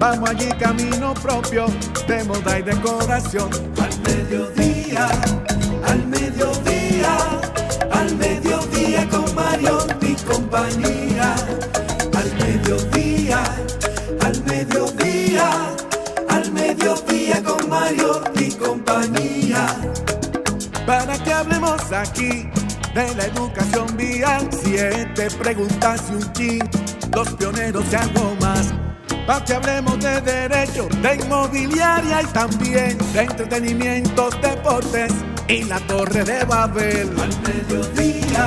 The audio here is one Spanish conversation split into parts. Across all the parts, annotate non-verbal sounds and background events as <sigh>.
Vamos allí camino propio de moda y decoración. Al mediodía, al mediodía, al mediodía con Mario y compañía. Al mediodía, al mediodía, al mediodía con Mario y compañía para que hablemos aquí de la educación vial. Siete preguntas y un chin, los pioneros y algo más. Para que hablemos de derecho, de inmobiliaria y también de entretenimientos, deportes y la torre de Babel. Al mediodía,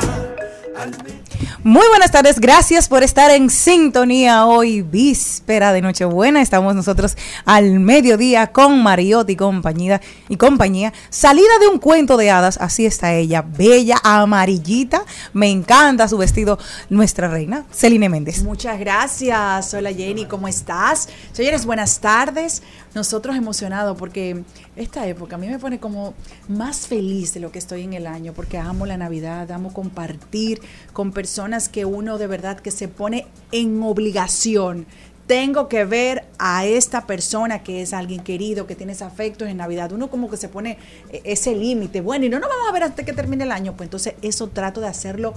al mediodía. Muy buenas tardes, gracias por estar en sintonía hoy, víspera de Nochebuena. Estamos nosotros al mediodía con Mariotti y compañía, y compañía. Salida de un cuento de hadas, así está ella, bella, amarillita. Me encanta su vestido, nuestra reina, Celine Méndez. Muchas gracias. Hola Jenny, ¿cómo estás? Señores, buenas tardes. Nosotros emocionados porque esta época a mí me pone como más feliz de lo que estoy en el año, porque amo la Navidad, amo compartir con personas que uno de verdad que se pone en obligación. Tengo que ver a esta persona que es alguien querido, que tienes afectos en Navidad. Uno como que se pone e-, ese límite. Bueno, y no nos vamos a ver hasta que termine el año. Pues entonces eso trato de hacerlo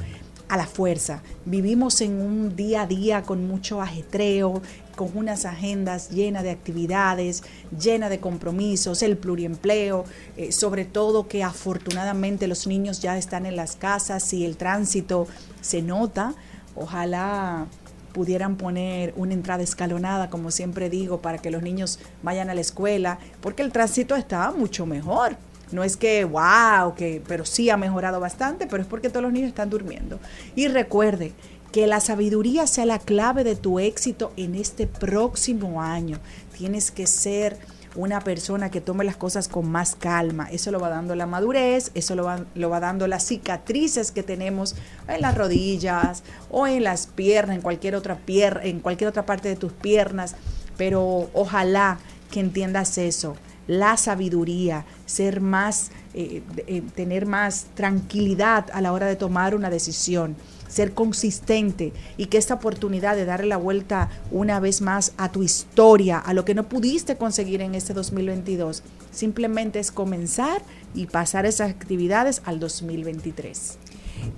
a la fuerza. Vivimos en un día a día con mucho ajetreo, con unas agendas llenas de actividades, llenas de compromisos, el pluriempleo, eh, sobre todo que afortunadamente los niños ya están en las casas y el tránsito se nota. Ojalá pudieran poner una entrada escalonada, como siempre digo, para que los niños vayan a la escuela, porque el tránsito está mucho mejor. No es que, wow, que, pero sí ha mejorado bastante, pero es porque todos los niños están durmiendo. Y recuerde, que la sabiduría sea la clave de tu éxito en este próximo año. Tienes que ser una persona que tome las cosas con más calma. Eso lo va dando la madurez, eso lo va, lo va dando las cicatrices que tenemos en las rodillas o en las piernas, en cualquier otra pierna, en cualquier otra parte de tus piernas. Pero ojalá que entiendas eso, la sabiduría, ser más, eh, eh, tener más tranquilidad a la hora de tomar una decisión ser consistente y que esta oportunidad de darle la vuelta una vez más a tu historia, a lo que no pudiste conseguir en este 2022, simplemente es comenzar y pasar esas actividades al 2023.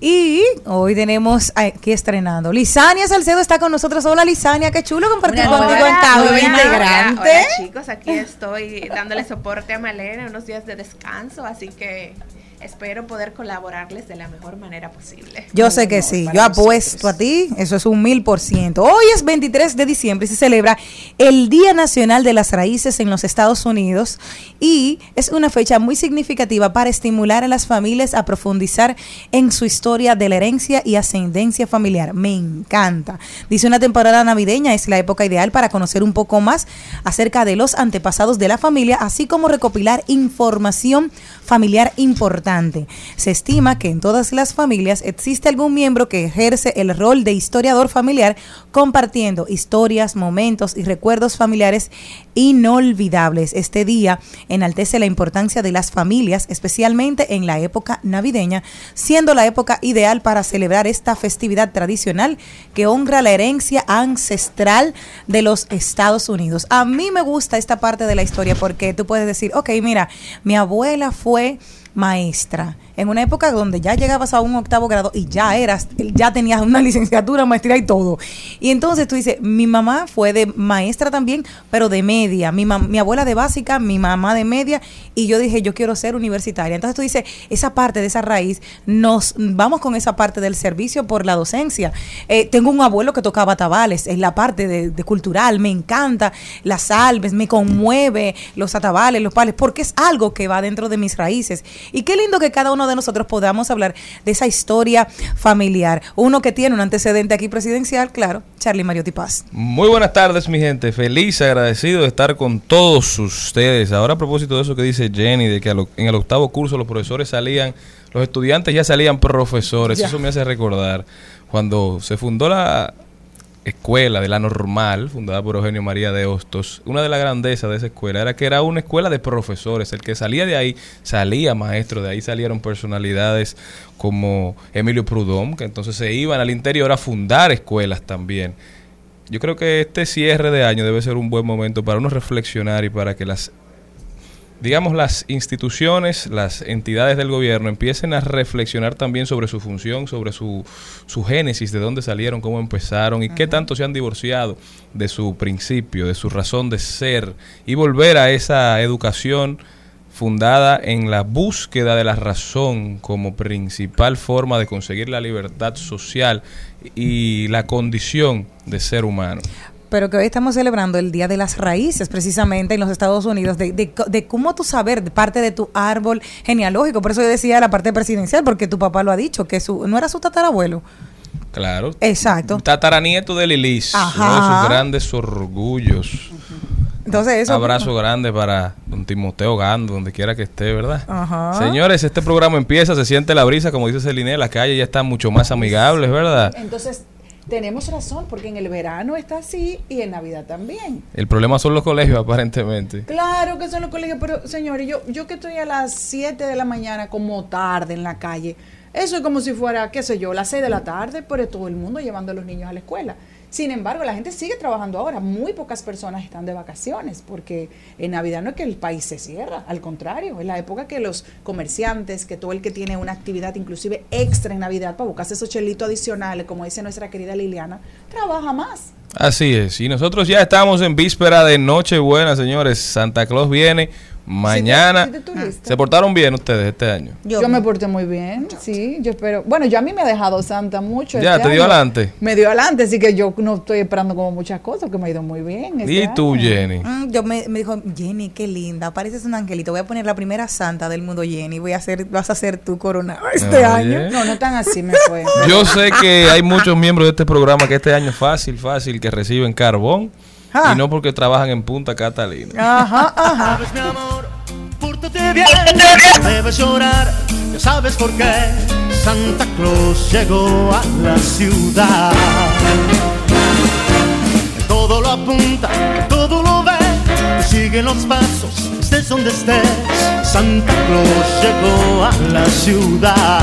Y hoy tenemos aquí estrenando. Lisania Salcedo está con nosotros. Hola Lisania, qué chulo compartir contigo en cabina integrante. Hola chicos, aquí estoy dándole soporte a Malena, unos días de descanso, así que espero poder colaborarles de la mejor manera posible. Yo sé que sí, yo apuesto a ti, eso es un mil por ciento. Hoy es 23 de diciembre y se celebra el Día Nacional de las Raíces en los Estados Unidos y es una fecha muy significativa para estimular a las familias a profundizar en su historia de la herencia y ascendencia familiar. Me encanta. Dice una temporada navideña es la época ideal para conocer un poco más acerca de los antepasados de la familia, así como recopilar información familiar importante Se estima que en todas las familias existe algún miembro que ejerce el rol de historiador familiar compartiendo historias, momentos y recuerdos familiares inolvidables. Este día enaltece la importancia de las familias, especialmente en la época navideña, siendo la época ideal para celebrar esta festividad tradicional que honra la herencia ancestral de los Estados Unidos. A mí me gusta esta parte de la historia porque tú puedes decir, ok, mira, mi abuela fue maestra en una época donde ya llegabas a un octavo grado y ya eras, ya tenías una <laughs> licenciatura, maestría y todo. Y entonces tú dices, mi mamá fue de maestra también, pero de media, mi, mi abuela de básica, mi mamá de media, y yo dije, yo quiero ser universitaria. Entonces tú dices, esa parte de esa raíz, nos vamos con esa parte del servicio por la docencia. Eh, tengo un abuelo que tocaba tabales, es la parte de, cultural, me encanta las salves, me conmueve los atabales, los pales, porque es algo que va dentro de mis raíces. Y qué lindo que cada uno de nosotros podamos hablar de esa historia familiar. Uno que tiene un antecedente aquí presidencial, claro, Charlie Mariotti Paz. Muy buenas tardes, mi gente. Feliz, agradecido de estar con todos ustedes. Ahora a propósito de eso que dice Jenny, de que en el octavo curso los profesores salían, los estudiantes ya salían profesores. Eso me hace recordar cuando se fundó la escuela de la normal, fundada por Eugenio María de Hostos, una de las grandezas de esa escuela era que era una escuela de profesores. El que salía de ahí salía maestro, de ahí salieron personalidades como Emilio Prudhomme, que entonces se iban al interior a fundar escuelas también. Yo creo que este cierre de año debe ser un buen momento para uno reflexionar y para que las digamos, las instituciones, las entidades del gobierno empiecen a reflexionar también sobre su función, sobre su, su génesis, de dónde salieron, cómo empezaron y qué tanto se han divorciado de su principio, de su razón de ser y volver a esa educación fundada en la búsqueda de la razón como principal forma de conseguir la libertad social y la condición de ser humano pero que hoy estamos celebrando el Día de las Raíces, precisamente en los Estados Unidos, de, de, cómo tú saber parte de tu árbol genealógico. Por eso yo decía la parte presidencial, porque tu papá lo ha dicho, que su, no era su tatarabuelo. Claro. Exacto. Tataranieto de Lilis, uno de sus grandes orgullos. Entonces eso. Abrazo grande para don Timoteo Gando, donde quiera que esté, ¿verdad? Ajá. Señores, este programa empieza, se siente la brisa, como dice Celine, la calle ya está mucho más amigable, ¿verdad? Entonces, tenemos razón, porque en el verano está así y en Navidad también. El problema son los colegios, <laughs> aparentemente. Claro que son los colegios, pero señores, yo, yo que estoy a las 7 de la mañana como tarde en la calle, eso es como si fuera, qué sé yo, las 6 de la tarde, pero todo el mundo llevando a los niños a la escuela. Sin embargo, la gente sigue trabajando ahora. Muy pocas personas están de vacaciones porque en Navidad no es que el país se cierra, al contrario, es la época que los comerciantes, que todo el que tiene una actividad inclusive extra en Navidad para buscarse esos chelitos adicionales, como dice nuestra querida Liliana, trabaja más. Así es, y nosotros ya estamos en víspera de Nochebuena, señores. Santa Claus viene Mañana. ¿Se portaron bien ustedes este año? Yo, me porté muy bien, sí. Yo espero. Bueno, yo a mí me ha dejado Santa mucho. Ya, este te dio adelante. Me dio adelante, así que yo no estoy esperando como muchas cosas, que me ha ido muy bien. Este ¿Y tú, Jenny? Mm, yo me, dijo, Jenny, qué linda, pareces un angelito. Voy a poner la primera Santa del mundo, Jenny. Voy a hacer, vas a ser tu corona <laughs> este año. No, no tan así me fue. yo sé que hay muchos miembros de este programa que este año fácil, fácil, que reciben carbón. Y no porque trabajan en Punta Catalina. Ajá, ajá. mi amor, pórtate bien, debes llorar, ya sabes por qué. Santa Claus llegó a la ciudad. Todo lo apunta, todo lo ve, sigue los pasos, estés donde estés. Santa Claus llegó a la ciudad.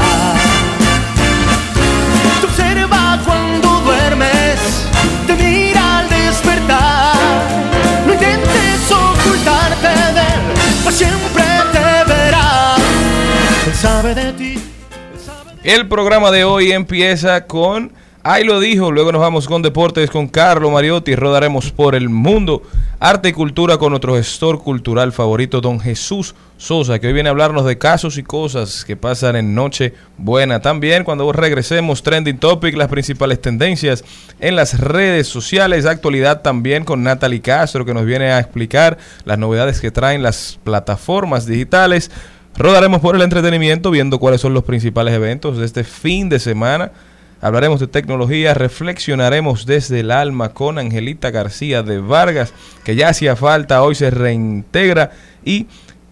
Te observa cuando duermes, te mira al despertar. Siempre te verá. Él sabe de ti. El programa de hoy empieza con Ahí lo dijo, luego nos vamos con deportes con Carlo Mariotti, rodaremos por el mundo, arte y cultura con nuestro gestor cultural favorito, don Jesús Sosa, que hoy viene a hablarnos de casos y cosas que pasan en Noche Buena. También cuando regresemos, Trending Topic, las principales tendencias en las redes sociales, actualidad también con Natalie Castro, que nos viene a explicar las novedades que traen las plataformas digitales. Rodaremos por el entretenimiento, viendo cuáles son los principales eventos de este fin de semana Hablaremos de tecnología, reflexionaremos desde el alma con Angelita García de Vargas, que ya hacía falta, hoy se reintegra y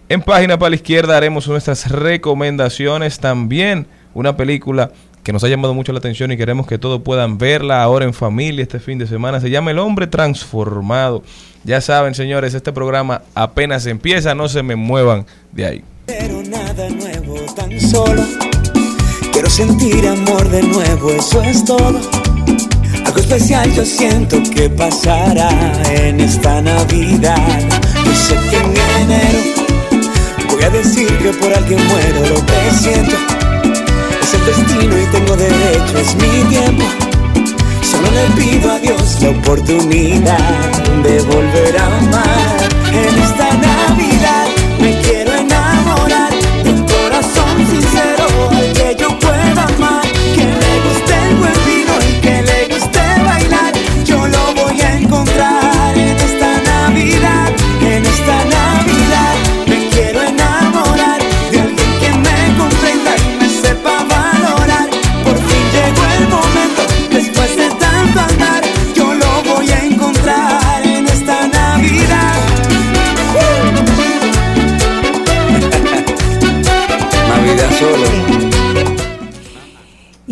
En página para la izquierda haremos nuestras recomendaciones. También una película que nos ha llamado mucho la atención y queremos que todos puedan verla ahora en familia este fin de semana. Se llama El hombre transformado. Ya saben, señores, este programa apenas empieza, no se me muevan de ahí. Pero nada nuevo, tan solo sentir amor de nuevo, eso es todo. Algo especial yo siento que pasará en esta Navidad. Yo sé que en enero voy a decir que por alguien muero lo que siento. Es el destino y tengo derecho, es mi tiempo. Solo le pido a Dios la oportunidad de volver a amar en esta Navidad. Me quiero enamorar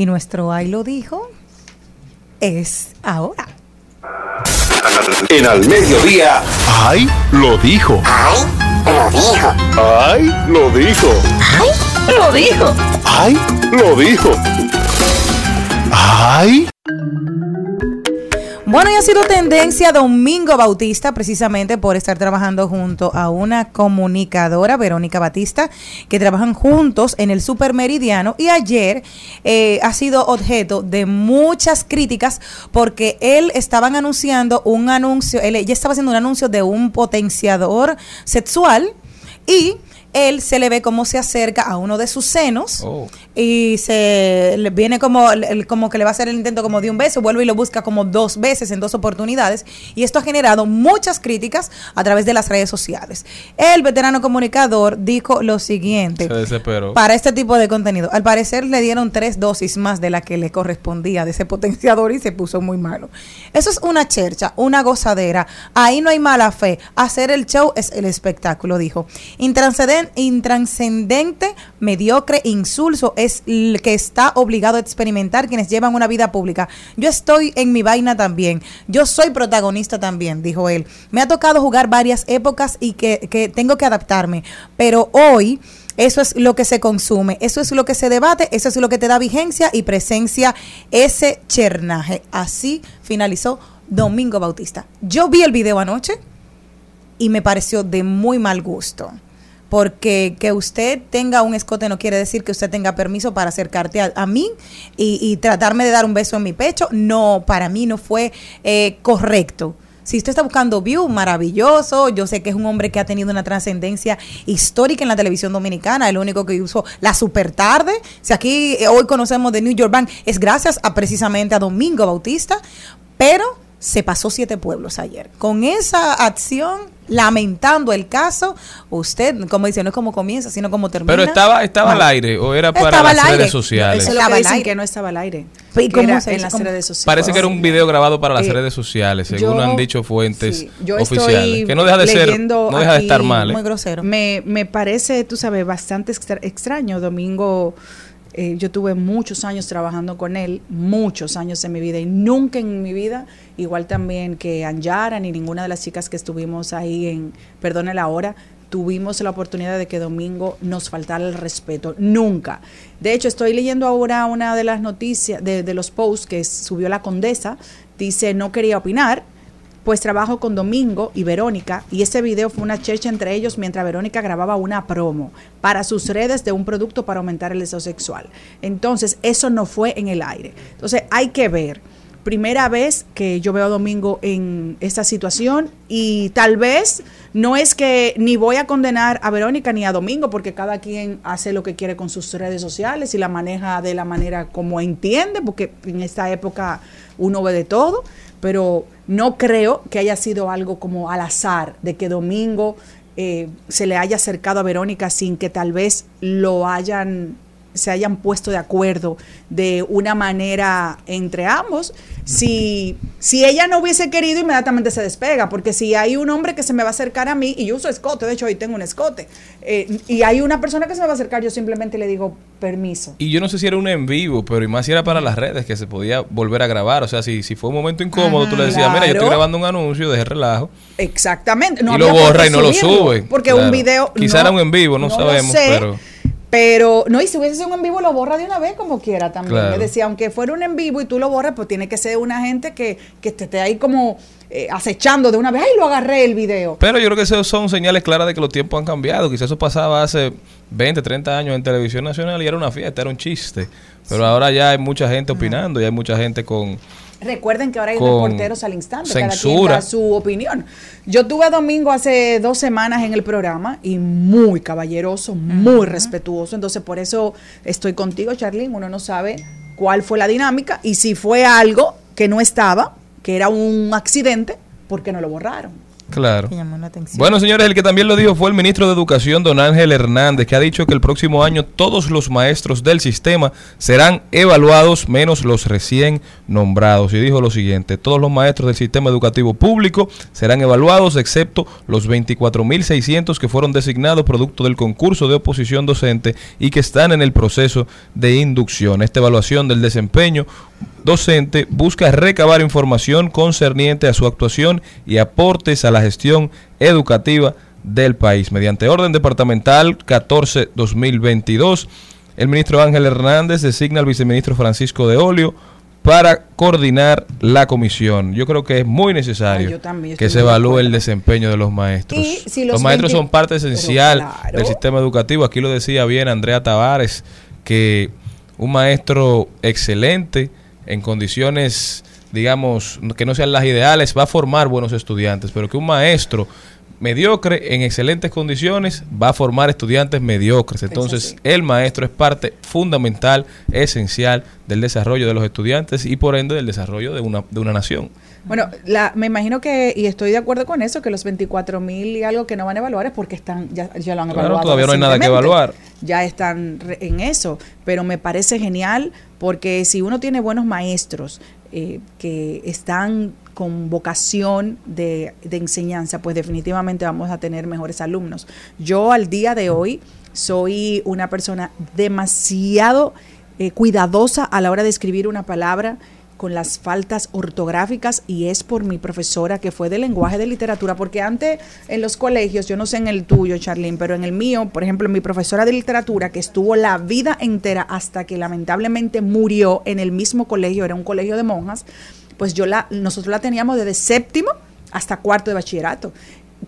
Y nuestro ay lo dijo es ahora. En al mediodía. ¡Ay! Lo dijo. ¡Ay! Lo dijo. ¡Ay! Lo dijo. ¡Ay! Lo dijo. ¡Ay! Bueno, y ha sido tendencia Domingo Bautista, precisamente por estar trabajando junto a una comunicadora, Verónica Batista, que trabajan juntos en el Super Meridiano. Y ayer eh, ha sido objeto de muchas críticas porque él estaban anunciando un anuncio, él ya estaba haciendo un anuncio de un potenciador sexual y él se le ve cómo se acerca a uno de sus senos Oh. y se le viene como, como que le va a hacer el intento como de un beso, vuelve y lo busca como dos veces en dos oportunidades y esto ha generado muchas críticas a través de las redes sociales. El veterano comunicador dijo lo siguiente. Se desesperó. Para este tipo de contenido. Al parecer le dieron tres dosis más de la que le correspondía de ese potenciador y se puso muy malo. Eso es una chercha, una gozadera. Ahí no hay mala fe. Hacer el show es el espectáculo, dijo. Intranscenden- intranscendente, mediocre, insulso es el que está obligado a experimentar quienes llevan una vida pública. Yo estoy en mi vaina también. Yo soy protagonista también, dijo él. Me ha tocado jugar varias épocas y que, que tengo que adaptarme. Pero hoy eso es lo que se consume, eso es lo que se debate, eso es lo que te da vigencia y presencia ese chernaje. Así finalizó Domingo Bautista. Yo vi el video anoche y me pareció de muy mal gusto. Porque que usted tenga un escote no quiere decir que usted tenga permiso para acercarte a, mí y, y tratarme de dar un beso en mi pecho. No, para mí no fue eh, correcto. Si usted está buscando view, maravilloso. Yo sé que es un hombre que ha tenido una trascendencia histórica en la televisión dominicana. El único que usó la super tarde. Si aquí eh, hoy conocemos de New York Bank, es gracias a precisamente a Domingo Bautista. Pero se pasó siete pueblos ayer. Con esa acción, lamentando el caso, usted, como dice, no es como comienza, sino como termina. Pero estaba, estaba al aire o era para Estaba las aire. redes sociales. Eso es lo que dicen no estaba al aire. ¿Y cómo se en las ¿Cómo? redes sociales. Parece que era un video grabado para las Eh, redes sociales, según yo- han dicho fuentes sí, yo oficiales. estoy Que no deja de ser, no deja de estar mal. ¿eh? Muy grosero. Me, me parece, tú sabes, bastante extra- extraño. Domingo, eh, yo tuve muchos años trabajando con él, muchos años en mi vida y nunca en mi vida, igual también que Anjara ni ninguna de las chicas que estuvimos ahí en Perdone la Hora, tuvimos la oportunidad de que Domingo nos faltara el respeto. Nunca. De hecho, estoy leyendo ahora una de las noticias, de, de los posts que subió la condesa. Dice, no quería opinar, pues trabajo con Domingo y Verónica y ese video fue una chercha entre ellos mientras Verónica grababa una promo para sus redes de un producto para aumentar el deseo sexual. Entonces, eso no fue en el aire. Entonces, hay que ver. Primera vez que yo veo a Domingo en esta situación y tal vez no es que ni voy a condenar a Verónica ni a Domingo porque cada quien hace lo que quiere con sus redes sociales y la maneja de la manera como entiende porque en esta época uno ve de todo, pero no creo que haya sido algo como al azar de que Domingo eh, se le haya acercado a Verónica sin que tal vez lo hayan se hayan puesto de acuerdo de una manera entre ambos. Si, si ella no hubiese querido, inmediatamente se despega, porque si hay un hombre que se me va a acercar a mí, y yo uso escote, de hecho hoy tengo un escote, eh, y hay una persona que se me va a acercar, yo simplemente le digo permiso. Y yo no sé si era un en vivo, pero y más si era para las redes que se podía volver a grabar. O sea, si, si fue un momento incómodo, tú le decías, mira, yo estoy grabando un anuncio, deje relajo. Exactamente. Y lo borra y no lo sube. Porque Claro. un video. Quizá era un en vivo, no lo sabemos, pero- Pero, no, y si hubiese sido un en vivo, lo borra de una vez como quiera también. Claro. Es decir, aunque fuera un en vivo y tú lo borras, pues tiene que ser una gente que, que te esté ahí como eh, acechando de una vez. ¡Ay, lo agarré el video! Pero yo creo que eso son señales claras de que los tiempos han cambiado. Quizás eso pasaba hace 20, 30 años en televisión nacional y era una fiesta, era un chiste. Pero ahora ya hay mucha gente opinando y hay mucha gente con... Recuerden que ahora hay reporteros al instante, cada quien censura. da su opinión. Yo tuve a Domingo hace dos semanas en el programa y muy caballeroso, muy respetuoso. Entonces, por eso estoy contigo, Charlene. Uno no sabe cuál fue la dinámica y si fue algo que no estaba, que era un accidente, ¿por qué no lo borraron? Claro. Que llamó la atención. Bueno, señores, el que también lo dijo fue el ministro de Educación, don Ángel Hernández, que ha dicho que el próximo año todos los maestros del sistema serán evaluados, menos los recién nombrados. Y dijo lo siguiente, todos los maestros del sistema educativo público serán evaluados, excepto los 24.600 que fueron designados producto del concurso de oposición docente y que están en el proceso de inducción. Esta evaluación del desempeño docente busca recabar información concerniente a su actuación y aportes a la gestión educativa del país. Mediante orden departamental 14-2022, el ministro Ángel Hernández designa al viceministro Francisco de Olio para coordinar la comisión. Yo creo que es muy necesario que se evalúe el desempeño de los maestros. Y si los, los maestros 20 son parte esencial claro. del sistema educativo. Aquí lo decía bien Andrea Tavares, que un maestro excelente en condiciones, digamos, que no sean las ideales, va a formar buenos estudiantes, pero que un maestro mediocre en excelentes condiciones va a formar estudiantes mediocres. Entonces, el maestro es parte fundamental, esencial del desarrollo de los estudiantes y por ende del desarrollo de una, de una nación. Bueno, la, me imagino que, y estoy de acuerdo con eso, que los 24 mil y algo que no van a evaluar es porque están, ya, ya lo han Claro, evaluado. todavía no hay nada que evaluar. Ya están re- en eso, pero me parece genial porque si uno tiene buenos maestros eh, que están con vocación de, de enseñanza, pues definitivamente vamos a tener mejores alumnos. Yo al día de hoy soy una persona demasiado eh, cuidadosa a la hora de escribir una palabra con las faltas ortográficas y es por mi profesora que fue de lenguaje de literatura, porque antes en los colegios, yo no sé en el tuyo, Charlene, pero en el mío, por ejemplo, mi profesora de literatura que estuvo la vida entera hasta que lamentablemente murió en el mismo colegio, era un colegio de monjas, pues yo la, nosotros la teníamos desde séptimo hasta cuarto de bachillerato.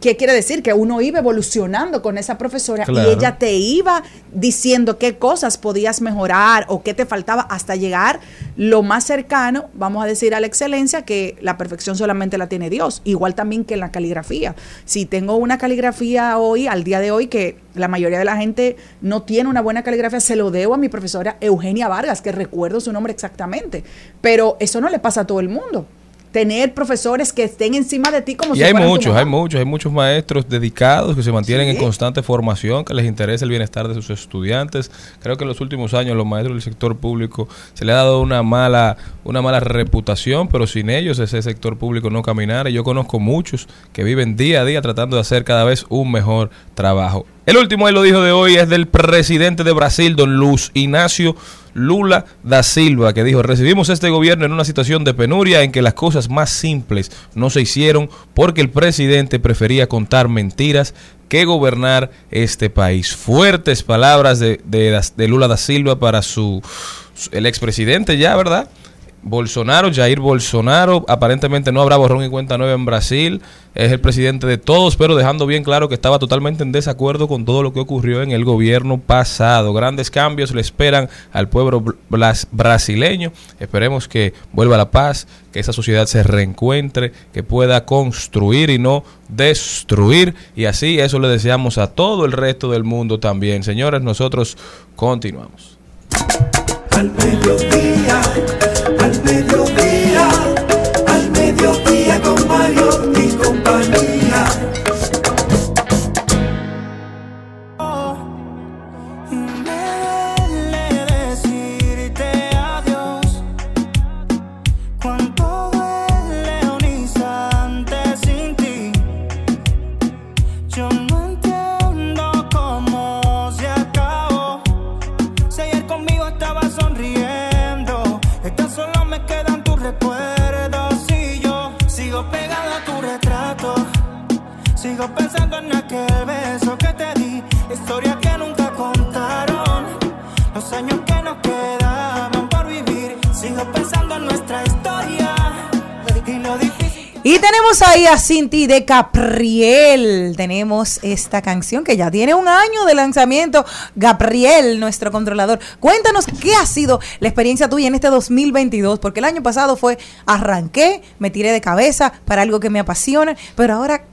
¿Qué quiere decir? Que uno iba evolucionando con esa profesora Claro. y ella te iba diciendo qué cosas podías mejorar o qué te faltaba hasta llegar lo más cercano, vamos a decir, a la excelencia, que la perfección solamente la tiene Dios. Igual también que en la caligrafía. Si tengo una caligrafía hoy, al día de hoy, que la mayoría de la gente no tiene una buena caligrafía, se lo debo a mi profesora Eugenia Vargas, que recuerdo su nombre exactamente. Pero eso no le pasa a todo el mundo. Tener profesores que estén encima de ti como Y si hay muchos, hay muchos, hay muchos maestros dedicados que se mantienen Sí. en constante formación, que les interesa el bienestar de sus estudiantes. Creo que en los últimos años los maestros del sector público se le ha dado una mala, una mala reputación, pero sin ellos ese sector público no caminara. Y yo conozco muchos que viven día a día tratando de hacer cada vez un mejor trabajo. El último, él lo dijo de hoy, es del presidente de Brasil, don Luz Ignacio Lula da Silva, que dijo, recibimos este gobierno en una situación de penuria en que las cosas más simples no se hicieron porque el presidente prefería contar mentiras que gobernar este país. Fuertes palabras de, de, de Lula da Silva para su- el expresidente ya, ¿verdad? Bolsonaro, Jair Bolsonaro, aparentemente no habrá borrón y cuenta nueva en Brasil, es el presidente de todos, pero dejando bien claro que estaba totalmente en desacuerdo con todo lo que ocurrió en el gobierno pasado. Grandes cambios le esperan al pueblo brasileño. Esperemos que vuelva la paz, que esa sociedad se reencuentre, que pueda construir y no destruir. Y así eso le deseamos a todo el resto del mundo también. Señores, nosotros continuamos. A Cinti de Capriel. Tenemos esta canción que ya tiene un año de lanzamiento. Gabriel, nuestro controlador. Cuéntanos qué ha sido la experiencia tuya en este 2022, porque el año pasado fue arranqué, me tiré de cabeza para algo que me apasiona, pero ahora,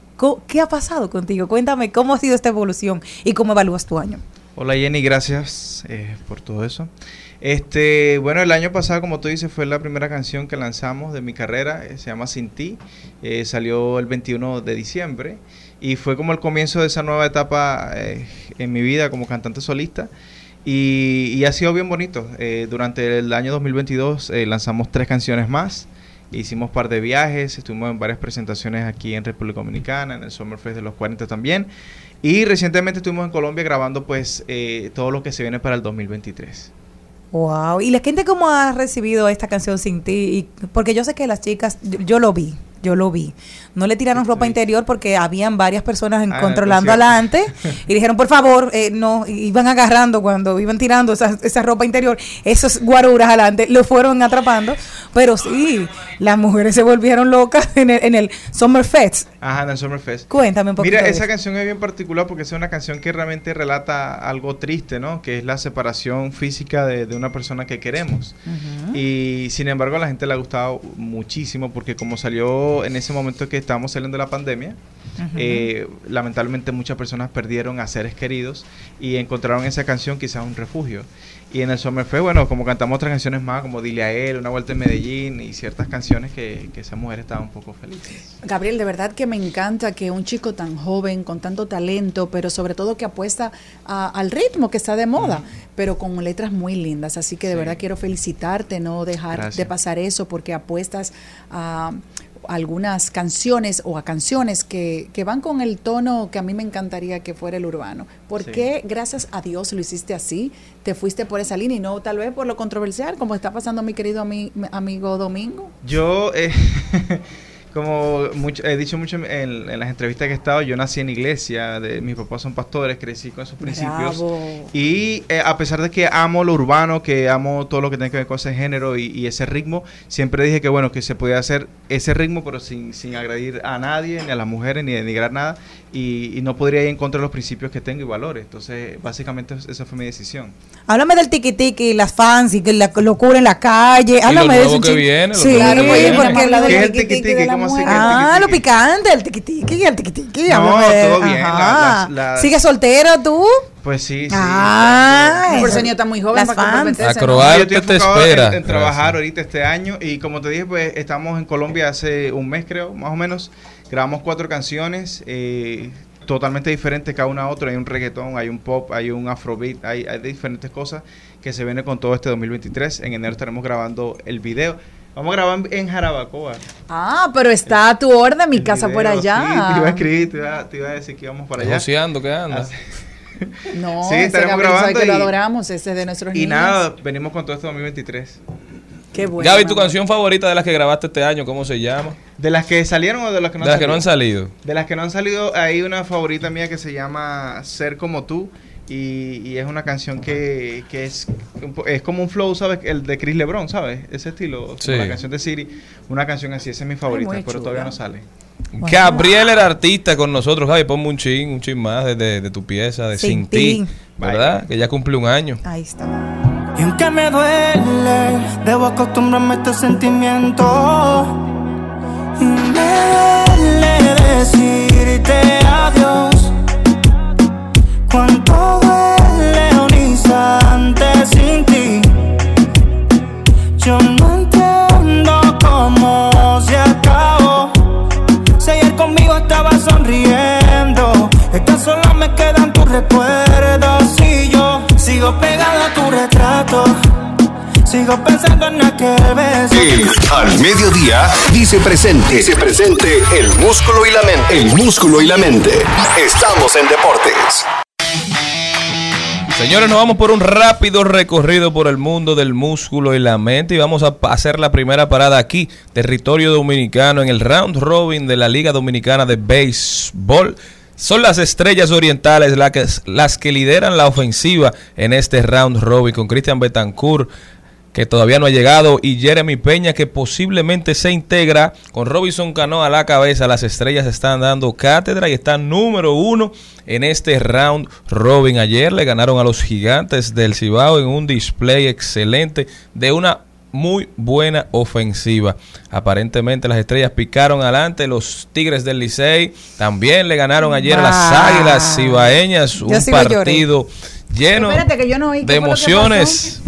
¿qué ha pasado contigo? Cuéntame cómo ha sido esta evolución y cómo evalúas tu año. Hola Jenny, gracias eh, por todo eso. Este, bueno, el año pasado, como tú dices, fue la primera canción que lanzamos de mi carrera, eh, se llama Sin Ti, eh, salió el 21 de diciembre y fue como el comienzo de esa nueva etapa eh, en mi vida como cantante solista y, y ha sido bien bonito. Durante el año 2022 eh, lanzamos tres canciones más. Hicimos par de viajes, estuvimos en varias presentaciones aquí en República Dominicana, en el Summerfest de los 40 también. Y recientemente estuvimos en Colombia grabando pues todo lo que se viene para el 2023. Wow. ¿Y la gente cómo ha recibido esta canción sin ti? Y- porque yo sé que las chicas, yo, yo lo vi, yo lo vi. No le tiraron ropa interior porque habían varias personas en- Ah, controlando adelante <laughs> y dijeron, por favor, eh, no, iban agarrando cuando iban tirando esa, esa ropa interior, esos guaruras adelante, lo fueron atrapando. Pero sí, las mujeres se volvieron locas en el, en el Summer Fest. Ajá, en el Summerfest. Cuéntame un poquito. Mira, de esa eso. canción es bien particular porque es una canción que realmente relata algo triste, ¿no? Que es la separación física de, de una persona que queremos. Y sin embargo a la gente le ha gustado muchísimo porque como salió en ese momento que estábamos saliendo de la pandemia, eh, lamentablemente muchas personas perdieron a seres queridos y encontraron en esa canción quizás un refugio. Y en el Summerfest, bueno, como cantamos otras canciones más, como Dile a él, Una Vuelta en Medellín y ciertas canciones que, que esa mujer estaba un poco feliz. Gabriel, de verdad que me encanta que un chico tan joven, con tanto talento, pero sobre todo que apuesta a- al ritmo que está de moda, pero con letras muy lindas. Así que de Sí. verdad quiero felicitarte, no dejar Gracias. de pasar eso, porque apuestas a algunas canciones o a canciones que, que van con el tono que a mí me encantaría que fuera el urbano. ¿Por Sí. qué, gracias a Dios, lo hiciste así? Te fuiste por esa línea y no tal vez por lo controversial, como está pasando mi querido ami- amigo Domingo. Yo, eh, <laughs> como mucho- he dicho mucho en, en las entrevistas que he estado, yo nací en iglesia, de, mis papás son pastores, crecí con esos principios. Bravo. Y eh, a pesar de que amo lo urbano, que amo todo lo que tiene que ver con ese género y, y ese ritmo, siempre dije que bueno, que se podía hacer ese ritmo, pero sin, sin agredir a nadie, ni a las mujeres, ni denigrar nada, y, y no podría ir en contra de los principios que tengo y valores. Entonces, básicamente esa fue mi decisión. Háblame del tiki tiki, las fans y que la locura en la calle. Háblame de eso. que viene, lo Sí, Claro, que viene. porque habla ¿Qué del de la ¿Cómo así Ah, lo picante, el tiki tiki, el tiki tiki. No, todo bien, la- las- las- ¿Sigues soltero tú? Pues sí, sí. Ah, Por eso. está muy joven Las para fans. comprometerse. ¿no? Acrobar. Yo estoy Arte te enfocado espera. En, en trabajar Gracias. ahorita este año y como te dije, pues estamos en Colombia hace un mes creo, más o menos. Grabamos cuatro canciones eh, totalmente diferentes cada una a otra. Hay un reggaetón, hay un pop, hay un afrobeat, hay, hay diferentes cosas que se vienen con todo este 2023. En enero estaremos grabando el video. Vamos a grabar en, Jarabacoa. Ah, pero está a tu orden, mi el casa por video, allá. Sí, te iba a escribir, te iba, te iba a decir que íbamos para allá. Joseando, ¿qué anda? No, Sí, estaremos grabando que lo y- adoramos, ese es de nuestros Y niños. nada, venimos con todo este 2023. Qué bueno. Gaby, tu canción favorita de las que grabaste este año, ¿cómo se llama? ¿De las que salieron o de las que no de las que no han salido. De las que no han salido, hay una favorita mía que se llama Ser como tú. Y, y es una canción que, que es, como un flow, ¿sabes? El de Chris LeBron, ¿sabes? Ese estilo. como Sí. La canción de Siri. Una canción así, esa es mi favorita, pero todavía no sale. Gabriel era artista con nosotros, Gaby, ponme un chin, un chin más de, de- de tu pieza, de Sin Sin, ti, ti. ¿verdad? Que ya cumple un año. Ahí está. Y aunque me duele, debo acostumbrarme a este sentimiento. Y me duele decirte adiós. Cuánto duele un instante sin ti. Yo no entiendo cómo se acabó. Si ayer conmigo estaba sonriendo, es que solo me quedan tus recuerdos. Sigo pensando en aquel beso. El Al Mediodía dice presente. Dice presente el músculo y la mente. El músculo y la mente. Estamos en deportes. Señores, nos vamos por un rápido recorrido por el mundo del músculo y la mente y vamos a hacer la primera parada aquí, territorio dominicano, en el round robin de la Liga Dominicana de Béisbol. Son las estrellas orientales la que- las que lideran la ofensiva en este round robin con Cristian Betancourt que todavía no ha llegado y Jeremy Peña que posiblemente se integra con Robinson Cano a la cabeza. Las estrellas están dando cátedra y están número uno en este round robin. Ayer le ganaron a los gigantes del Cibao en un display excelente de una muy buena ofensiva. Aparentemente las estrellas picaron adelante. Los Tigres del Licey también le ganaron ayer a las. Águilas Cibaeñas. Un lloré. partido lleno Espérate, que yo no oí. ¿Qué de emociones.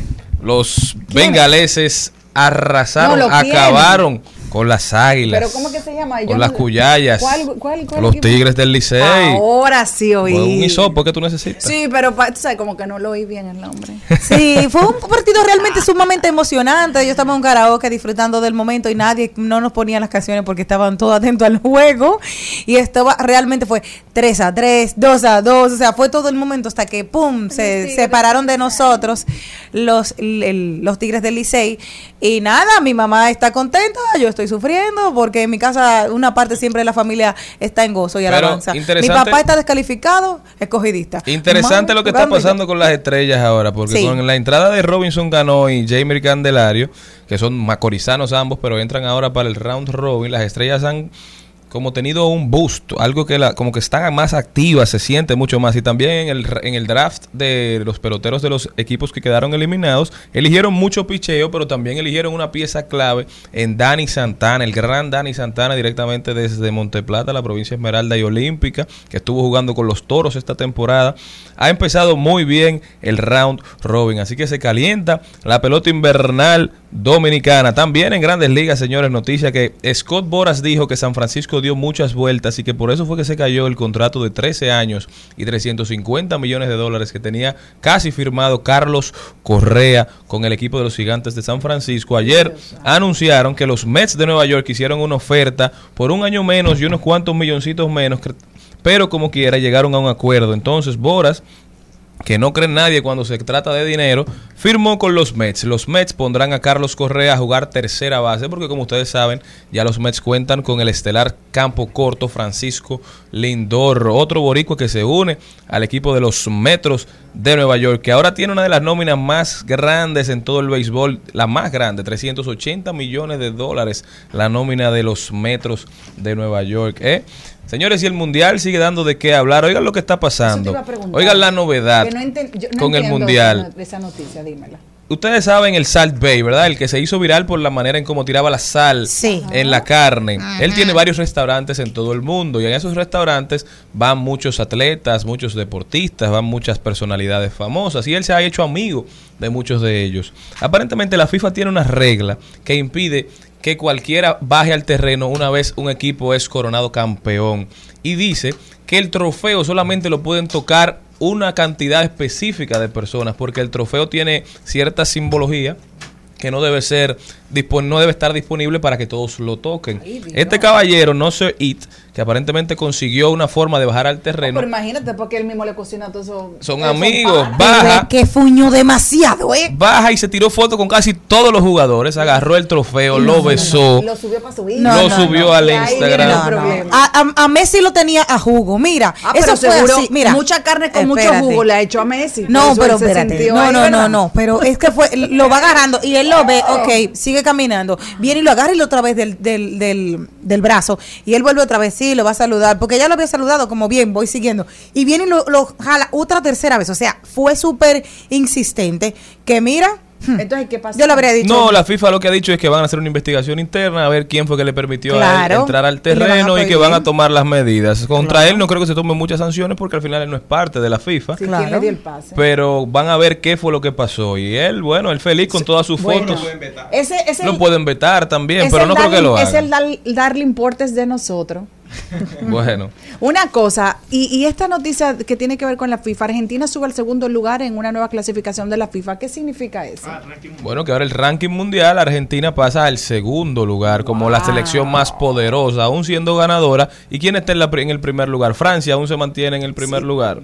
Los bengaleses arrasaron, No, acabaron con las águilas. Pero ¿cómo que se llama? Yo Con las cuyayas. ¿Cuál- cuál- cuál los equipo? tigres del Licey. Ahora sí oí. Fue un hisopo que tú necesitas. Sí, pero tú sabes, como que no lo oí bien el nombre. <laughs> Sí, fue un partido realmente sumamente emocionante. Yo estaba en un karaoke disfrutando del momento y nadie no nos ponía las canciones porque estaban todos atentos al juego. Y estaba realmente fue 3 a 3, 2 a 2. O sea, fue todo el momento hasta que, ¡pum!, se separaron de nosotros los, el- los Tigres del Licey. Y nada, mi mamá está contenta, yo estoy sufriendo porque en mi casa una parte siempre de la familia está en gozo y Pero alabanza. Mi papá está descalificado, escogidista. Interesante lo que está pasando con las estrellas ahora, porque Sí. con la entrada de Robinson Cano y Jamer Candelario, que son macorizanos ambos, pero entran ahora para el round robin, las estrellas han como tenido un boost, algo que la, como que están más activas, se siente mucho más. Y también en el, en el draft de los peloteros de los equipos que quedaron eliminados, eligieron mucho picheo, pero también eligieron una pieza clave en Dani Santana, el gran Dani Santana, directamente desde Monteplata, la provincia Esmeralda y Olímpica, que estuvo jugando con los toros esta temporada. Ha empezado muy bien el round robin, así que se calienta la pelota invernal dominicana. También en grandes ligas, señores, noticia que Scott Boras dijo que San Francisco dio muchas vueltas y que por eso fue que se cayó el contrato de 13 años y 350 millones de dólares que tenía casi firmado Carlos Correa con el equipo de los gigantes de San Francisco. Ayer anunciaron que los Mets de Nueva York hicieron una oferta por un año menos y unos cuantos milloncitos menos, pero como quiera llegaron a un acuerdo. Entonces Boras que no cree nadie cuando se trata de dinero, firmó con los Mets. Los Mets pondrán a Carlos Correa a jugar tercera base, porque como ustedes saben, ya los Mets cuentan con el estelar campo corto Francisco Lindor, otro boricua que se une al equipo de los Metros de Nueva York, que ahora tiene una de las nóminas más grandes en todo el béisbol, la más grande, 380 millones de dólares, la nómina de los Metros de Nueva York. ¿eh? Señores, y el Mundial sigue dando de qué hablar. Oigan lo que está pasando. Oigan la novedad no no con el Mundial. esa no- Esa noticia, dímela. Ustedes saben el Salt Bay, ¿verdad? El que se hizo viral por la manera en cómo tiraba la sal Sí. en la carne. Él tiene varios restaurantes en todo el mundo y en esos restaurantes van muchos atletas, muchos deportistas, van muchas personalidades famosas y él se ha hecho amigo de muchos de ellos. Aparentemente la FIFA tiene una regla que impide que cualquiera baje al terreno una vez un equipo es coronado campeón y dice que el trofeo solamente lo pueden tocar una cantidad específica de personas porque el trofeo tiene cierta simbología que no debe ser no debe estar disponible para que todos lo toquen. Este caballero, no sé It, que aparentemente consiguió una forma de bajar al terreno, Pero imagínate, porque él mismo le cocina todo eso. son esos amigos, panes. baja, Que fuñó demasiado, ¿eh? baja y se tiró foto con casi todos los jugadores, agarró el trofeo, lo besó, Lo subió para subir. No, lo no, subió no. al Y ahí viene Instagram. el No, no. problema. A, a- a Messi lo tenía a jugo, mira. Ah, pero eso fue seguro, así, mira. mucha carne con mucho jugo le ha hecho a Messi. No, pero espérate. No, no, no, no. Pero es que fue, lo va agarrando y él lo ve, ok, sigue caminando. Viene y lo agarra y lo otra vez del, del, del, del brazo. Y él vuelve otra vez, sí, lo va a saludar. Porque ya lo había saludado, como bien, voy siguiendo. Y viene y lo, lo jala otra tercera vez. O sea, fue súper insistente. Que mira, hmm, Entonces, ¿qué pasa? yo le habría dicho. No, la FIFA lo que ha dicho es que van a hacer una investigación interna a ver quién fue que le permitió a él entrar al terreno y, que van a tomar las medidas. Contra él no creo que se tomen muchas sanciones porque al final él no es parte de la FIFA. Sí, Claro. ¿Quién le dio el pase? Pero van a ver qué fue lo que pasó. Y él, bueno, él feliz con todas sus Bueno, fotos. ese, ese, Lo pueden vetar también, pero el no creo que lo Es el hagan. dar- darle importes de nosotros. <laughs> Bueno, Una cosa, y, y esta noticia que tiene que ver con la FIFA, Argentina sube al segundo lugar en una nueva clasificación de la FIFA. ¿Qué significa eso? bueno, que ahora el ranking mundial, Argentina pasa al segundo lugar como la selección más poderosa, aún siendo ganadora. ¿Y quién está en, la en el primer lugar? Francia aún se mantiene en el primer lugar.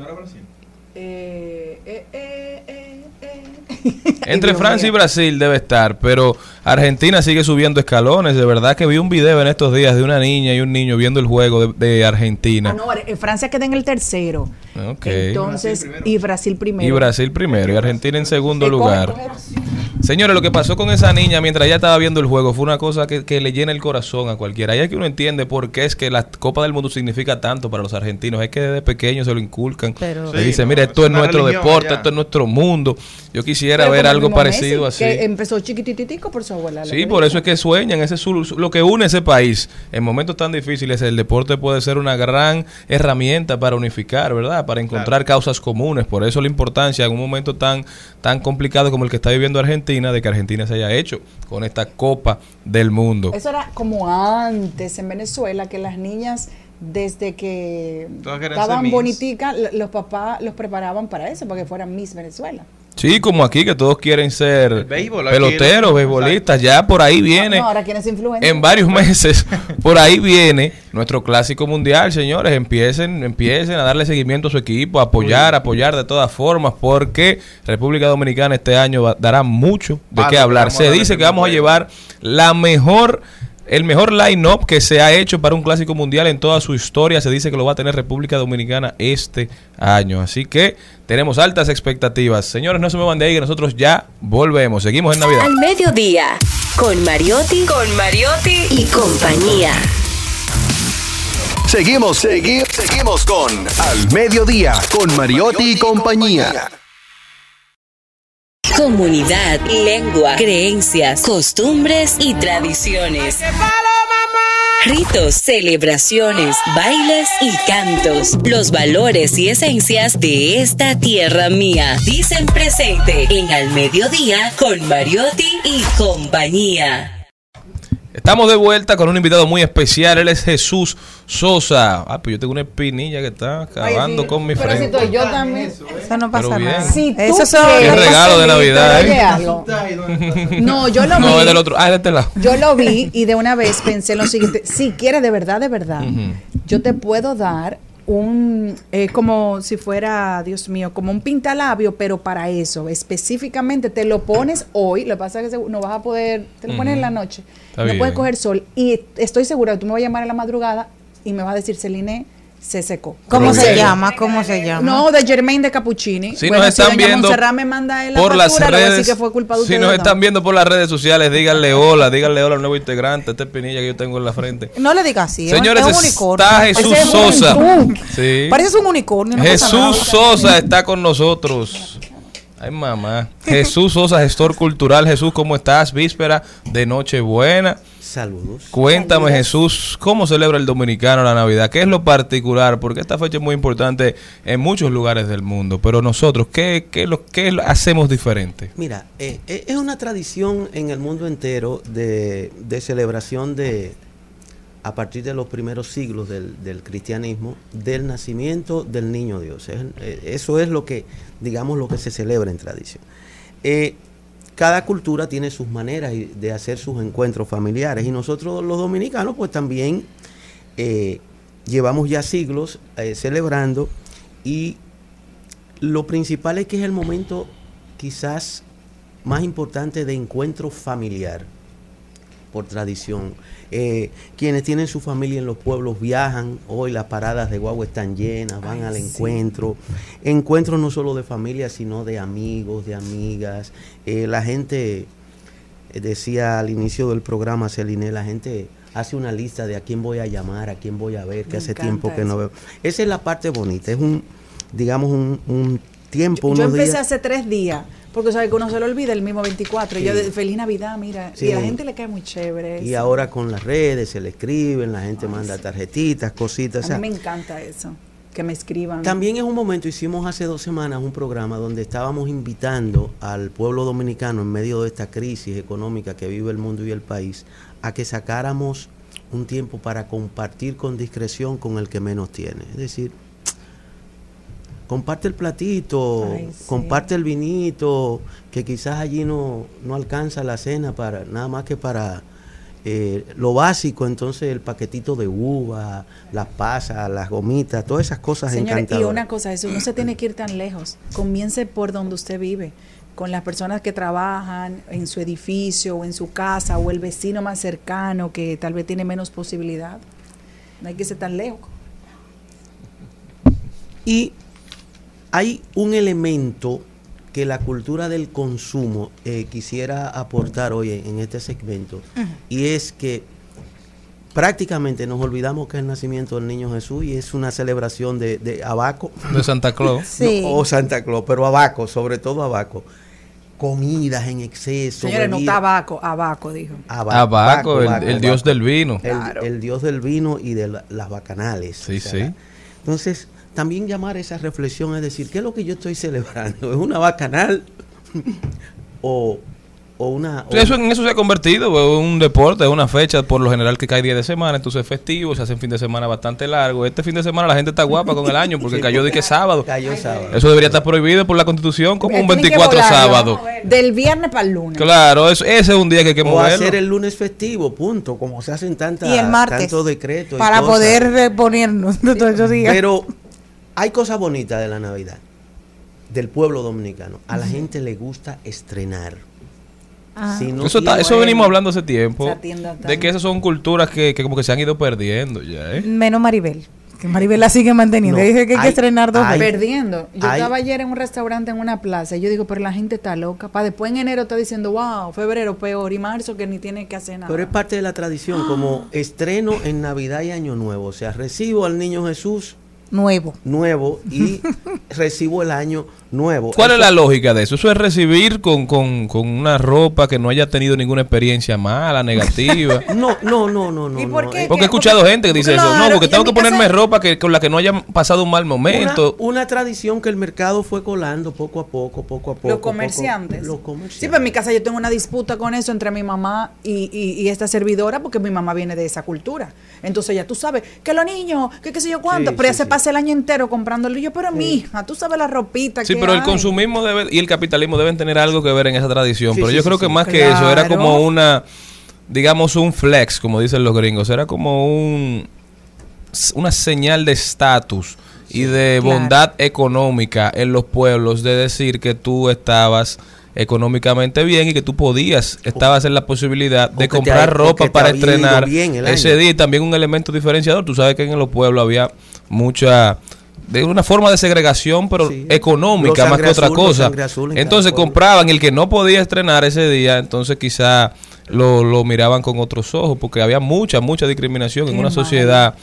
Eh, eh, eh, eh, eh. Entre <laughs> Francia y. Brasil debe estar, pero Argentina sigue subiendo escalones. De verdad que vi un video en estos días de una niña y un niño viendo el juego de, de Argentina. Ah, no, eh, Francia queda en el tercero. Ok. Entonces, y Brasil primero. Y Brasil primero y Argentina en segundo Eh, coge, lugar. Señores, lo que pasó con esa niña mientras ella estaba viendo el juego fue una cosa que, que le llena el corazón a cualquiera. Ahí es que uno entiende por qué es que la Copa del Mundo significa tanto para los argentinos. Es que desde pequeños se lo inculcan. Pero- le Sí, dicen, mira, es esto es nuestro religión deporte, esto es nuestro mundo. Yo quisiera Pero ver algo parecido Messi, así. Que empezó chiquititico por su abuela. Sí, por eso es que sueñan, ese es su- su- lo que une ese país. En momentos tan difíciles, el deporte puede ser una gran herramienta para unificar, ¿verdad? Para encontrar causas comunes. Por eso la importancia en un momento tan, tan complicado como el que está viviendo Argentina, de que Argentina se haya hecho con esta Copa del Mundo. Eso era como antes en Venezuela, que las niñas desde que estaban boniticas, los papás los preparaban para eso, para que fueran Miss Venezuela. Sí, como aquí, que todos quieren ser béisbol, peloteros, lo- beisbolistas. Ya por ahí viene. No, ahora quienes influencers. en varios <laughs> meses, <laughs> por ahí viene nuestro clásico mundial, señores. Empiecen, empiecen a darle seguimiento a su equipo, a apoyar, apoyar de todas formas, porque República Dominicana este año va- dará mucho de Palo qué que hablar. Se dice que vamos a llevar la mejor, el mejor line-up que se ha hecho para un clásico mundial en toda su historia. Se dice que lo va a tener República Dominicana este año. Así que tenemos altas expectativas. Señores, no se muevan de ahí, que nosotros ya volvemos. Seguimos en Navidad. Al mediodía, con Mariotti, con Mariotti y compañía. Seguimos, seguimos, seguimos con Al Mediodía, con Mariotti y compañía. Comunidad, lengua, creencias, costumbres y tradiciones. Ritos, celebraciones, bailes y cantos. Los valores y esencias de esta tierra mía. Dicen presente en Al Mediodía con Mariotti y compañía. Estamos de vuelta con un invitado muy especial. Él es Jesús Sosa. Ah, pues yo tengo una espinilla que está acabando con mi Pero si frente. estoy yo también. Eso no pasa Pero bien. nada. Si tú Eso quieres- Qué regalo de Navidad, ¿eh? No, yo lo <laughs> No, vi. es del otro. Ah, es de este lado. Yo lo vi y de una vez pensé lo siguiente, si quieres de verdad, de verdad, yo te puedo dar un, eh, como si fuera, Dios mío, como un pintalabio, pero para eso, específicamente te lo pones hoy, lo que pasa es que no vas a poder, te lo pones en la noche, Está no bien. puedes coger sol y estoy segura que tú me vas a llamar en la madrugada y me vas a decir, Celine, se secó. ¿Cómo se llama? ¿Cómo se llama? No, de Germain de Cappuccini. Si Bueno, nos están viendo Montserrat me manda él la por las factura, a decir redes, que fue culpa de si nos no. están viendo por las redes sociales, díganle hola, díganle hola al nuevo integrante, esta espinilla que yo tengo en la frente. No le digas así. es- Señores, es un unicornio. está Jesús es Sosa. Sí. Pareces un unicornio. no Jesús nada. Sosa está con nosotros. Ay, mamá. Jesús Sosa, gestor cultural. Jesús, ¿cómo estás? Víspera de Nochebuena. Saludos. Cuéntame, Jesús, ¿cómo celebra el dominicano la Navidad? ¿Qué es lo particular? Porque esta fecha es muy importante en muchos lugares del mundo. Pero nosotros, ¿qué, qué, lo, qué lo hacemos diferente? Mira, eh, eh, es una tradición en el mundo entero de, de celebración de, a partir de los primeros siglos del, del cristianismo, del nacimiento del niño Dios. Eh, eso es lo que, digamos, lo que se celebra en tradición. Eh, cada cultura tiene sus maneras de hacer sus encuentros familiares y nosotros los dominicanos pues también eh, llevamos ya siglos celebrando y lo principal es que es el momento quizás más importante de encuentro familiar por tradición. Eh, quienes tienen su familia en los pueblos viajan, hoy las paradas de guagua están llenas, van Ay, al sí. encuentro. Encuentros no solo de familia, sino de amigos, de amigas. Eh, la gente, eh, decía al inicio del programa, Celine, la gente hace una lista de a quién voy a llamar, a quién voy a ver, que Me hace tiempo que no veo. Esa es la parte bonita, es un, digamos, un, un tiempo, Yo unos empecé días. hace tres días, porque sabes que uno se lo olvida el mismo 24. Y yo Sí. Feliz Navidad, mira. Sí. Y a la gente le cae muy chévere. Y eso. ahora con las redes se le escriben, la gente manda tarjetitas, cositas. o A sea, mí me encanta eso, que me escriban. También es un momento, hicimos hace dos semanas un programa donde estábamos invitando al pueblo dominicano en medio de esta crisis económica que vive el mundo y el país a que sacáramos un tiempo para compartir con discreción con el que menos tiene. Es decir, comparte el platito, Ay, sí. comparte el vinito, que quizás allí no, no alcanza la cena para nada más que para eh, lo básico, entonces el paquetito de uva, las pasas, las gomitas, todas esas cosas Señores, y encantadoras. una cosa, eso no se tiene que ir tan lejos. Comience por donde usted vive. con las personas que trabajan en su edificio o en su casa o el vecino más cercano que tal vez tiene menos posibilidad. No hay que ser tan lejos. Y hay un elemento que la cultura del consumo eh, quisiera aportar hoy en, este segmento, y es que prácticamente nos olvidamos que es el nacimiento del niño Jesús y es una celebración de, de Abaco. De Santa Claus. <laughs> Sí. No, o Santa Claus, pero Abaco, sobre todo Abaco. Comidas en exceso. Señores, no tabaco, abaco, dijo. Aba- Abaco, el- el dios Abaco. del vino. El, Claro. el dios del vino y de la- las bacanales. Sí, sí. Entonces, también llamar esa reflexión es decir, ¿qué es lo que yo estoy celebrando? ¿Es una bacanal <laughs> o, o una... o- Sí, eso, en eso se ha convertido, pues, un deporte, es una fecha por lo general que cae día de semana, entonces es festivo, se hace un fin de semana bastante largo. Este fin de semana la gente está guapa con el año porque Sí, cayó de que sábado. Cayó sábado. Eso debería estar prohibido por la constitución como un Tienen que 24 volarlo sábado. Del viernes para el lunes. Claro, eso, ese es un día que hay que o moverlo. hacer el lunes festivo, punto, como se hacen tantas Y el martes. tantos decretos. y Para poder reponernos de todos esos días. Pero hay cosas bonitas de la Navidad, del pueblo dominicano. A la gente le gusta estrenar. Ah. Si no eso, está- eso venimos hablando hace tiempo, de que esas son culturas que, que como que se han ido perdiendo ya, ¿eh? Menos Maribel. Que Maribel la sigue manteniendo. No, Dice que hay que estrenar dos hay- veces. Perdiendo. Yo Hay- estaba ayer en un restaurante en una plaza y yo digo, pero la gente está loca. Para después en enero está diciendo, wow, febrero peor y marzo que ni tiene que hacer nada. Pero es parte de la tradición, como estreno en Navidad y Año Nuevo. O sea, recibo al niño Jesús Nuevo. nuevo y <laughs> recibo el año nuevo. ¿Cuál es la lógica de eso? Eso es recibir con, con, con una ropa que no haya tenido ninguna experiencia mala, negativa. <laughs> No, no, no, no, no. ¿Y por qué? Porque he escuchado gente que dice eso. No, porque tengo en que casa- ponerme ropa que, con la que no haya pasado un mal Una, momento. una tradición que el mercado fue colando poco a poco, poco a poco. los poco- comerciantes. los comerciantes. Sí, pero en mi casa yo tengo una disputa con eso entre mi mamá y, y- y esta servidora porque mi mamá viene de esa cultura. Entonces ya tú sabes que los niños, que qué sé yo cuánto, Sí, pero ya sí, se sí. Pasa el año entero comprándolo. Y yo, pero mi hija, tú sabes la ropita Sí, que pero el consumismo debe, y el capitalismo deben tener algo que ver en esa tradición. Sí, pero sí, yo sí, creo sí. que más que eso era como una, digamos, un flex, como dicen los gringos. Era como un una señal de estatus y de Claro. bondad económica en los pueblos de decir que tú estabas económicamente bien y que tú podías, estabas en la posibilidad de comprar ha- ropa para estrenar ese día y también un elemento diferenciador. Tú sabes que en los pueblos había mucha de una forma de segregación, pero Sí. económica más que otra cosa. en Entonces compraban el que no podía estrenar ese día, entonces quizá lo, lo miraban con otros ojos, porque había mucha, mucha discriminación en una sociedad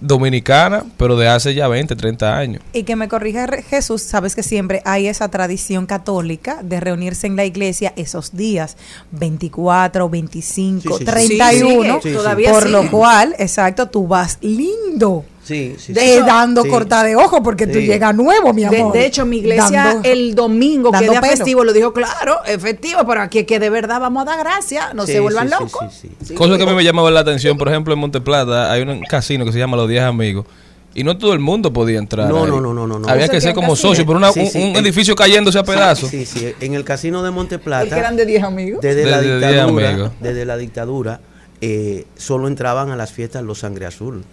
dominicana, pero de hace ya 20, 30 años. Y que me corrija Jesús, sabes que siempre hay esa tradición católica de reunirse en la iglesia esos días, 24, 25, Sí, sí, sí. 31, Sí, todavía por lo cual, exacto, tú vas lindo, Sí, sí, de- sí. dando Sí. corta de ojo porque tú llegas nuevo, mi amor. de hecho, mi iglesia Dando- el domingo, que dando día pelo. festivo, lo dijo claro, efectivo, pero aquí que de verdad vamos a dar gracias, no Sí, se vuelvan sí, sí, locos. sí, sí. Cosa que a mí me llamaba la atención, por ejemplo, en Monteplata hay un casino que se llama Los 10 Amigos. Y no todo el mundo podía entrar. No, ahí. no, no, no, no. Había ¿Eso que ser como casino? socio, pero una- Sí, un, sí, un el- edificio cayéndose a pedazos. Sí, sí, en el casino de Monteplata. que eran de 10 amigos. Desde, la Desde dictadura, amigos. desde la dictadura, eh, solo entraban a las fiestas los sangre azul.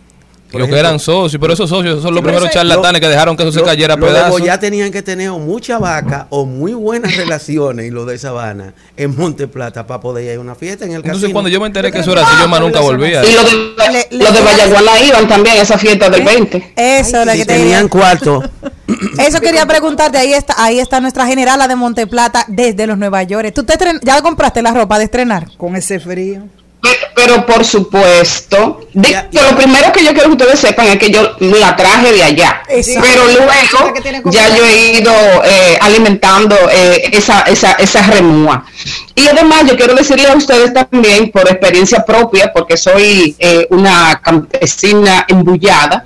Por Los que ejemplo, eran socios, pero esos socios son los primeros ese- charlatanes que dejaron que eso se cayera a pedazos. Boyá tenían que tener o mucha vaca o muy buenas <laughs> relaciones y lo de Sabana en Monteplata para poder ir a una fiesta en el Entonces, casino. cuando yo me enteré que eso era así, yo más nunca volvía. Y los de, Le- le- los de Vallaguana iban también a esa fiesta del 20. Eso es lo si que te tenían cuarto, <laughs> <clears throat> Eso quería preguntarte, ahí está, ahí está nuestra generala de Monteplata desde los Nueva York. ¿Tú te estren- ya compraste la ropa de estrenar? Con ese frío. Pero, pero por supuesto, de- Ya, que lo primero que yo quiero que ustedes sepan es que yo la traje de allá. Exacto. Pero luego ya yo he ido eh, alimentando eh, esa, esa, esa remúa. Y además yo quiero decirle a ustedes también, por experiencia propia, porque soy eh, una campesina embullada,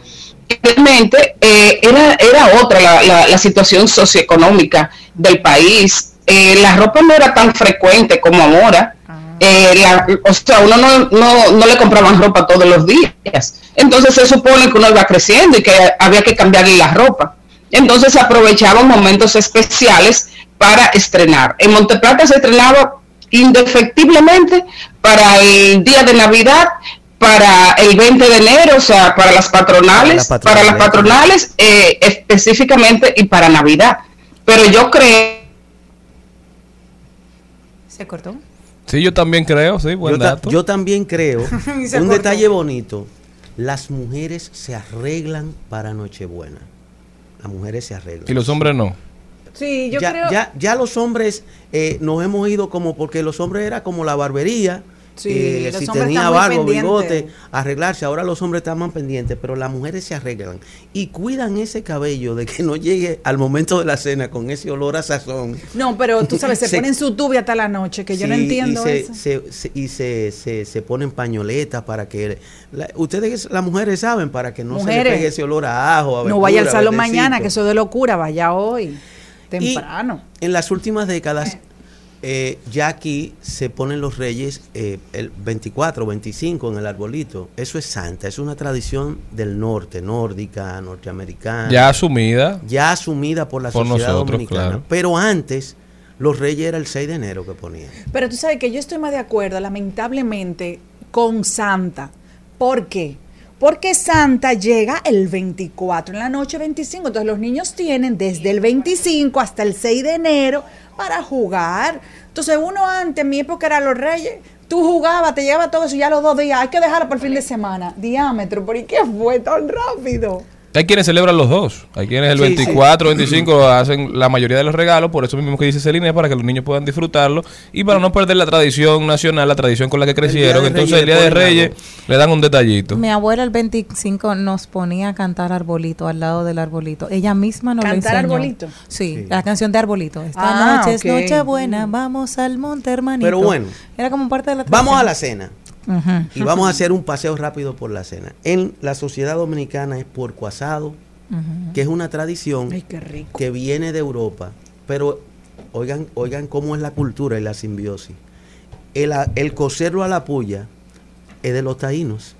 realmente eh, era, era otra la, la- la situación socioeconómica del país. Eh, la ropa no era tan frecuente como ahora. Eh, la- o sea, uno no, no, no le compraban ropa todos los días. Entonces se supone que uno iba creciendo y que había que cambiarle la ropa. Entonces se aprovechaban momentos especiales para estrenar. En Monteplata se estrenaba indefectiblemente para el día de Navidad, para el 20 de enero, o sea, para las patronales, Para las patronales eh, específicamente y para Navidad. Pero yo creo ¿Se cortó? Sí, yo también creo, sí, buen Yo, ta- dato. yo también creo. <laughs> Un cortó. detalle bonito. Las mujeres se arreglan para Nochebuena. Las mujeres se arreglan. y los hombres no. Sí, yo ya, creo. ya, ya los hombres eh, nos hemos ido como porque los hombres era como la barbería. Sí, eh, si tenía barba, bigote, arreglarse. Ahora los hombres están más pendientes, pero las mujeres se arreglan y cuidan ese cabello de que no llegue al momento de la cena con ese olor a sazón. No, pero tú <laughs> sabes, se, Se- ponen su tubia hasta la noche, que yo no entiendo y se, eso. se- se- y se, ponen pañoletas para que la- ustedes las mujeres saben para que no se le pegue ese olor a ajo a no vaya al verdura, salón verdecito. mañana, que eso de locura, vaya hoy, temprano. en las últimas décadas eh, ya aquí se ponen los reyes eh, el 24 25 en el arbolito eso es santa es una tradición del norte nórdica norteamericana Ya asumida. ya asumida por la Por sociedad nosotros, dominicana claro. pero antes los reyes era el 6 de enero que ponían Pero tú sabes que yo estoy más de acuerdo, lamentablemente, con Santa. ¿Por qué? Porque Santa llega el 24 en la noche 25. Entonces los niños tienen desde el 25 hasta el 6 de enero para jugar. Entonces uno antes, en mi época era los reyes, tú jugabas, te llevaba todo eso ya los dos días. Hay que dejarlo por el fin de semana. Diámetro, ¿por qué fue tan rápido? Hay quienes celebran los dos. Hay quienes el Sí, 24, 25 hacen la mayoría de los regalos, por eso mismo que dice Celine, para que los niños puedan disfrutarlo y para no perder la tradición nacional, la tradición con la que crecieron. de Entonces Reyes el día de Reyes le dan un detallito. Mi abuela el 25 nos ponía a cantar arbolito al lado del arbolito. Ella misma nos lo ¿Cantar enseñó. arbolito? Sí, Sí. la canción de arbolito. Esta Ah, noche es ok. Nochebuena, vamos al monte hermanito. Pero bueno. Era como parte de la vamos a la tradición. Y vamos a hacer un paseo rápido por la cena en la sociedad dominicana es puerco asado que es una tradición Ay, qué rico. que viene de Europa, pero oigan, oigan cómo es la cultura y la simbiosis. El, el cocerlo a la puya es de los taínos.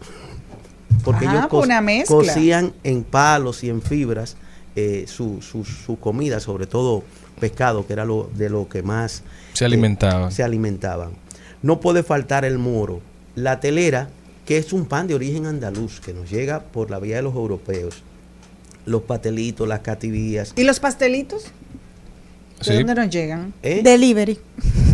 Porque Ah, ellos pues una mezcla. cocían en palos y en fibras eh, su, su, su comida, sobre todo pescado, que era lo, de lo que más Se alimentaban. se alimentaban. No puede faltar el moro, la telera, que es un pan de origen andaluz, que nos llega por la vía de los europeos. Los patelitos, las cativías. ¿Y los pastelitos? ¿De Sí. dónde nos llegan? ¿eh? Delivery.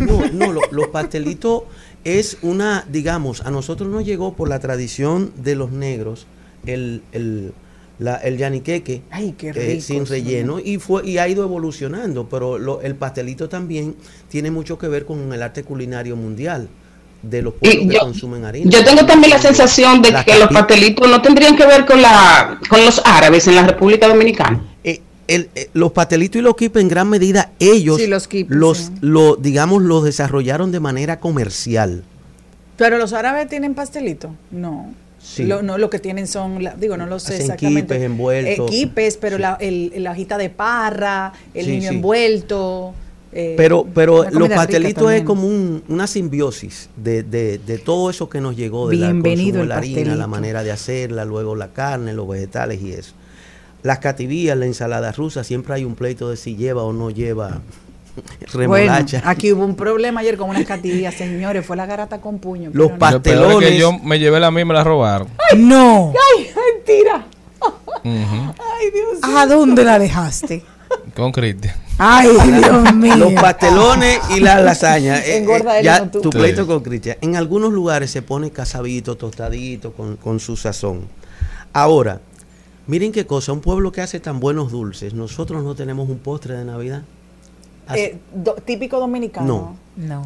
No, <laughs> no, lo- los pastelitos es una, digamos, a nosotros nos llegó por la tradición de los negros el, el, la- el yaniqueque Ay, qué eh, sin relleno y fue y ha ido evolucionando, pero lo- el pastelito también tiene mucho que ver con el arte culinario mundial de los pueblos Y que yo- consumen harina. Yo tengo también la sensación de que los pastelitos no tendrían que ver con la con los árabes en la República Dominicana. Eh, el- eh, los pastelitos y los kipes en gran medida ellos Sí, los kipes, los sí. lo digamos los desarrollaron de manera comercial. ¿Pero los árabes tienen pastelito? No. Sí. Lo, no, lo que tienen son, la- digo, no lo sé Hacen exactamente. quipes envueltos. Eh, quipes, pero Sí. la, el, la hojita de parra, el Sí, niño sí. envuelto. Eh, Pero, pero los pastelitos es como un- una simbiosis de, de, de todo eso que nos llegó de la, el Bienvenido consumo de el la harina, la manera de hacerla, luego la carne, los vegetales y eso. Las cativías, la ensalada rusa, siempre hay un pleito de si lleva o no lleva <laughs> Bueno, remolacha. aquí hubo un problema ayer con unas cativillas, señores, fue la garata con puño. Los no. es que pastelones. yo me llevé la mía y me la robaron. No. ¡Ay, mentira! ¡Ay, Dios ¿A dónde la <laughs> dejaste? Con Cristian. Ay, Dios mío. Los pastelones y la lasaña. eh, <laughs> Engorda eh, él, ya no tú. tu Sí. pleito con Cristian. En algunos lugares se pone casabito, tostadito, con, con su sazón. Ahora, miren qué cosa, un pueblo que hace tan buenos dulces, nosotros no tenemos un postre de Navidad. Así- Eh, do- típico dominicano. No.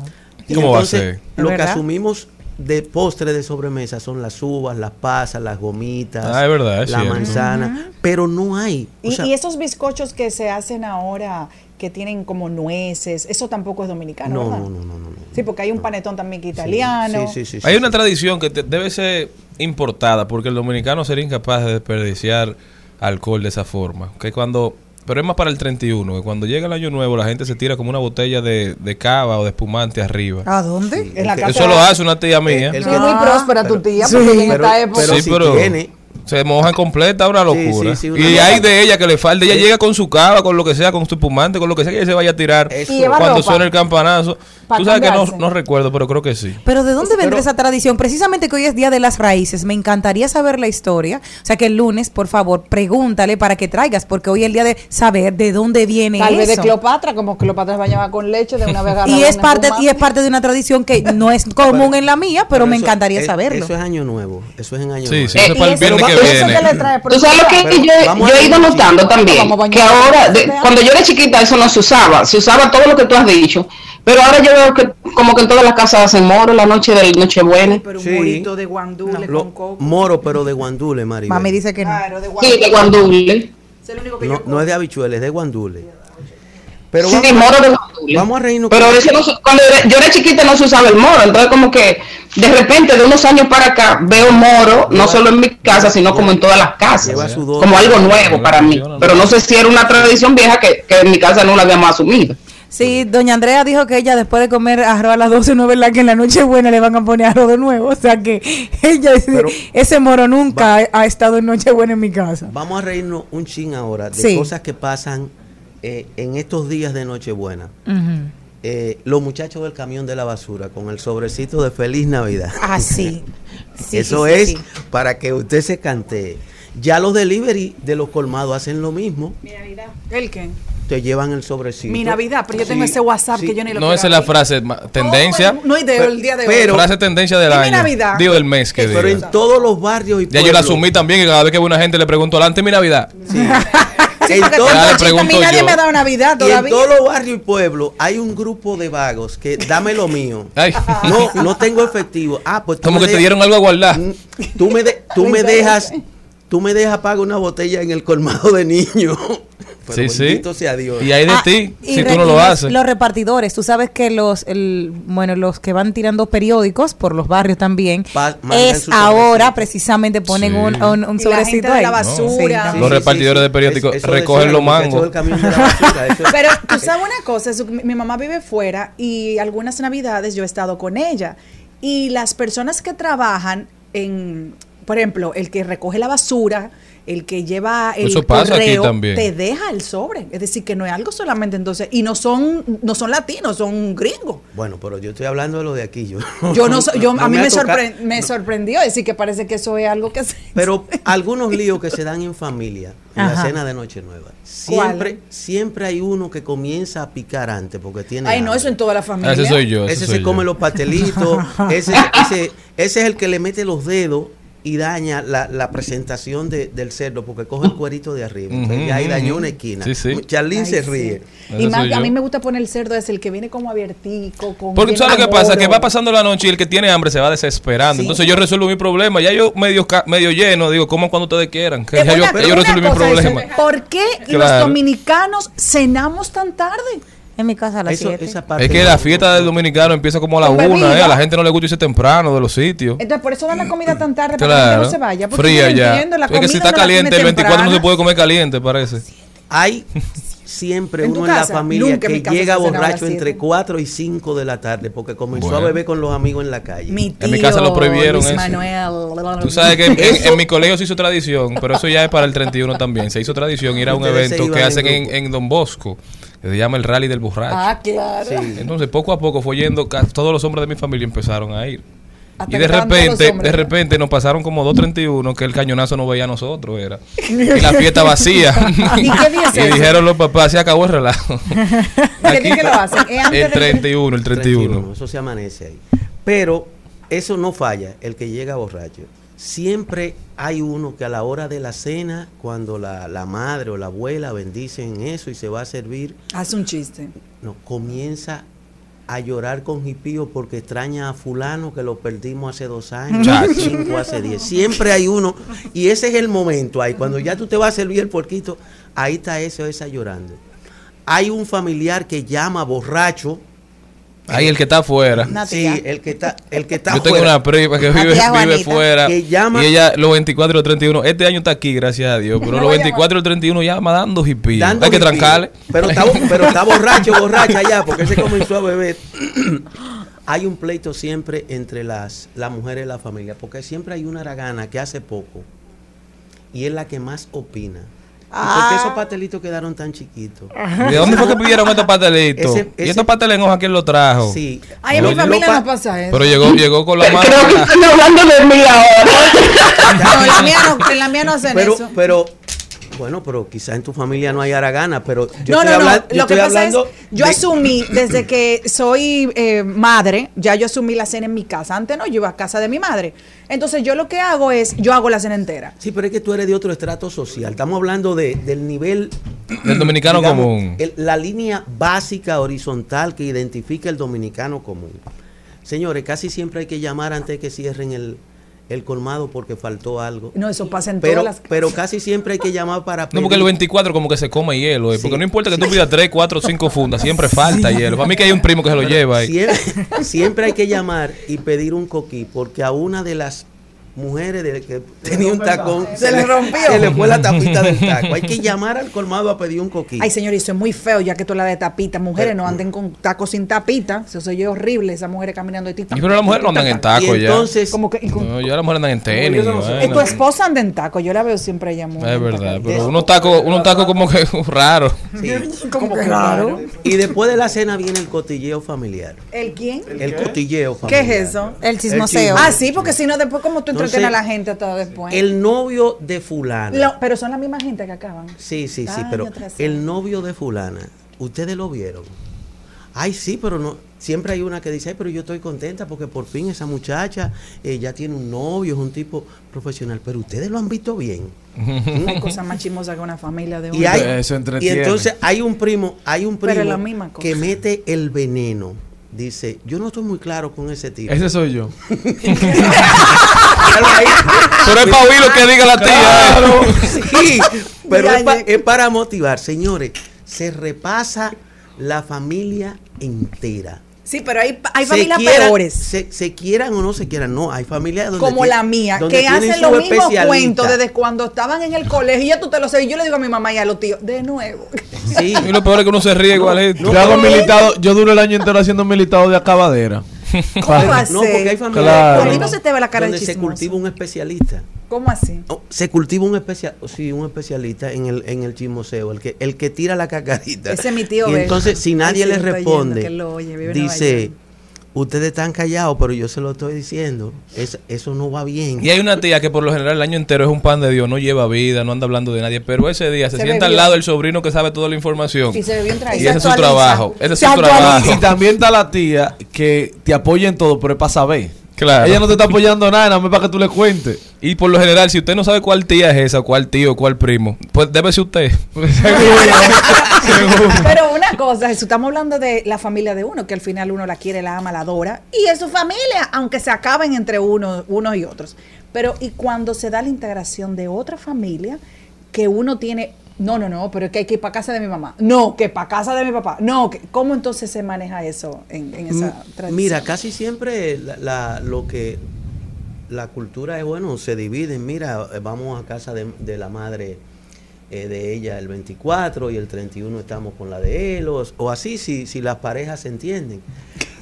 y ¿Cómo va a entonces, ser? Lo que ¿Verdad? asumimos de postre de sobremesa son las uvas, las pasas, las gomitas, Ah, es verdad, es la cierto. manzana, pero no hay. o Y, sea, y esos bizcochos que se hacen ahora, que tienen como nueces, eso tampoco es dominicano, no, ¿verdad? no, no, no, no, no. Sí, porque hay un panetón también que italiano. Sí, sí, sí, sí, Hay sí. una tradición que te- debe ser importada porque el dominicano sería incapaz de desperdiciar alcohol de esa forma. Que cuando, pero es más para el 31, que cuando llega el año nuevo la gente se tira como una botella de, de cava o de espumante arriba. ¿A dónde? Sí. En la El casa- Eso lo hace una tía mía. el Sí, que- muy próspera tu tía, Sí. porque en pero, esta época. pero Sí, si pero- tiene, Se mojan completa, una locura. sí, sí, una y locura. hay de ella que le falta. Ella Sí. llega con su cava, con lo que sea, con su espumante, con lo que sea que ella se vaya a tirar cuando suene el campanazo. Pa' Tú sabes que no, no recuerdo, pero creo que sí. Pero ¿de dónde vendrá esa tradición? Precisamente que hoy es Día de las Raíces. Me encantaría saber la historia. O sea que el lunes, por favor, pregúntale para que traigas, porque hoy es el día de saber de dónde viene Tal vez de. Cleopatra, como Cleopatra se bañaba con leche de una vez Y es parte y es parte de una tradición que no es <laughs> común en la mía, pero, me eso- encantaría es- saberlo. Eso es año nuevo. Eso es en año Sí, nuevo. sí, eso Eh, es para el eso- viernes que viene. que le trae Tú sabes lo que Pero yo, yo he ido notando chicos. también, que ahora, de- cuando yo era chiquita eso no se usaba, se usaba todo lo que tú has dicho, pero ahora yo veo que como que en todas las casas hacen moro la noche del Nochebuena. Pero un Sí. morito de guandule Lo- con coco. moro, pero de guandule, Maribel. Mami dice que no. Claro, de Sí, guandule. de guandule. Es el único que No, yo no es de habichuelas, es de guandule. Pero Sí, vamos, moro de guandule. vamos a reírnos Pero eso no cuando yo era chiquita no se usaba el moro, entonces como que de repente de unos años para acá veo moro, no solo en mi casa, sino como en todas las casas, sudor. como algo nuevo para mí. Pero no sé si era una tradición vieja que, que en mi casa no la habíamos asumido. Sí, doña Andrea dijo que ella después de comer arroz a las 12 no es verdad que en la noche buena le van a poner arroz de nuevo. O sea que <laughs> ella dice, Pero- ese moro nunca ha, ha estado en Nochebuena en mi casa. Vamos a reírnos un chin ahora de Sí. cosas que pasan eh, en estos días de Nochebuena. Eh, los muchachos del camión de la basura con el sobrecito de Feliz Navidad. Ah, sí. <laughs> Sí, Eso sí, sí, es sí. para que usted se cantee. Ya los delivery de los colmados hacen lo mismo. ¿El qué? Te llevan el sobrecito. Mi Navidad, pero yo tengo ese WhatsApp sí. que yo ni lo No, esa es la frase, ma- tendencia. No, no hay de Pero- el día de pero- hoy. frase tendencia del ¿Y mi año. Navidad? Digo, del mes que Pero en todos los barrios y Ya yo la asumí también que cada vez que una gente le pregunto, adelante mi Navidad. sí. <laughs> Porque a mí nadie yo. me ha dado Navidad y en todavía. todos los barrios y pueblos hay un grupo de vagos que dame lo mío. Ay, No, no tengo efectivo. Ah, pues tú como me que te dieron algo a guardar. Mm, Tú me, de- tú me dejas, tú me dejas pagar una botella en el colmado de niño. <laughs> Pero Sí, sí. bendito sea Dios. Y hay de Ah, ti, si tú no lo haces. Los repartidores, tú sabes que los, el, bueno, los que van tirando periódicos por los barrios también, Pa- es ahora precisamente ponen Sí. un, un, sobrecito de ahí. la basura. Sí, Los repartidores de periódicos Eso recogen los mangos. <laughs> Pero tú sabes una cosa, su- mi mamá vive fuera y algunas navidades yo he estado con ella. Y las personas que trabajan en, por ejemplo, el que recoge la basura, el que lleva el Eso pasa aquí correo, también. te deja el sobre. Es decir, que no es algo solamente entonces, y no son, no son latinos, son gringos. Bueno, pero yo estoy hablando de lo de aquí. Yo, <laughs> Yo no, so- yo, <laughs> a mí me, sorpre- me sorprendió decir que parece que eso es algo que se Pero <laughs> algunos líos que se dan en familia, en la cena de Nochenueva. Siempre, siempre hay uno que comienza a picar antes porque tiene. Ay, no, eso en toda la familia. Ah, Ese soy yo. Ese soy se come los pastelitos, ese, ese, ese es el que le mete los dedos y daña la, la presentación de- del cerdo porque coge el cuerito de arriba. Entonces, ya ahí dañó una esquina. Sí, sí. Charlín Ay, se sí. ríe. Y más, a mí me gusta poner el cerdo, es el que viene como abiertico, con Porque tú sabes lo que pasa, que va pasando la noche y el que tiene hambre se va desesperando. Sí. Entonces yo resuelvo mi problema. Ya yo medio, medio lleno, digo, coman cuando ustedes quieran. Que ya yo, una- yo resuelvo mi problema. ¿Por qué los dominicanos cenamos tan tarde? En mi casa a las Eso- 7. esa parte Es que la fiesta del dominicano empieza como a la Con una, bebida. ¿eh? A la gente no le gusta irse temprano de los sitios. Entonces, por eso dan la comida tan tarde para que la Claro. gente no se vaya. Porque Fría yo no ya. entiendo, la Es que comida si está no la caliente, el 24 no se temprano. puede comer caliente, parece. Hay <laughs> siempre ¿En uno en la casa? familia Nunca en mi que casa llega se cenaba a las borracho entre siete. 4 y 5 de la tarde porque comenzó Bueno. a beber con los amigos en la calle. Mi tío, En mi casa lo prohibieron Luis eso. Manuel. Tú sabes que en, en- en mi colegio se hizo tradición, pero eso ya es para el 31 también. Se hizo tradición ir a un Ustedes se evento que iban hacen en en, grupo. en Don Bosco, que se llama el Rally del Borracho. Ah, claro. Sí. Entonces, poco a poco fue yendo, todos los hombres de mi familia empezaron a ir. Hasta Y de repente, de repente nos pasaron como 2.31 que el cañonazo no veía a nosotros, era. Y la fiesta vacía. <laughs> ¿Y qué Y dijeron los papás, se acabó el relajo. <laughs> ¿Qué día que lo hacen? ¿Es antes El del- 31, el 31. Eso se amanece ahí. Pero eso no falla, el que llega borracho. Siempre hay uno que a la hora de la cena, cuando la, la madre o la abuela bendicen eso y se va a servir, Hace un chiste. no, comienza a llorar con jipío porque extraña a fulano que lo perdimos hace dos años, hace cinco, hace diez. Siempre hay uno, y ese es el momento ahí, cuando ya tú te vas a servir el puerquito, ahí está ese o esa llorando. Hay un familiar que llama borracho, Ahí el que está afuera. Sí, el que está, el que está Yo tengo una prima que vive, vive fuera. Que llama- Y ella, los 24 y los 31. Este año está aquí, gracias a Dios. Pero No los va a 24 y los 31 llama dando hipillo. dando Hay que trancarle. Pero está, pero está borracho, <laughs> borracha ya, porque se comenzó a beber. <clears throat> hay un pleito siempre entre las, las mujeres de la familia, porque siempre hay una aragana que hace poco y es la que más opina. ¿Y por Ah. qué esos pastelitos quedaron tan chiquitos? ¿De dónde fue que pidieron estos pastelitos? Ese- ¿Y estos pasteles en hoja quién los trajo? Sí. Ay, en mi familia no pasa eso. Pero llegó, llegó con la mano. Creo que están hablando de mí ahora. <laughs> No, en la mía no, en la mía no hacen Pero, eso. pero, bueno, pero quizás en tu familia no hay haragana, pero yo no, estoy no, no. hablan- yo Lo que pasa es, hablando yo de- asumí <clears throat> desde que soy eh, madre, ya yo asumí la cena en mi casa. Antes no, yo iba a casa de mi madre. Entonces yo lo que hago es, yo hago la cena entera. Sí, pero es que tú eres de otro estrato social. Estamos hablando de, del nivel <clears throat> Del dominicano común. el- la línea básica horizontal que identifica el dominicano común. Señores, casi siempre hay que llamar antes de que cierren el, el colmado porque faltó algo. No, eso pasa en Pero, todas las pero casi siempre hay que llamar para No, porque el 24 como que se come hielo, eh, porque Sí. no importa que tú pidas 3, 4, 5 fundas, siempre falta hielo. Para mí que hay un primo que se lo lleva ahí. Siempre, siempre hay que llamar y pedir un coquí, porque a una de las mujeres de que tenía un tacón Se le rompió. Se le fue la tapita del taco. <laughs> Hay que llamar al colmado a pedir un coquí. Ay, señor, eso es muy feo, ya que tú la de tapita. Mujeres Pero- no anden con tacos sin tapita. Eso se oye horrible, esas mujeres caminando. Y Y pero las mujeres no andan en y taco ya. entonces, Como que, y con- No, ya las mujeres andan en tenis. y Eh, tu esposa anda en taco, yo la veo siempre ella muy Es verdad, taco. pero unos tacos, unos tacos como que <laughs> raros. sí. Como que raro. Y después de la cena viene el cotilleo familiar. ¿El quién? El cotilleo ¿Qué familiar. es eso? El chismoseo. Ah, sí, porque si no, después, como tú Entonces, entretienes a la gente hasta después? El novio de fulana. Lo- pero son la misma gente que acaban. Sí, sí, sí, pero el novio de fulana, ¿ustedes lo vieron? Ay, sí, pero no. Siempre hay una que dice, ay, pero yo estoy contenta porque por fin esa muchacha eh, ya tiene un novio, es un tipo profesional. Pero ustedes lo han visto bien. <laughs> Hay cosas más chismosas que una familia de Y, uno. hay, Eso y entonces hay un primo, hay un primo la misma cosa. que mete el veneno. Dice, yo no estoy muy claro con ese tipo. Ese soy yo. <laughs> Pero es para oír lo que diga la tía. Claro, <laughs> sí, pero pa- es para motivar. Señores, se repasa la familia entera. Sí, pero hay, hay Se familias quieran- peores. Se, se quieran o no se quieran, no. Hay familias donde Como la mía, que tienen hacen los mismos cuentos desde cuando estaban en el colegio. Y ya tú te lo sabes. Y yo le digo a mi mamá y a los tíos, de nuevo. Sí. Y lo peor es que uno se ríe igualito. yo hago militado, yo duro el año entero haciendo militado de acabadera. <laughs> ¿Cómo así? No, porque hay familias Claro. No se te ve la cara de donde se cultiva un especialista. ¿Cómo así? Oh, se cultiva un especial, sí, un especialista en el en el chismoseo, el que el que tira la cacarita. Ese es mi tío Y entonces si nadie sí, le responde, oye, dice. Ustedes están callados, pero yo se lo estoy diciendo, es- eso no va bien. Y hay una tía que por lo general el año entero es un pan de Dios, no lleva vida, no anda hablando de nadie, pero ese día se, Se sienta al lado del sobrino que sabe toda la información. Y se ese es su trabajo. Ese es su trabajo. Y también está la tía que te apoya en todo, pero es para saber. Claro. Ella no te está apoyando nada, nada más para que tú le cuentes. Y por lo general, si usted no sabe cuál tía es esa, cuál tío, cuál primo, pues debe ser usted. <laughs> <laughs> Pero una cosa, Jesús, estamos hablando de la familia de uno, que al final uno la quiere, la ama, la adora, y es su familia, aunque se acaben entre uno, unos y otros. Pero y cuando se da la integración de otra familia, que uno tiene, no, no, no, pero es que hay que ir para casa de mi mamá, no, que para casa de mi papá, no, que, ¿cómo entonces se maneja eso en, en esa tradición? Mira, casi siempre la, la- lo que la cultura es bueno, se dividen, mira, eh, vamos a casa de, de la madre eh, de ella el 24 y el 31 estamos con la de él, o, o así, si, si las parejas se entienden.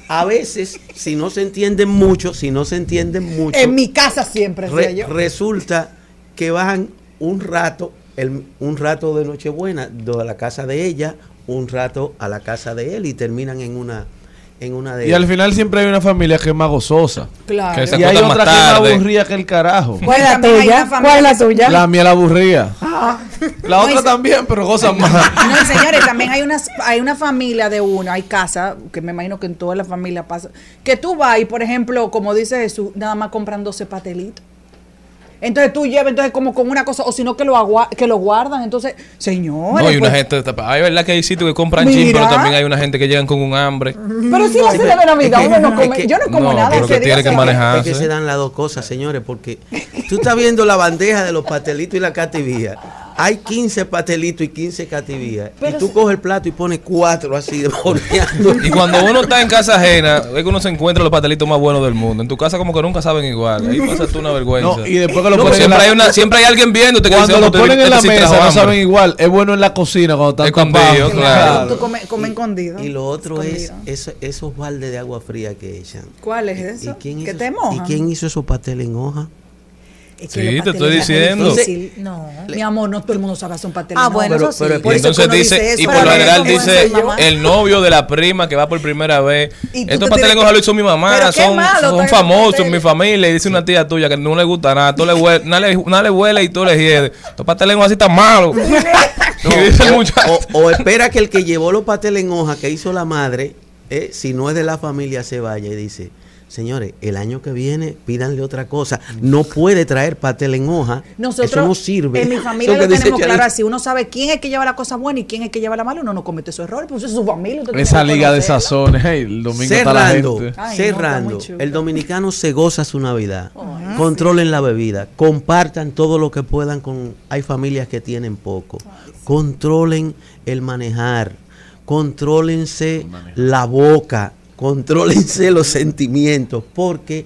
A veces, <laughs> si no se entienden mucho, si no se entienden mucho, En mi casa siempre, re- yo. resulta que van un rato, el- un rato de Nochebuena de la casa de ella, un rato a la casa de él y terminan en una, en una de Y al final siempre hay una familia que es más gozosa. Claro. Que se Y hay otra que es más aburrida que el carajo. ¿Cuál es la tuya? una ¿Cuál es la tuya? La mía la aburría. Ah. La otra también, pero gozan más. <laughs> No, señores, también hay unas, hay una familia de uno, hay casa, que me imagino que en toda la familia pasa, que tú vas y, por ejemplo, como dice Jesús, nada más compran 12 patelitos. Entonces tú llevas entonces como con una cosa, o si no que lo agua- que lo guardan, entonces, señores. No, hay una pues, gente, hay verdad que hay sitios que compran chin, pero también hay una gente que llegan con un hambre. Pero si la cena de Navidad uno no Es come, que- yo no como no, nada pero ese que día, tiene que señor. manejar. Es que se dan las dos cosas, señores, porque tú estás viendo la bandeja de los pastelitos y la cativía. Hay 15 pastelitos y 15 cativías. Y Pero tú si- coges el plato y pones cuatro así, <laughs> horneando. Y cuando uno está en casa ajena, es que uno se encuentra los pastelitos más buenos del mundo. En tu casa como que nunca saben igual. Ahí pasa tú una vergüenza. No, y después que lo No, ponen en siempre, la- hay una, siempre hay alguien viéndote que Cuando dice, lo "Oh, te- ponen en este la sí trajo mesa no hambre". saben igual. Es bueno en la cocina cuando están Escondido, tapados. claro. Tú comes come escondido. Y lo otro es esos baldes de agua fría que echan. ¿Cuál es eso? ¿Y quién, que hizo, te ¿Y quién hizo esos pasteles en hoja? Es Sí, te estoy es diciendo. No, mi amor, no todo el mundo sabe hacer un pastel. Ah, no. bueno, Pero- eso sí. pero- Por eso entonces dice, eso, y por lo general no, dice el novio de la prima que va por primera vez. Estos te pasteles en que- hoja lo hizo mi mamá, son, malo son famosos en mi familia. Y dice una tía tuya que no le gusta nada, todo le huele, nada, le, nada le huele y todo le hiede. Estos pasteles en hoja así tan malos. <laughs> No, y dice el o- muchacho. o, o espera que el que llevó los pasteles en hoja que hizo la madre, eh, si no es de la familia, se vaya y dice, señores, el año que viene pídanle otra cosa. No puede traer pastel en hoja. Nosotros, Eso no sirve. en mi familia Eso lo tenemos claro así. Uno sabe quién es que lleva la cosa buena y quién es que lleva la mala. Uno no comete esos errores, pues eso es su familia. Esa liga de sazones, hey, el domingo está la Cerrando, gente. Ay, no, está cerrando. el dominicano se goza su Navidad. Controlen la bebida, compartan todo lo que puedan con hay familias que tienen poco. Controlen el manejar, contrólense la boca, contrólense los sentimientos porque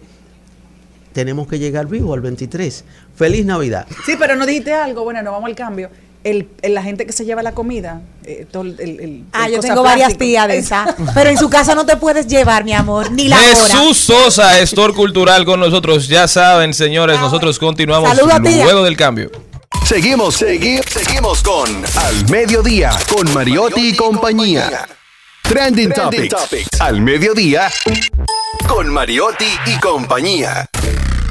tenemos que llegar vivo al 23. Feliz Navidad. Sí, pero no dijiste algo. Bueno, no vamos al cambio. El, el- la gente que se lleva la comida. eh, todo el, el- el- Ah, el yo tengo varias tías de esas. <laughs> Pero en su casa no te puedes llevar, mi amor, ni la hora. Jesús Sosa, gestor cultural con nosotros. Ya saben, señores, nosotros continuamos Saluda, luego del cambio. Seguimos, segui- seguimos con Al Mediodía, con Mariotti y compañía. Trending, Topics. Al Mediodía, con Mariotti y compañía.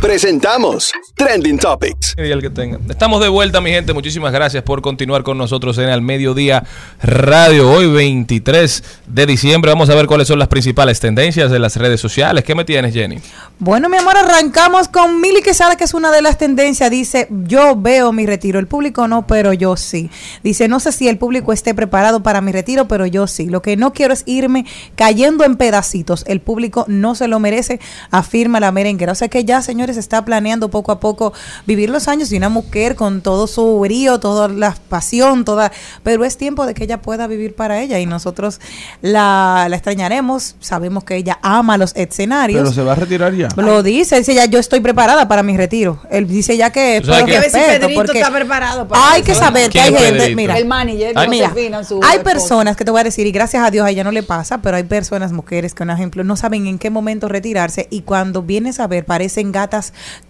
Presentamos Trending Topics. Y el que tenga. Estamos de vuelta, mi gente. Muchísimas gracias por continuar con nosotros en el Mediodía Radio. Hoy, 23 de diciembre, vamos a ver cuáles son las principales tendencias de las redes sociales. ¿Qué me tienes, Jenny? Bueno, mi amor, arrancamos con Mili Quesada, que es una de las tendencias. Dice, yo veo mi retiro. El público no, pero yo sí. Dice, no sé si el público esté preparado para mi retiro, pero yo sí. Lo que no quiero es irme cayendo en pedacitos. El público no se lo merece, afirma la merenguera. O sea que ya, señores, está planeando poco a poco vivir los años de una mujer con todo su brío, toda la pasión, toda... Pero es tiempo de que ella pueda vivir para ella y nosotros la, la extrañaremos. Sabemos que ella ama los escenarios. Pero se va a retirar ya. Lo dice, dice ya yo estoy preparada para mi retiro. Él dice ya que que- si respeto, Pedrito porque está preparado para hay eso. que saber que ¿Quién hay gente, Pedrito? mira, El manager, Ay, mira, su hay personas que te voy a decir y gracias a Dios a ella no le pasa, pero hay personas, mujeres que, por ejemplo, no saben en qué momento retirarse y cuando vienes a ver parecen gatas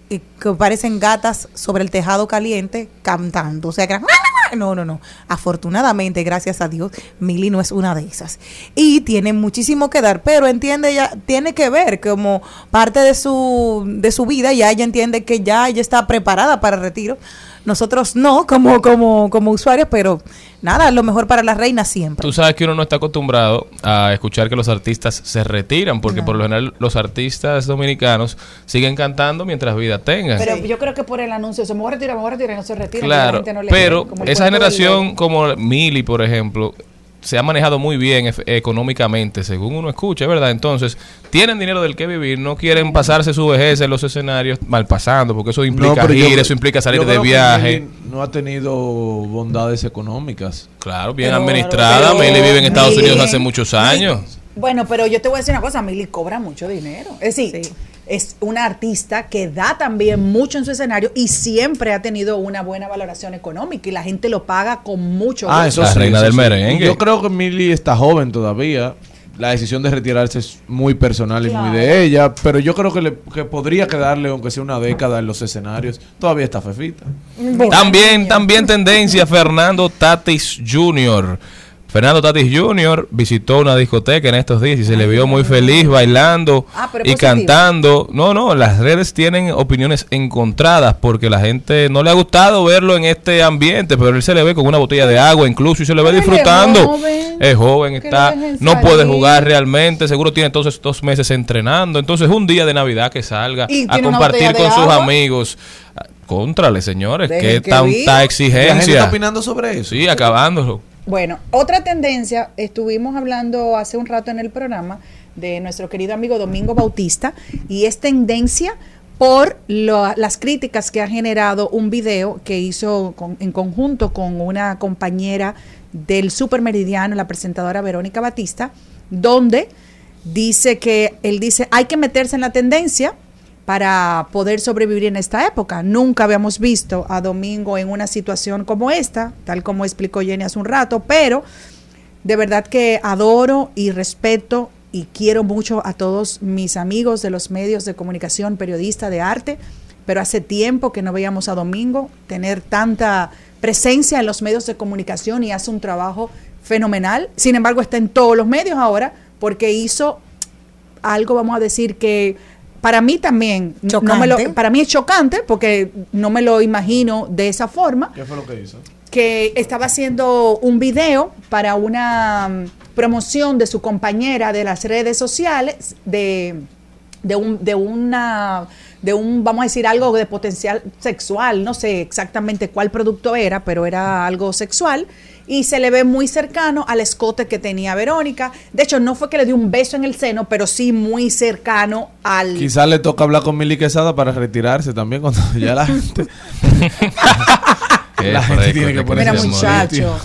eh, que parecen gatas sobre el tejado caliente cantando, o sea que eran, no, no, no. Afortunadamente, gracias a Dios, Mili no es una de esas. Y tiene muchísimo que dar, pero entiende ella, tiene que ver como parte de su, de su vida, ya ella entiende que ya ella está preparada para el retiro. Nosotros no, como, como, como usuarios, pero nada, lo mejor para la reina siempre. Tú sabes que uno no está acostumbrado a escuchar que los artistas se retiran, porque por lo general los artistas dominicanos siguen cantando mientras vida tengan. Pero yo creo que por el anuncio, se me voy a retirar, me voy a retirar, y no se retira. Claro, pero esa generación como Mili, por ejemplo, se ha manejado muy bien económicamente, según uno escucha, ¿verdad? Entonces, tienen dinero del que vivir, no quieren pasarse su vejez en los escenarios mal pasando, porque eso implica ir, eso implica salir yo de viaje. Mili No ha tenido bondades económicas. Claro, bien Pero- administrada. Mili vive en Estados Mili- Unidos hace muchos años. Bueno, pero yo te voy a decir una cosa, Milly cobra mucho dinero. Es decir, es una artista que da también mucho en su escenario y siempre ha tenido una buena valoración económica y la gente lo paga con mucho Ah, gusto. eso La sí, reina eso del merengue. Yo creo que Milly está joven todavía. La decisión de retirarse es muy personal y muy de ella, pero yo creo que, le, que podría quedarle, aunque sea una década en los escenarios. Todavía está fefita. También, también tendencia Fernando Tatis Jr. Fernando Tatis Jr. visitó una discoteca en estos días y se le vio muy feliz bailando Ah, y positivo. cantando. No, no, las redes tienen opiniones encontradas porque la gente no le ha gustado verlo en este ambiente, pero él se le ve con una botella de agua incluso y se le ve es disfrutando. joven. Es joven, está, no puede jugar realmente, seguro tiene todos estos meses entrenando. Entonces, un día de Navidad que salga Y a compartir con sus amigos. Ah, Contrale, señores, Dejen qué que tanta viva. La gente exigencia. está opinando sobre eso. Sí, acabándolo. Bueno, otra tendencia, estuvimos hablando hace un rato en el programa de nuestro querido amigo Domingo Bautista y es tendencia por lo- las críticas que ha generado un video que hizo en conjunto con una compañera del Super Meridiano, la presentadora Verónica Batista, donde dice que él dice hay que meterse en la tendencia para poder sobrevivir en esta época. Nunca habíamos visto a Domingo en una situación como esta, tal como explicó Jenny hace un rato, pero de verdad que adoro y respeto y quiero mucho a todos mis amigos de los medios de comunicación, periodistas de arte, pero hace tiempo que no veíamos a Domingo tener tanta presencia en los medios de comunicación y hace un trabajo fenomenal. Sin embargo, está en todos los medios ahora porque hizo algo, vamos a decir, que para mí también, no me lo- Chocante. para mí es chocante porque no me lo imagino de esa forma ¿Qué fue lo que hizo? que estaba haciendo un video para una mm, promoción de su compañera de las redes sociales de, de un de una de un vamos a decir algo de potencial sexual no sé exactamente cuál producto era pero era algo sexual y se le ve muy cercano al escote que tenía Verónica de hecho no fue que le dio un beso en el seno pero sí muy cercano al Quizás le toca hablar con Mili Quesada para retirarse también cuando <laughs> ya la gente. <laughs> <laughs> La gente tiene que ponerse.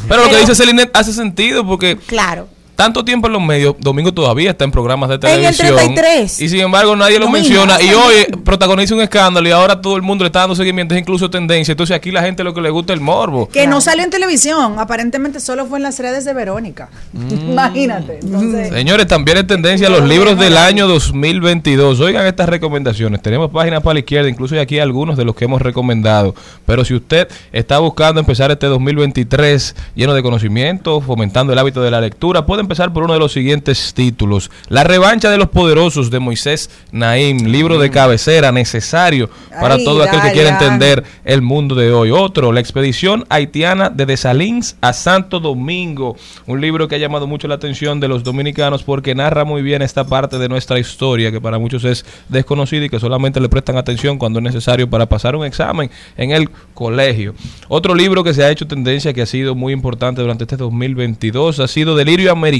Pero lo que dice Celine hace sentido porque Claro. Tanto tiempo en los medios, Domingo todavía está en programas de En el televisión. 33. Y sin embargo nadie lo No, menciona. y hoy protagoniza un escándalo y ahora todo el mundo le está dando seguimiento, es incluso tendencia. Entonces aquí la gente lo que le gusta es el morbo. que no salió en televisión aparentemente solo fue en las redes de Verónica <laughs> imagínate entonces Señores, también es tendencia los libros del año 2022. Oigan estas recomendaciones. Tenemos páginas para la izquierda, incluso hay aquí algunos de los que hemos recomendado. Pero si usted está buscando empezar este 2023 lleno de conocimiento, fomentando el hábito de la lectura, puede empezar por uno de los siguientes títulos. La revancha de los poderosos de Moisés Naim, libro de cabecera necesario para Ay, todo aquel que quiera entender el mundo de hoy. Otro, la expedición haitiana de Desalins a Santo Domingo, un libro que ha llamado mucho la atención de los dominicanos porque narra muy bien esta parte de nuestra historia que para muchos es desconocida y que solamente le prestan atención cuando es necesario para pasar un examen en el colegio. Otro libro que se ha hecho tendencia que ha sido muy importante durante este 2022 ha sido Delirio Americano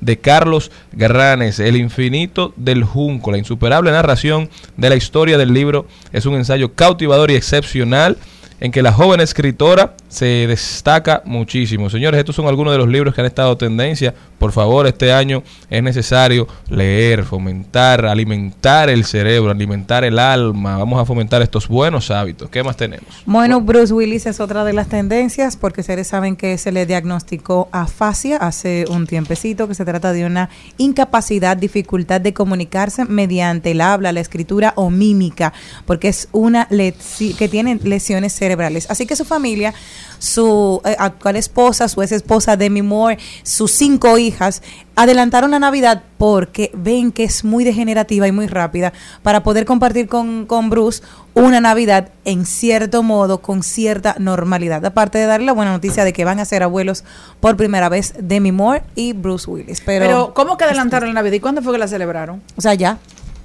de Carlos Garranes, El infinito del junco, la insuperable narración de la historia del libro es un ensayo cautivador y excepcional en que la joven escritora se destaca muchísimo. Señores, estos son algunos de los libros que han estado tendencia. Por favor, este año es necesario leer, fomentar, alimentar el cerebro, alimentar el alma. Vamos a fomentar estos buenos hábitos. ¿Qué más tenemos? Bueno, Bruce Willis es otra de las tendencias porque ustedes saben que se le diagnosticó afasia hace un tiempecito, que se trata de una incapacidad, dificultad de comunicarse mediante el habla, la escritura o mímica, porque es una que tiene lesiones cerebrales. Así que su familia, su eh, actual esposa, su ex esposa Demi Moore, sus cinco hijas, adelantaron la Navidad porque ven que es muy degenerativa y muy rápida para poder compartir con, con Bruce una Navidad en cierto modo, con cierta normalidad. Aparte de darle la buena noticia de que van a ser abuelos por primera vez Demi Moore y Bruce Willis. Pero, pero ¿cómo que adelantaron la Navidad y cuándo fue que la celebraron? o sea, ya.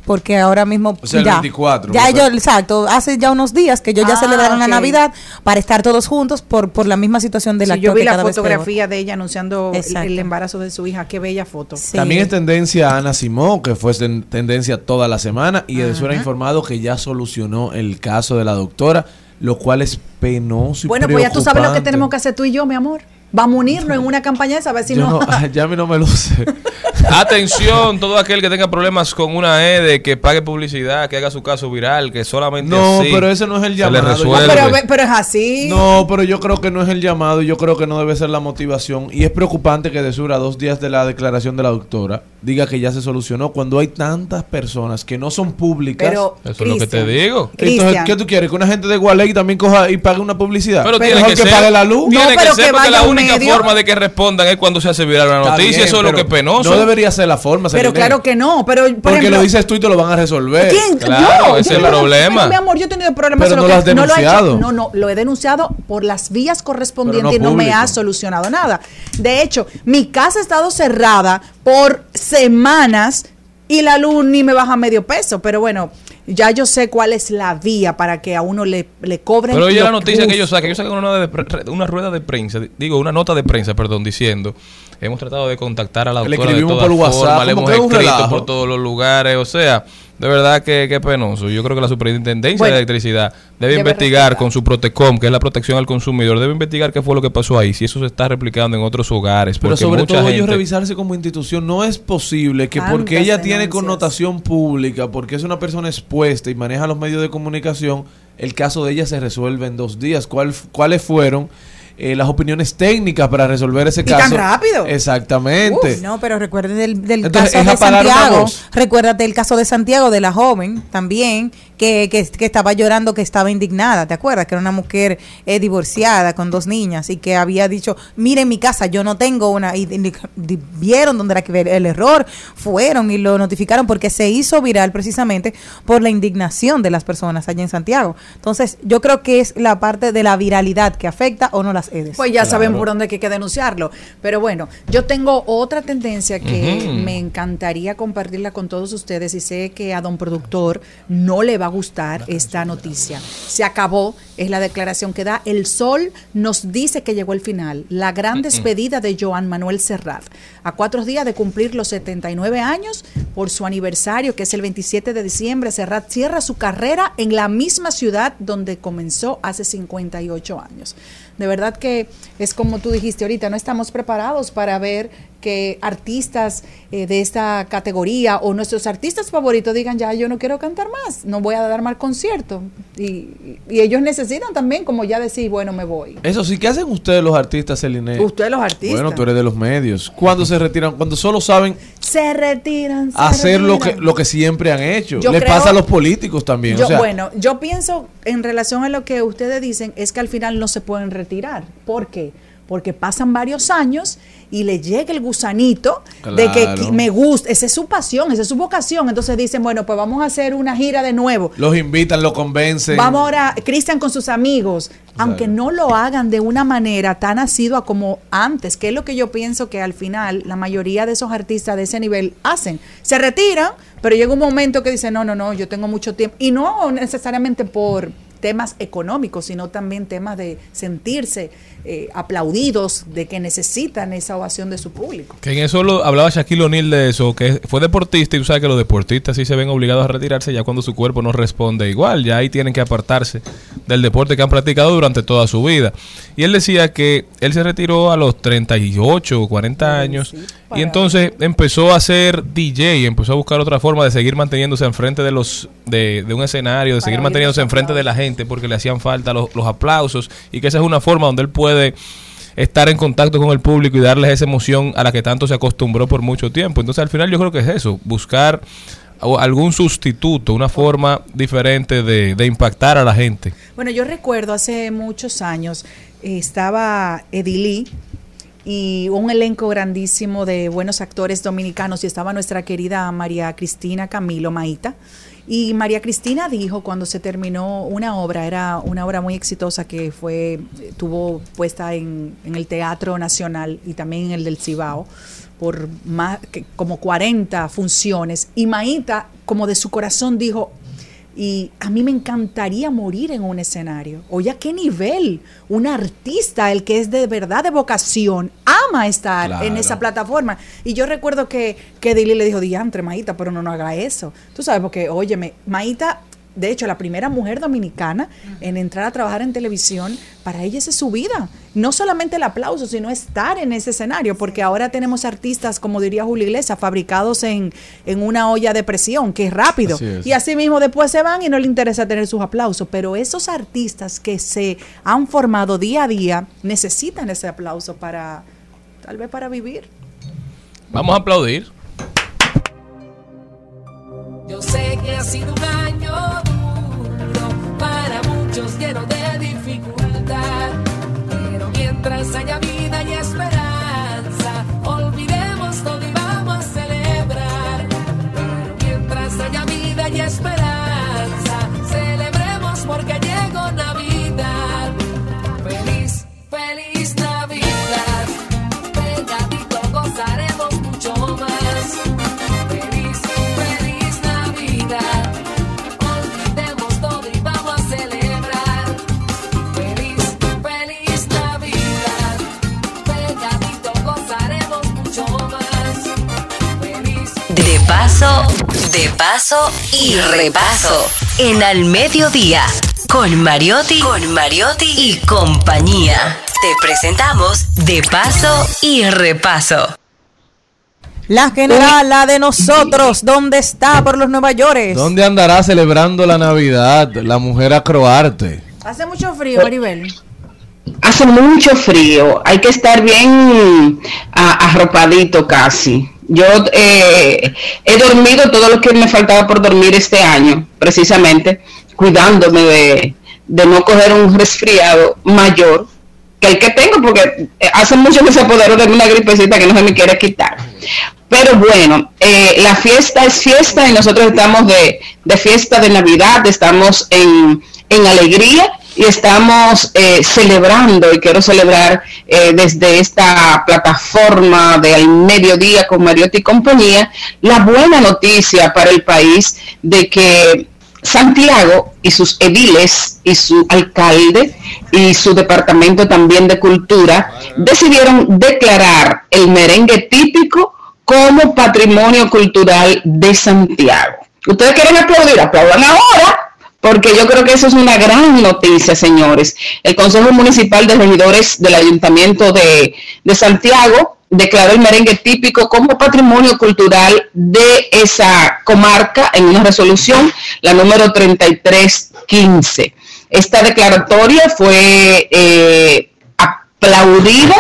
Porque ahora mismo O sea, el ya, 24, ya ellos, exacto, hace ya unos días que ellos ya Ah, celebraron la. Navidad para estar todos juntos por, por la misma situación de la Sí, yo vi la fotografía de ella anunciando el, Exacto. el embarazo de su hija. Qué bella foto. También es tendencia Ana Simón, que fue ten- tendencia toda la semana, y ha Ajá. informado que ya solucionó el caso de la doctora, lo cual es penoso y Bueno, pues ya tú sabes lo que tenemos que hacer tú y yo, mi amor. Vamos a unirnos en una campaña esa, a ver si no. no- <laughs> ya a mí no me lo sé. <laughs> Atención, todo aquel que tenga problemas con una EDE, que pague publicidad, que haga su caso viral, que solamente No, así pero ese no es el se llamado. le No, resuelve. pero, pero es así. No, pero yo creo que no es el llamado y yo creo que no debe ser la motivación. Y es preocupante que de Sura, dos días de la declaración de la doctora, diga que ya se solucionó cuando hay tantas personas que no son públicas. Pero, Eso es lo que te digo. Entonces, Cristian. ¿qué tú quieres? ¿Que una gente de Gualey también coja y pague una publicidad? Pero, tiene Mejor que, que, ser, pague la luz. Tiene No, que pero ser que porque vaya la un única medio. forma de que respondan es cuando se hace viral una noticia. bien, eso es lo que es penoso. No debería ser la forma. Pero claro que no. Pero, por Porque ejemplo, lo dices tú y te lo van a resolver. ¿Quién? Claro, Yo, ese es el no- problema. pero, mi amor, yo he tenido problemas. Pero no lo has denunciado. No, no, lo he denunciado por las vías correspondientes no y no me ha solucionado nada. De hecho, mi casa ha estado cerrada por semanas y la luz ni me baja medio peso. Pero bueno, ya yo sé cuál es la vía para que a uno le, le cobren. Pero oye la noticia que ellos sacan. Ellos sacan una, de una rueda de prensa, digo, una nota de prensa, perdón, diciendo. Hemos tratado de contactar a la Le doctora de escribimos todas por WhatsApp, formas, le hemos escrito relajo. por todos los lugares, o sea, de verdad que, que penoso. Yo creo que la Superintendencia Bueno, de Electricidad debe, debe investigar respetar. con su Protecom, que es la protección al consumidor, debe investigar qué fue lo que pasó ahí, si eso se está replicando en otros hogares. Pero sobre mucha todo ellos gente- revisarse como institución. No es posible que porque ella tiene connotación pública, porque es una persona expuesta y maneja los medios de comunicación, el caso de ella se resuelve en dos días. ¿Cuál, ¿Cuáles fueron eh, las opiniones técnicas para resolver ese Y caso? tan rápido. Exactamente. No, pero recuerden del, del Entonces, caso de Santiago. Recuérdate el caso de Santiago, de la joven también, que que, estaba llorando, que estaba indignada, ¿te acuerdas? Que era una mujer eh, divorciada con dos niñas y que había dicho, miren mi casa, yo no tengo una, y, y- y vieron dónde era que ver el error, fueron y lo notificaron porque se hizo viral precisamente por la indignación de las personas allá en Santiago. Entonces, yo creo que es la parte de la viralidad que afecta o no las EDES. Pues ya saben por dónde hay que denunciarlo. Pero bueno, yo tengo otra tendencia que me encantaría compartirla con todos ustedes y sé que a don productor no le va a gustar esta noticia. Se acabó, es la declaración que da. El Sol nos dice que llegó el final. La gran despedida de Joan Manuel Serrat. A cuatro días de cumplir los 79 años por su aniversario, que es el 27 de diciembre, Serrat cierra su carrera en la misma ciudad donde comenzó hace 58 años. De verdad que es como tú dijiste ahorita, no estamos preparados para ver que artistas eh, de esta categoría o nuestros artistas favoritos digan, ya yo no quiero cantar más, no voy a dar más concierto. Y, y ellos necesitan también como ya decir, bueno, me voy. Eso sí, ¿qué hacen ustedes los artistas, Celine? Ustedes los artistas. Bueno, tú eres de los medios. ¿Cuándo se <laughs> retiran? Cuando solo saben Se retiran. se hacer lo que, lo que siempre han hecho. Yo Le creo- pasa a los políticos también. Yo, o sea, bueno, yo pienso en relación a lo que ustedes dicen, es que al final no se pueden retirar. ¿Por qué? Porque pasan varios años y le llega el gusanito de que me gusta, esa es su pasión, esa es su vocación. Entonces dicen, bueno, pues vamos a hacer una gira de nuevo. los invitan, los convencen. Vamos ahora, Cristian con sus amigos, aunque no lo hagan de una manera tan asidua como antes, que es lo que yo pienso que al final la mayoría de esos artistas de ese nivel hacen. Se retiran, pero llega un momento que dicen, no, no, no, yo tengo mucho tiempo. Y no necesariamente por temas económicos, sino también temas de sentirse eh, aplaudidos, de que necesitan esa ovación de su público. Que en eso lo, hablaba Shaquille O'Neal de eso, que fue deportista y tú sabes que los deportistas sí se ven obligados a retirarse ya cuando su cuerpo no responde igual, ya ahí tienen que apartarse del deporte que han practicado durante toda su vida. Y él decía que él se retiró a los 38 o 40 años y entonces empezó a ser DJ, empezó a buscar otra forma de seguir manteniéndose enfrente de los de, de un escenario, de seguir manteniéndose enfrente de la gente porque le hacían falta los, aplausos y que esa es una forma donde él puede estar en contacto con el público y darles esa emoción a la que tanto se acostumbró por mucho tiempo. Entonces al final yo creo que es eso, buscar algún sustituto, una forma diferente de, de impactar a la gente. Bueno, yo recuerdo hace muchos años, eh, estaba Edilí y un elenco grandísimo de buenos actores dominicanos y estaba nuestra querida María Cristina Camilo Maíta. Y María Cristina dijo cuando se terminó una obra, era una obra muy exitosa que fue, tuvo puesta en, en el Teatro Nacional y también en el del Cibao por más que como 40 funciones. Y Maíta, como de su corazón, dijo, y a mí me encantaría morir en un escenario. Oye, ¿a qué nivel? Un artista, el que es de verdad de vocación, ama estar Claro. en esa plataforma. Y yo recuerdo que, que Dili le dijo, diantre, Maíta, pero no, no haga eso. Tú sabes, porque, óyeme, Maíta, de hecho, la primera mujer dominicana en entrar a trabajar en televisión, para ella esa es su vida. No solamente el aplauso, sino estar en ese escenario, porque ahora tenemos artistas, como diría Julio Iglesias, fabricados en, en una olla de presión, que es rápido. Así es. Y así mismo después se van y no le interesa tener sus aplausos. Pero esos artistas que se han formado día a día necesitan ese aplauso para, tal vez para vivir. Vamos a aplaudir. Yo sé que ha sido un año duro para muchos lleno de dificultad, pero mientras haya vida y esperanza, olvidemos todo y vamos a celebrar. Pero mientras haya vida y esperanza, paso, de paso y repaso. En al mediodía. Con Mariotti, con Mariotti y compañía. Te presentamos De paso y repaso. La general, la de nosotros, ¿dónde está por los Nueva York? ¿Dónde andará celebrando la Navidad la mujer acroarte? Hace mucho frío, Maribel. Hace mucho frío, hay que estar bien ah, arropadito casi. Yo eh, he dormido todo lo que me faltaba por dormir este año, precisamente, cuidándome de, no coger un resfriado mayor que el que tengo, porque eh, hace mucho que se apoderó de una gripecita que no se me quiere quitar. Pero bueno, eh, la fiesta es fiesta y nosotros estamos de, de fiesta de Navidad, estamos en, en alegría y estamos eh, celebrando, y quiero celebrar eh, desde esta plataforma de Al Mediodía con Mariotti y compañía, la buena noticia para el país de que Santiago y sus ediles y su alcalde y su departamento también de cultura decidieron declarar el merengue típico como patrimonio cultural de Santiago. Ustedes quieren aplaudir, aplaudan ahora, porque yo creo que eso es una gran noticia, señores. El Consejo Municipal de Regidores del Ayuntamiento de, Santiago declaró el merengue típico como patrimonio cultural de esa comarca en una resolución, la número 3315. Esta declaratoria fue eh, aplaudida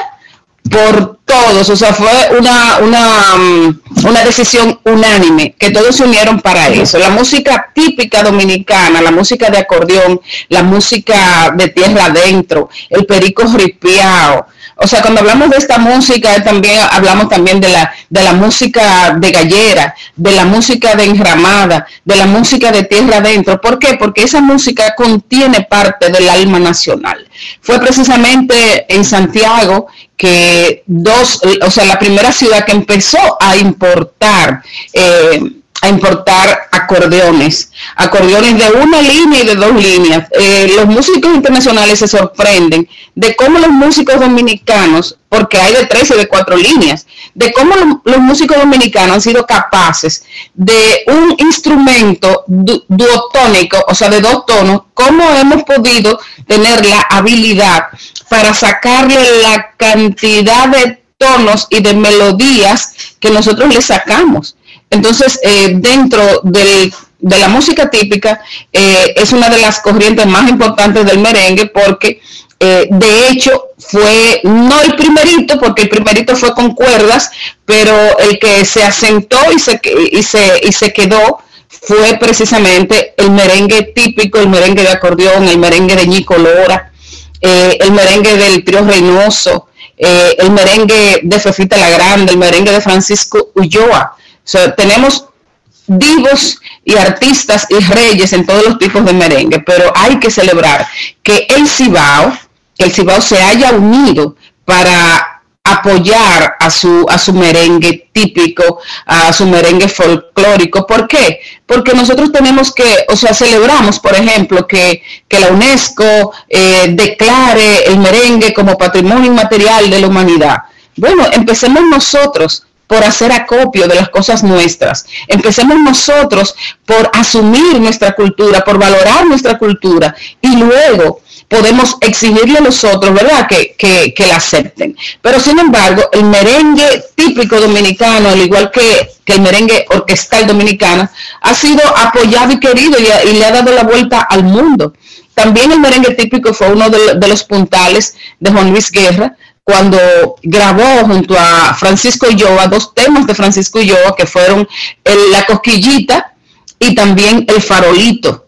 por todos, o sea, fue una, una, mm, una decisión unánime, que todos se unieron para eso. La música típica dominicana, la música de acordeón, la música de tierra adentro, el perico ripiao, o sea, cuando hablamos de esta música, también hablamos también de la, de la música de gallera, de la música de enramada, de la música de tierra adentro. ¿Por qué? Porque esa música contiene parte del alma nacional. Fue precisamente en Santiago que dos, o sea, la primera ciudad que empezó a importar eh, a importar acordeones, acordeones de una línea y de dos líneas. Eh, los músicos internacionales se sorprenden de cómo los músicos dominicanos, porque hay de tres y de cuatro líneas, de cómo los, músicos dominicanos han sido capaces de un instrumento du- duotónico, o sea, de dos tonos, cómo hemos podido tener la habilidad para sacarle la cantidad de tonos y de melodías que nosotros le sacamos. Entonces, eh, dentro de la música típica, eh, es una de las corrientes más importantes del merengue porque, eh, de hecho, fue no el primerito, porque el primerito fue con cuerdas, pero el que se asentó y se, quedó fue precisamente el merengue típico, el merengue de acordeón, el merengue de Ñico Lora, el merengue del trío Reynoso, el merengue de Fefita la Grande, el merengue de Francisco Ulloa. Tenemos divos y artistas y reyes en todos los tipos de merengue, pero hay que celebrar que el Cibao, el Cibao se haya unido para apoyar a su, a su merengue típico, a su merengue folclórico. ¿Por qué? Porque nosotros tenemos que, o sea, celebramos, por ejemplo, que, que la UNESCO eh, declare el merengue como patrimonio inmaterial de la humanidad. Bueno, empecemos nosotros por hacer acopio de las cosas nuestras. Empecemos nosotros por asumir nuestra cultura, por valorar nuestra cultura y luego podemos exigirle a los otros, ¿verdad?, que, que, la acepten. Pero sin embargo, el merengue típico dominicano, al igual que, que el merengue orquestal dominicano, ha sido apoyado y querido y, y le ha dado la vuelta al mundo. También el merengue típico fue uno de los puntales de Juan Luis Guerra, cuando grabó junto a Francisco Ulloa dos temas de Francisco Ulloa que fueron el- La Cosquillita y también El Farolito.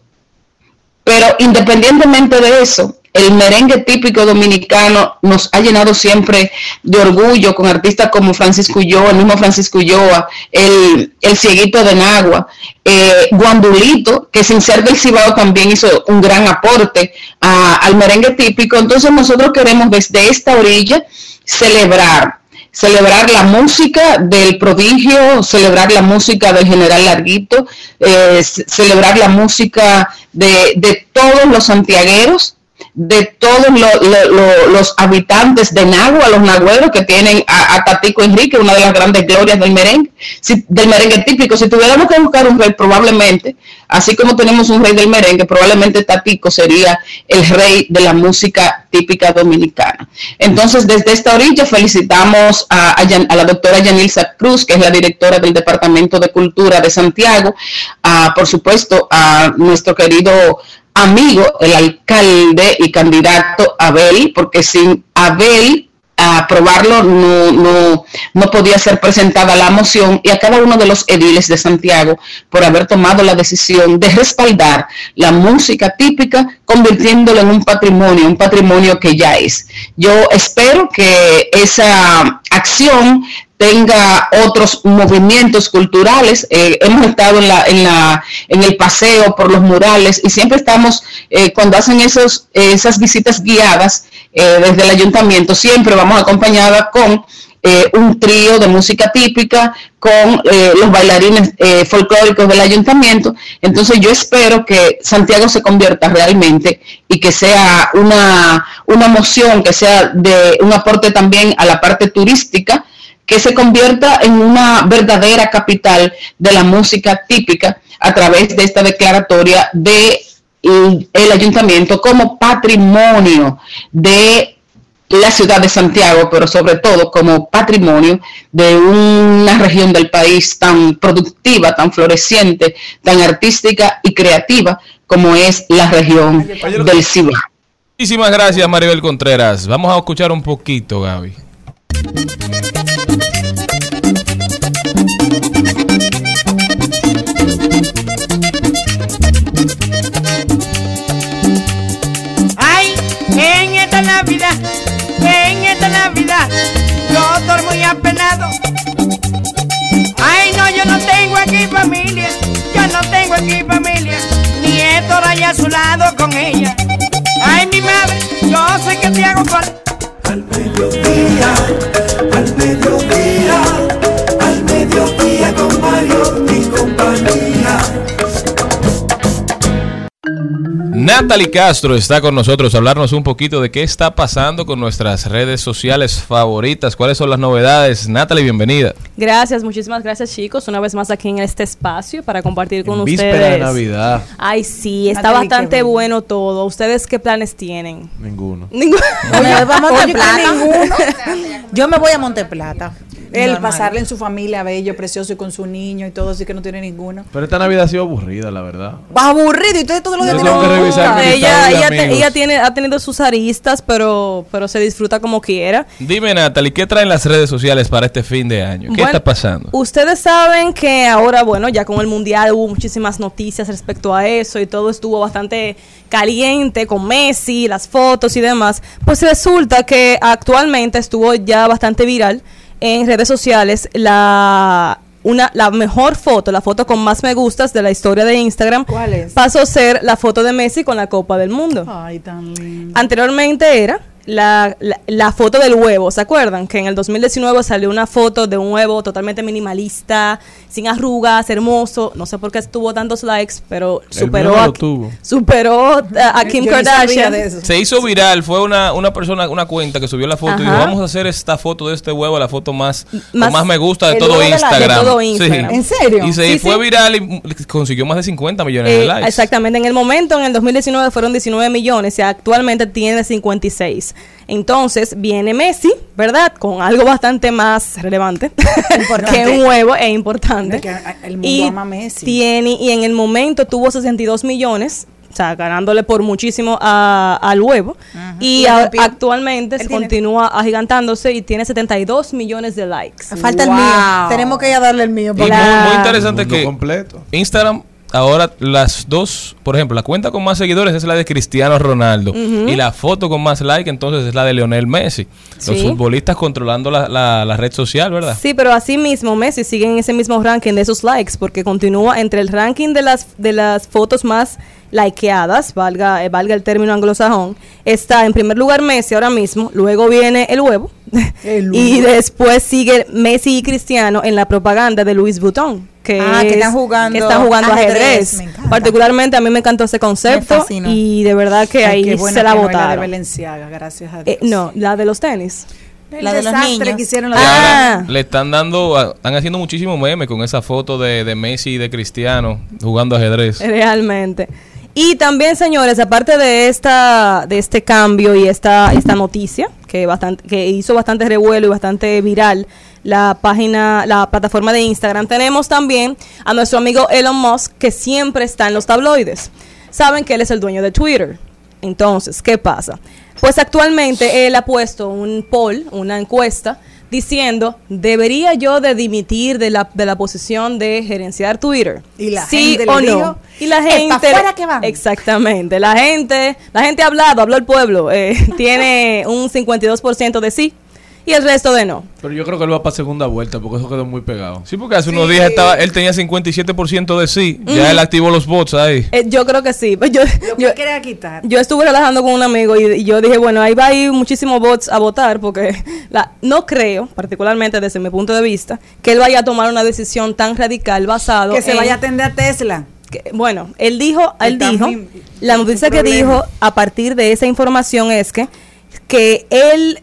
Pero independientemente de eso, el merengue típico dominicano nos ha llenado siempre de orgullo con artistas como Francisco Ulloa, el mismo Francisco Ulloa, el, el Cieguito de Nagua, eh, Guandulito, que sin ser del Cibao también hizo un gran aporte al merengue típico. Entonces nosotros queremos desde esta orilla celebrar celebrar la música del prodigio, celebrar la música del general Larguito, eh, ce- celebrar la música de, de todos los santiagueros, de todos lo- lo- lo- los habitantes de Nagua, los nagüeros que tienen a, a Tatico Enrique, una de las grandes glorias del merengue, si- del merengue típico. Si tuviéramos que buscar un rey, probablemente, así como tenemos un rey del merengue, probablemente Tatico sería el rey de la música típica dominicana. Entonces, desde esta orilla felicitamos a, a la doctora Yanilza Cruz, que es la directora del Departamento de Cultura de Santiago, a, por supuesto a nuestro querido amigo, el alcalde y candidato Abel, porque sin Abel, aprobarlo no, no, no podía ser presentada la moción y a cada uno de los ediles de Santiago por haber tomado la decisión de respaldar la música típica convirtiéndolo en un patrimonio, un patrimonio que ya es. Yo espero que esa acción tenga otros movimientos culturales. Eh, hemos estado en, la, en, la, en el paseo por los murales y siempre estamos, eh, cuando hacen esos, esas visitas guiadas eh, desde el ayuntamiento, siempre vamos acompañada con un trío de música típica, con los bailarines folclóricos del ayuntamiento. Entonces yo espero que Santiago se convierta realmente y que sea una, una moción, que sea de un aporte también a la parte turística, que se convierta en una verdadera capital de la música típica a través de esta declaratoria de el, ayuntamiento como patrimonio de la ciudad de Santiago, pero sobre todo como patrimonio de una región del país tan productiva, tan floreciente, tan artística y creativa como es la región del Cibao. Muchísimas gracias, Maribel Contreras. Vamos a escuchar un poquito, Gaby. Aquí familia, yo no tengo aquí familia, ni estoy allá a su lado con ella. Ay, mi madre, yo sé que te hago falta. Al mediodía, Natalie Castro está con nosotros a hablarnos un poquito de qué está pasando con nuestras redes sociales favoritas, cuáles son las novedades. Natalie, bienvenida. Gracias, muchísimas gracias chicos, una vez más aquí en este espacio para compartir con Víspera de ustedes. Navidad. Ay, sí, está Natalie, bastante bueno. bueno todo. ¿Ustedes qué planes tienen? Ninguno. Ninguno. Oye, vamos a Oye, Monteplata. ninguno. Yo me voy a Monteplata. El Normal. pasarle en su familia bello, precioso y con su niño y todo, así que no tiene ninguno. Pero esta Navidad ha sido aburrida, la verdad. Aburrido y ustedes todos los días tengo que tienen- revisar ella, ella, te- amigos. ella tiene, ha tenido sus aristas, pero, pero se disfruta como quiera. Dime, Natalie, ¿qué traen las redes sociales para este fin de año? ¿Qué Bueno, está pasando? Ustedes saben que ahora, bueno, ya con el mundial hubo muchísimas noticias respecto a eso y todo estuvo bastante caliente con Messi, las fotos y demás. Pues resulta que actualmente estuvo ya bastante viral en redes sociales la una la mejor foto, la foto con más me gustas de la historia de Instagram. ¿Cuál es? Pasó a ser la foto de Messi con la Copa del Mundo. Ay, tan lindo. Anteriormente era la, la, la foto del huevo, ¿se acuerdan? Que en el 2019 salió una foto de un huevo totalmente minimalista, sin arrugas, hermoso. No sé por qué tuvo tantos likes, pero superó a, tuvo. superó a, a Kim Yo Kardashian. de eso. Se hizo viral, fue una, una persona, una cuenta que subió la foto y dijo, vamos a hacer esta foto de este huevo, la foto más, Más- más me gusta de todo huevo de la- de Instagram. todo Instagram. ¿En serio? Y se Sí, fue sí. viral y mm, consiguió más de 50 millones de Eh, likes. exactamente, en el momento, en el 2019 fueron 19 millones y actualmente tiene 56. Entonces viene Messi, ¿verdad? Con algo bastante más relevante <laughs> que un huevo e importante. Que el mundo y ama a Messi. Tiene, y en el momento tuvo 62 millones. O sea, ganándole por muchísimo a- al huevo. Y Y a- actualmente se tiene- continúa agigantándose y tiene 72 millones de likes. Falta el mío. Tenemos que ir a darle el mío. Muy, muy interesante que completo. Instagram ahora las dos, por ejemplo, la cuenta con más seguidores es la de Cristiano Ronaldo y la foto con más like entonces es la de Lionel Messi. Los futbolistas controlando la, la- la red social, ¿verdad? Sí, pero así mismo Messi sigue en ese mismo ranking de esos likes porque continúa entre el ranking de las de las fotos más likeadas, valga eh, valga el término anglosajón, está en primer lugar Messi ahora mismo, luego viene el huevo <laughs> El y después sigue Messi y Cristiano en la propaganda de Louis Vuitton. Que, Ah, que están jugando que están jugando ajedrez. Particularmente a mí me encantó ese concepto y de verdad que Ay, ahí se la que no es la de gracias a Dios. Eh, no, la de los tenis. El la de los desastre niños. que hicieron la Ah. le están dando, están haciendo muchísimo meme con esa foto de, de Messi y de Cristiano jugando ajedrez. Realmente. Y también, señores, aparte de esta, de este cambio y esta, esta noticia, que bastante, que hizo bastante revuelo y bastante viral la página, la plataforma de Instagram, tenemos también a nuestro amigo Elon Musk, que siempre está en los tabloides. Saben que él es el dueño de Twitter. Entonces, ¿qué pasa? Pues actualmente él ha puesto un poll, una encuesta, diciendo, ¿debería yo de dimitir de la, de la posición de gerenciar Twitter? Y la ¿Sí gente o le no? dijo, Y la "Eh, pa' gente... fuera que van". Exactamente. La gente, la gente ha hablado, habló el pueblo. eh, <laughs> tiene un 52% de sí y el resto de no. Pero yo creo que él va para segunda vuelta porque eso quedó muy pegado. Sí, porque hace unos días estaba, él tenía 57% de sí. Ya él activó los bots ahí. Eh, yo creo que sí. Yo, Lo yo, que quería quitar. yo estuve relajando con un amigo y, y yo dije, bueno, ahí va a ir muchísimos bots a votar porque <laughs> la, no creo, particularmente desde mi punto de vista, que él vaya a tomar una decisión tan radical basado Que se en- vaya a atender a Tesla. que- bueno, él dijo, él Está dijo, la noticia que dijo a partir de esa información es que, que él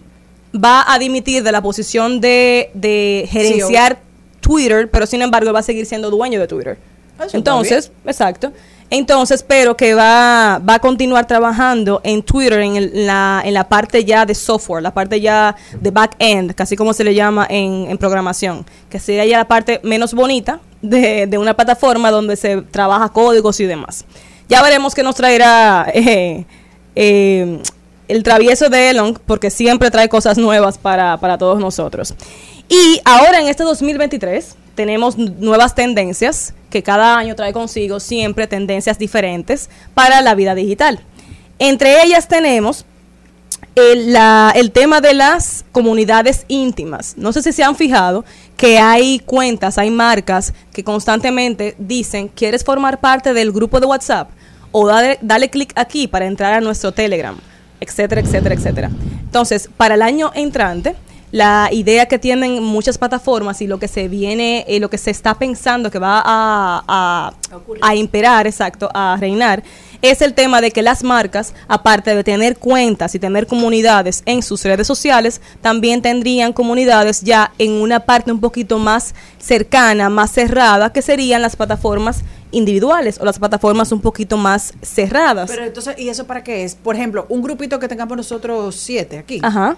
va a dimitir de la posición de, de gerenciar Twitter, pero sin embargo va a seguir siendo dueño de Twitter. Ah, Entonces, exacto. Entonces, pero que va, va a continuar trabajando en Twitter, en, el- la, en la parte ya de software, la parte ya de back-end, casi como se le llama en, en programación, que sería ya la parte menos bonita de, de una plataforma donde se trabaja códigos y demás. Ya veremos qué nos traerá <laughs> eh, eh, el travieso de Elon, porque siempre trae cosas nuevas para, para todos nosotros. Y ahora en este 2023 tenemos nuevas tendencias que cada año trae consigo siempre tendencias diferentes para la vida digital. Entre ellas tenemos el, la- el tema de las comunidades íntimas. No sé si se han fijado que hay cuentas, hay marcas que constantemente dicen, ¿quieres formar parte del grupo de WhatsApp? O dale, dale clic aquí para entrar a nuestro Telegram, etcétera, etcétera, etcétera. Entonces, para el año entrante, la idea que tienen muchas plataformas y lo que se viene, eh, lo que se está pensando que va a, a, a imperar, exacto, a reinar, es el tema de que las marcas, aparte de tener cuentas y tener comunidades en sus redes sociales, también tendrían comunidades ya en una parte un poquito más cercana, más cerrada, que serían las plataformas individuales o las plataformas un poquito más cerradas. Pero entonces, ¿y eso para qué es? Por ejemplo, un grupito que tengamos nosotros siete aquí. Ajá.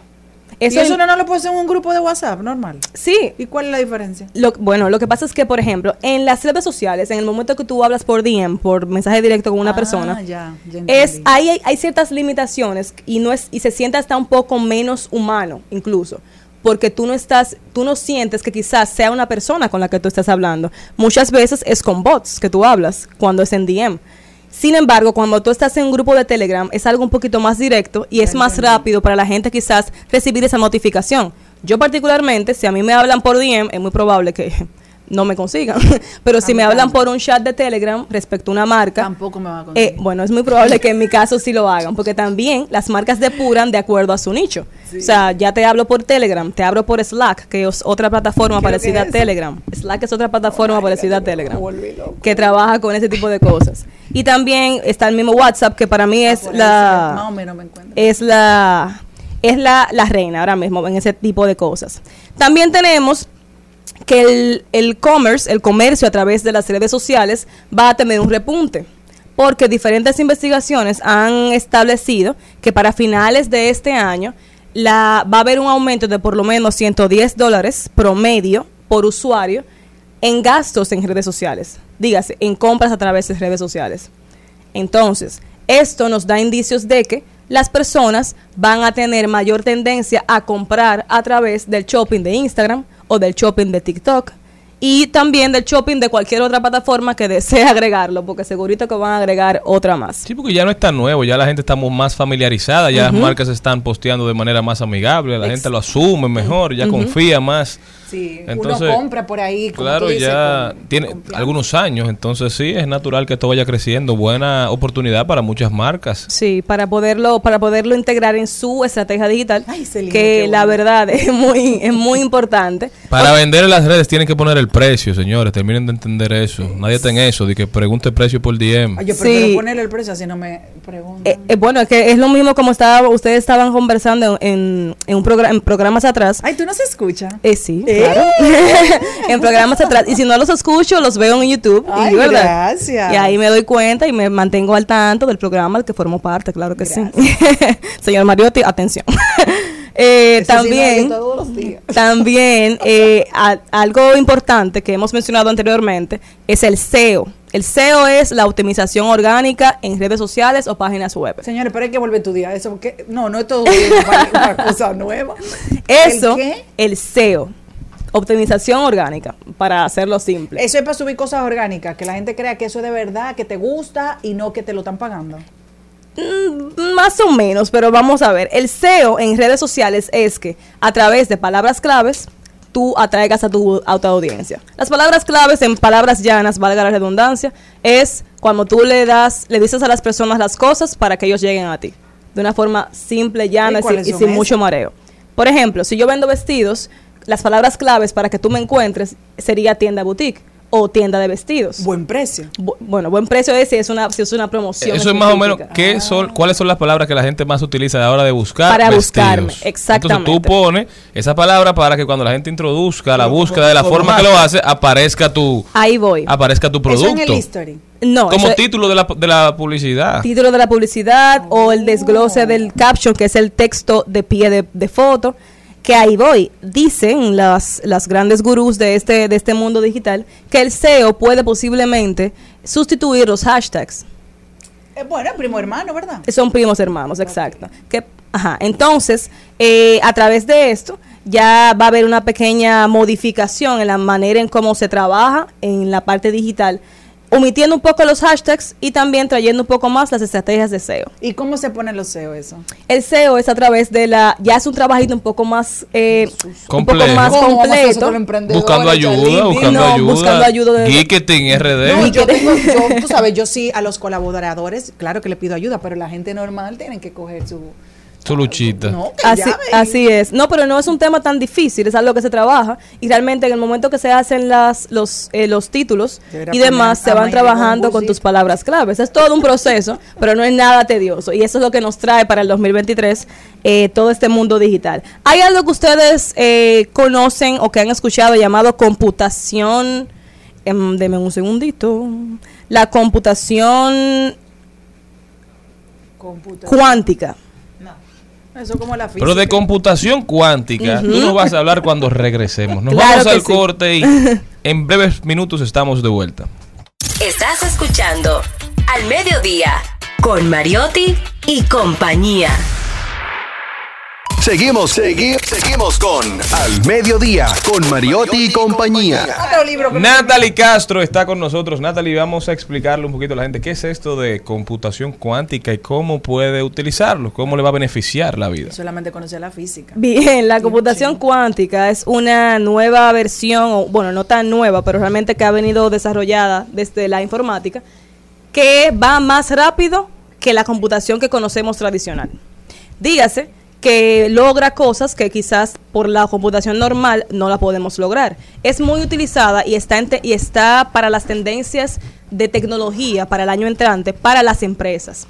Eso, ¿Y eso no, no lo puede hacer en un grupo de WhatsApp normal? Sí. ¿Y cuál es la diferencia? Lo, bueno, lo que pasa es que, por ejemplo, en las redes sociales, en el momento que tú hablas por DM, por mensaje directo con una Ah, persona, ya, ya es hay, hay ciertas limitaciones y no es y se siente hasta un poco menos humano, incluso, porque tú no estás, tú no sientes que quizás sea una persona con la que tú estás hablando. Muchas veces es con bots que tú hablas cuando es en DM. Sin embargo, cuando tú estás en un grupo de Telegram, es algo un poquito más directo y es más rápido para la gente quizás recibir esa notificación. Yo particularmente, si a mí me hablan por DM, es muy probable que no me consigan. <laughs> Pero si me hablan por un chat de Telegram respecto a una marca, Tampoco me va a conseguir. eh, bueno, es muy probable que en mi caso sí lo hagan, porque también las marcas depuran de acuerdo a su nicho. O sea, ya te hablo por Telegram, te hablo por Slack, que es otra plataforma ¿Qué es parecida a es? Telegram. Slack es otra plataforma parecida a Telegram, que trabaja con ese tipo de cosas. Y también está el mismo WhatsApp, que para mí es Por ahí sí, más la o menos me encuentro. es la es la, la reina ahora mismo en ese tipo de cosas. También tenemos que el, el commerce, el comercio a través de las redes sociales va a tener un repunte. Porque diferentes investigaciones han establecido que para finales de este año la, va a haber un aumento de por lo menos 110 dólares promedio por usuario en gastos en redes sociales. Dígase, en compras a través de redes sociales. Entonces, esto nos da indicios de que las personas van a tener mayor tendencia a comprar a través del shopping de Instagram o del shopping de TikTok y también del shopping de cualquier otra plataforma que desee <laughs> agregarlo, porque segurito que van a agregar otra más. Sí, porque ya no es tan nuevo, ya la gente estamos más familiarizada, ya las marcas están posteando de manera más amigable, la Ex- gente lo asume mejor, ya confía más. Sí, Entonces, uno compra por ahí. como Claro, tú dices, ya con- tiene algunos años, entonces sí, es natural que esto vaya creciendo. Buena oportunidad para muchas marcas. Sí, para poderlo para poderlo integrar en su estrategia digital, Celina, que qué la verdad es muy es muy importante. Para vender en las redes tienen que poner el precio, señores. Terminen de entender eso. Nadie está en eso, de que pregunte precio por DM. Ay, yo Sí. prefiero ponerle el precio así no me preguntan. Eh, eh, bueno, es que es lo mismo como estaba ustedes estaban conversando en, en un programa en programas atrás. Ay, tú no se escucha. Eh, sí, ¿Eh? Claro. <laughs> en programas atrás. Y si no los escucho, los veo en YouTube. Ay, y, ¿verdad? gracias. Y ahí me doy cuenta y me mantengo al tanto del programa del que formo parte, claro que sí. <laughs> Señor Mariotti, atención. <laughs> Eh, también, también eh, a- algo importante que hemos mencionado anteriormente es el SEO. El SEO es la optimización orgánica en redes sociales o páginas web. Señores, pero hay que volver a estudiar eso, porque no, no es todo una, una cosa nueva. Eso, ¿El qué? el SEO, optimización orgánica, para hacerlo simple. Eso es para subir cosas orgánicas, que la gente crea que eso es de verdad, que te gusta y no que te lo están pagando. Mm, Más o menos, pero vamos a ver. El SEO en redes sociales es que a través de palabras claves tú atraigas a tu autoaudiencia. Las palabras claves en palabras llanas, valga la redundancia, es cuando tú le das, le dices a las personas las cosas para que ellos lleguen a ti. De una forma simple, llana ¿Y sin- y sin mucho mareo. Por ejemplo, si yo vendo vestidos, las palabras claves para que tú me encuentres sería tienda boutique o tienda de vestidos. Buen precio. bueno, buen precio es si es una, si es una promoción. Eso es más o menos. ¿qué son, ¿cuáles son las palabras que la gente más utiliza a la hora de buscar Para vestidos? buscarme, exactamente. Entonces tú pones esa palabra para que cuando la gente introduzca la búsqueda de la forma que lo hace, aparezca tu, Ahí voy. aparezca tu Eso en el producto. history. No, Como título de la, de la publicidad. título de la publicidad o el desglose del caption, que es el texto de pie de, de foto. Que ahí voy. Dicen las, las grandes gurús de este, de este mundo digital que el SEO puede posiblemente sustituir los hashtags. Eh, bueno, primo hermano, ¿verdad? Son primos hermanos, exacto. Que, ajá, entonces, eh, a través de esto, ya va a haber una pequeña modificación en la manera en cómo se trabaja en la parte digital, omitiendo un poco los hashtags y también trayendo un poco más las estrategias de SEO. ¿Y cómo se pone los SEO eso? El SEO es a través de la, ya es un trabajito un poco más, eh, un poco más ¿Cómo vamos a hacer completo. Buscando ayuda, buscando No, ayuda. buscando ayuda de- Geeketing, RD. No, yo tengo, yo, tú <laughs> sabes, yo sí a los colaboradores, claro que le pido ayuda, pero la gente normal tienen que coger su... Tu luchita. No, Así, así es. No, pero no es un tema tan difícil, es algo que se trabaja y realmente en el momento que se hacen las, los, eh, los títulos Debería y demás, se a van trabajando con tus palabras claves. Es todo un proceso, <laughs> pero no es nada tedioso y eso es lo que nos trae para el 2023 eh, todo este mundo digital. ¿Hay algo que ustedes eh, conocen o que han escuchado llamado computación? Em, deme un segundito. La computación Computación. cuántica. Eso como la física. Pero de computación cuántica, tú nos vas a hablar cuando regresemos. Nos Claro vamos al sí. corte y <laughs> en breves minutos estamos de vuelta. Estás escuchando Al Mediodía con Mariotti y compañía. Seguimos, segui- seguimos con Al Mediodía, con Mariotti y compañía. Natalie Castro está con nosotros. Natalie, vamos a explicarle un poquito a la gente qué es esto de computación cuántica y cómo puede utilizarlo, cómo le va a beneficiar la vida. Solamente conocer la física. Bien, la computación cuántica es una nueva versión, bueno, no tan nueva, pero realmente que ha venido desarrollada desde la informática, que va más rápido que la computación que conocemos tradicional. Dígase que logra cosas que quizás por la computación normal no la podemos lograr. Es muy utilizada y está, en te- y está para las tendencias de tecnología para el año entrante, para las empresas.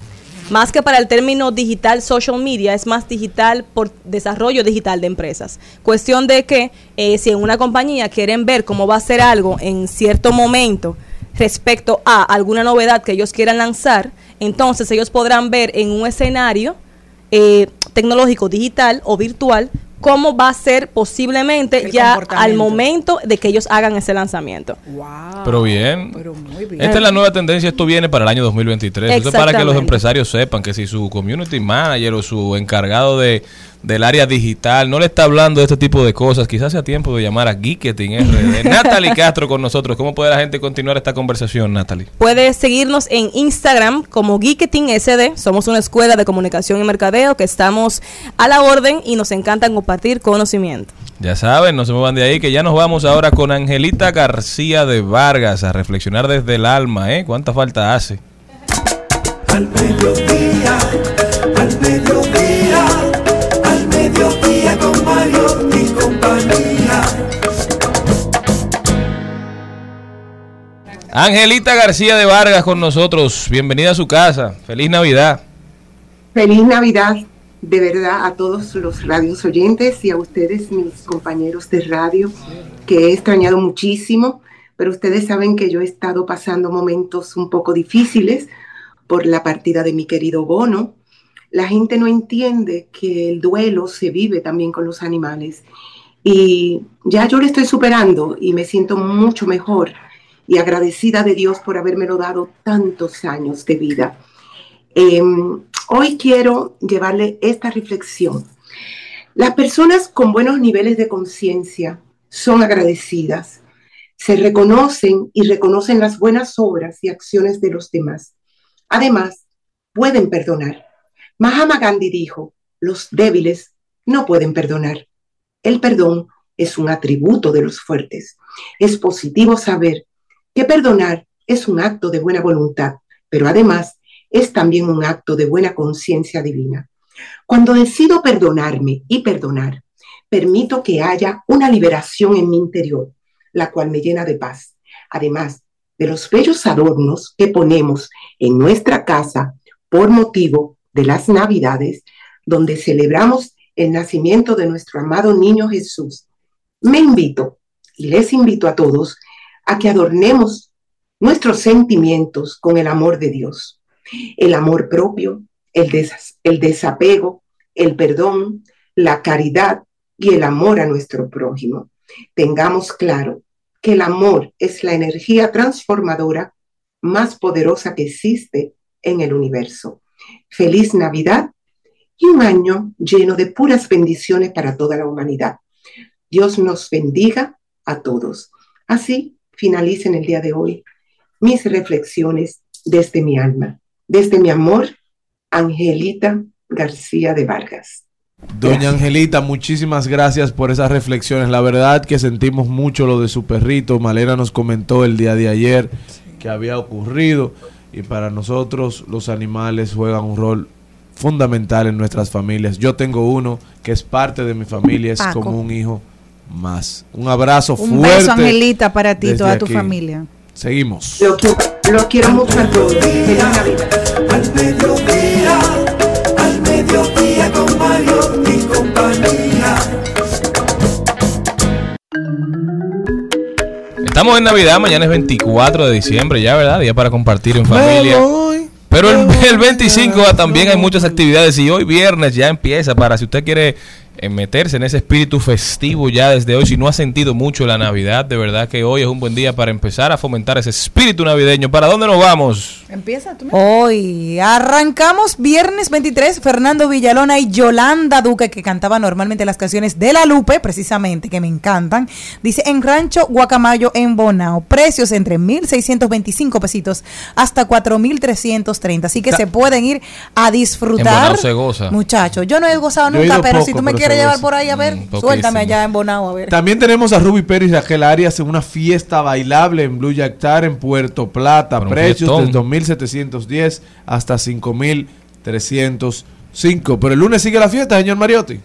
Más que para el término digital social media, es más digital por desarrollo digital de empresas. Cuestión de que eh, si en una compañía quieren ver cómo va a ser algo en cierto momento respecto a alguna novedad que ellos quieran lanzar, entonces ellos podrán ver en un escenario eh, tecnológico digital o virtual cómo va a ser posiblemente El ya al momento de que ellos hagan ese lanzamiento. Wow. Pero bien. Pero muy bien. Esta es la nueva tendencia, esto viene para el año 2023. Esto es para que los empresarios sepan que si su community manager o su encargado de, del área digital no le está hablando de este tipo de cosas, quizás sea tiempo de llamar a Geeketing RD. <laughs> Natalie Castro con nosotros. ¿Cómo puede la gente continuar esta conversación, Natalie? Puedes seguirnos en Instagram como Geeketing SD. Somos una escuela de comunicación y mercadeo que estamos a la orden y nos encanta compartir conocimiento. Ya saben, no se muevan de ahí, que ya nos vamos ahora con Angelita García de Vargas a reflexionar desde el alma, ¿eh? ¿Cuánta falta hace? Al mediodía, Angelita García de Vargas con nosotros. Bienvenida a su casa. Feliz Navidad. Feliz Navidad, de verdad, a todos los radios oyentes y a ustedes, mis compañeros de radio, que he extrañado muchísimo, pero ustedes saben que yo he estado pasando momentos un poco difíciles por la partida de mi querido Bono. la gente no entiende que el duelo se vive también con los animales. Y ya yo lo estoy superando y me siento mucho mejor y agradecida de Dios por habérmelo dado tantos años de vida. Eh, hoy quiero llevarle esta reflexión. Las personas con buenos niveles de conciencia son agradecidas, se reconocen y reconocen las buenas obras y acciones de los demás. Además, pueden perdonar. Mahatma Gandhi dijo, los débiles no pueden perdonar. El perdón es un atributo de los fuertes. Es positivo saber que perdonar es un acto de buena voluntad, pero además es también un acto de buena conciencia divina. Cuando decido perdonarme y perdonar, permito que haya una liberación en mi interior, la cual me llena de paz. Además de los bellos adornos que ponemos en nuestra casa por motivo de las Navidades, donde celebramos el nacimiento de nuestro amado niño Jesús, me invito y les invito a todos a que adornemos nuestros sentimientos con el amor de Dios, el amor propio, el, el desapego, el perdón, la caridad y el amor a nuestro prójimo. Tengamos claro que el amor es la energía transformadora más poderosa que existe en el universo. Feliz Navidad y un año lleno de puras bendiciones para toda la humanidad. Dios nos bendiga a todos. Así finalicen el día de hoy mis reflexiones desde mi alma, desde mi amor, Angelita García de Vargas. Doña Angelita, muchísimas gracias por esas reflexiones. La verdad que sentimos mucho lo de su perrito. Malena nos comentó el día de ayer que había ocurrido y para nosotros los animales juegan un rol fundamental en nuestras familias. Yo tengo uno que es parte de mi familia, es Paco. como un hijo más. Un abrazo Un fuerte. beso, Angelita, para ti y toda tu familia. Seguimos. Lo, lo quiero mucho a todos. Al mediodía, al mediodía con Mario y compañía. Estamos en Navidad, mañana es 24 de diciembre ya, ¿verdad? Día para compartir en familia. Pero el, <laughs> el 25 también hay muchas actividades y hoy viernes ya empieza para si usted quiere eh, meterse en ese espíritu festivo ya desde hoy, si no ha sentido mucho la Navidad, de verdad que hoy es un buen día para empezar a fomentar ese espíritu navideño. ¿Para dónde nos vamos? Empieza tú. Hoy arrancamos viernes 23, Fernando Villalona y Yolanda Duque, que cantaba normalmente las canciones de La Lupe, precisamente, que me encantan. Dice, en Rancho Guacamayo, en Bonao, precios entre 1.625 pesitos hasta 4.330. Así que Ta- se pueden ir a En disfrutar. Bonao se goza. Muchachos, yo no he gozado he nunca, pero si tú me pero quieres llevar por ahí a ver, Mm, suéltame allá en Bonao a ver. También tenemos a Ruby Pérez y Raquel Arias en una fiesta bailable en Blue Yactar en Puerto Plata. Precios desde 2.710 hasta 5.305. Pero el lunes sigue la fiesta, señor Mariotti.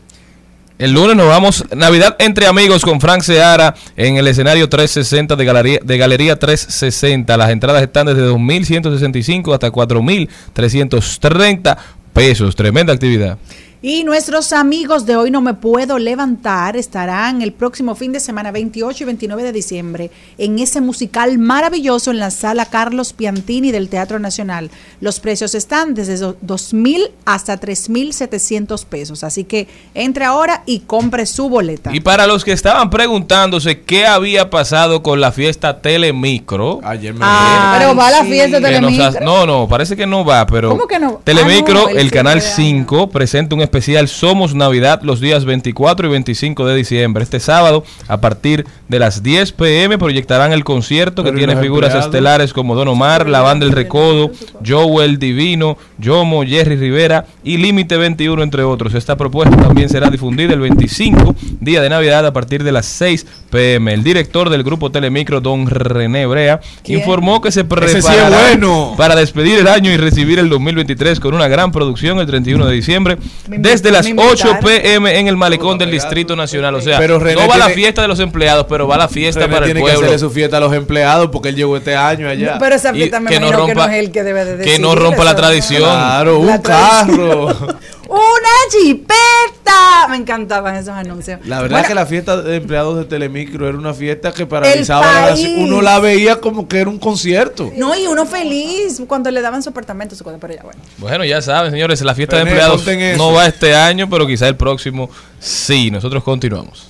El lunes nos vamos Navidad entre amigos con Frank Seara en el escenario 360 de Galería, de Galería 360. Las entradas están desde 2.165 hasta 4.330 pesos. Tremenda actividad. Y nuestros amigos de Hoy No Me Puedo Levantar estarán el próximo fin de semana 28 y 29 de diciembre en ese musical maravilloso en la sala Carlos Piantini del Teatro Nacional. Los precios están desde do- 2.000 hasta 3.700 pesos. Así que entre ahora y compre su boleta. Y para los que estaban preguntándose qué había pasado con la fiesta Telemicro. Ayer me Ah, pero va la fiesta nos Telemicro. no, no, parece que no va, pero ¿Cómo que no? Telemicro, Ah, no, el el, canal siempre 5, presenta un especial Somos Navidad los días 24 y 25 de diciembre. Este sábado, a partir de las 10 pm, proyectarán el concierto Pero que ¿y tiene figuras empleados? estelares como Don Omar, La Banda El Recodo, Joel Divino, Yomo, Jerry Rivera y Límite 21, entre otros. Esta propuesta también será difundida el 25, día de Navidad, a partir de las 6 pm. El director del grupo Telemicro, Don René Brea, ¿Quién? informó que se Ese sí preparará bueno. para despedir el año y recibir el 2023 con una gran producción el 31 de diciembre desde las me 8 invitaron. pm en el malecón del Distrito Nacional. O sea, Pero René no va la tiene- fiesta de los empleados, pero va la fiesta René para el tiene que pueblo. hacerle su fiesta a los empleados porque él llegó este año allá. Pero esa Y fiesta me que no imagino que no rompa- es el que debe de que no rompa la eso, ¿no? tradición. Claro, La un tradición. carro. <laughs> una jipeta. Me encantaban esos anuncios. La verdad Bueno, que la fiesta de empleados de Telemicro era una fiesta que paralizaba la. Uno la veía como que era un concierto. No, y uno feliz cuando le daban su apartamento, su cosa por allá. Bueno. Bueno, ya saben, señores, la fiesta de empleados no va este año, pero quizá el próximo sí. Nosotros continuamos.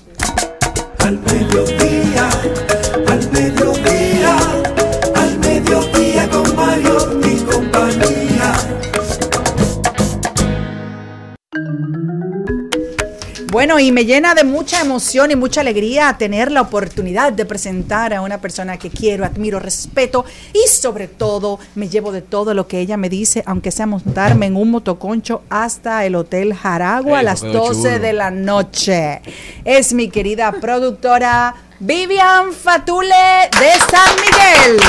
Al mediodía, al mediodía, Bueno, y me llena de mucha emoción y mucha alegría tener la oportunidad de presentar a una persona que quiero, admiro, respeto y sobre todo me llevo de todo lo que ella me dice, aunque sea montarme en un motoconcho hasta el Hotel Jaragua a las quedó 12 chulo. de la noche. Es mi querida productora Vivian Fatule de San Miguel.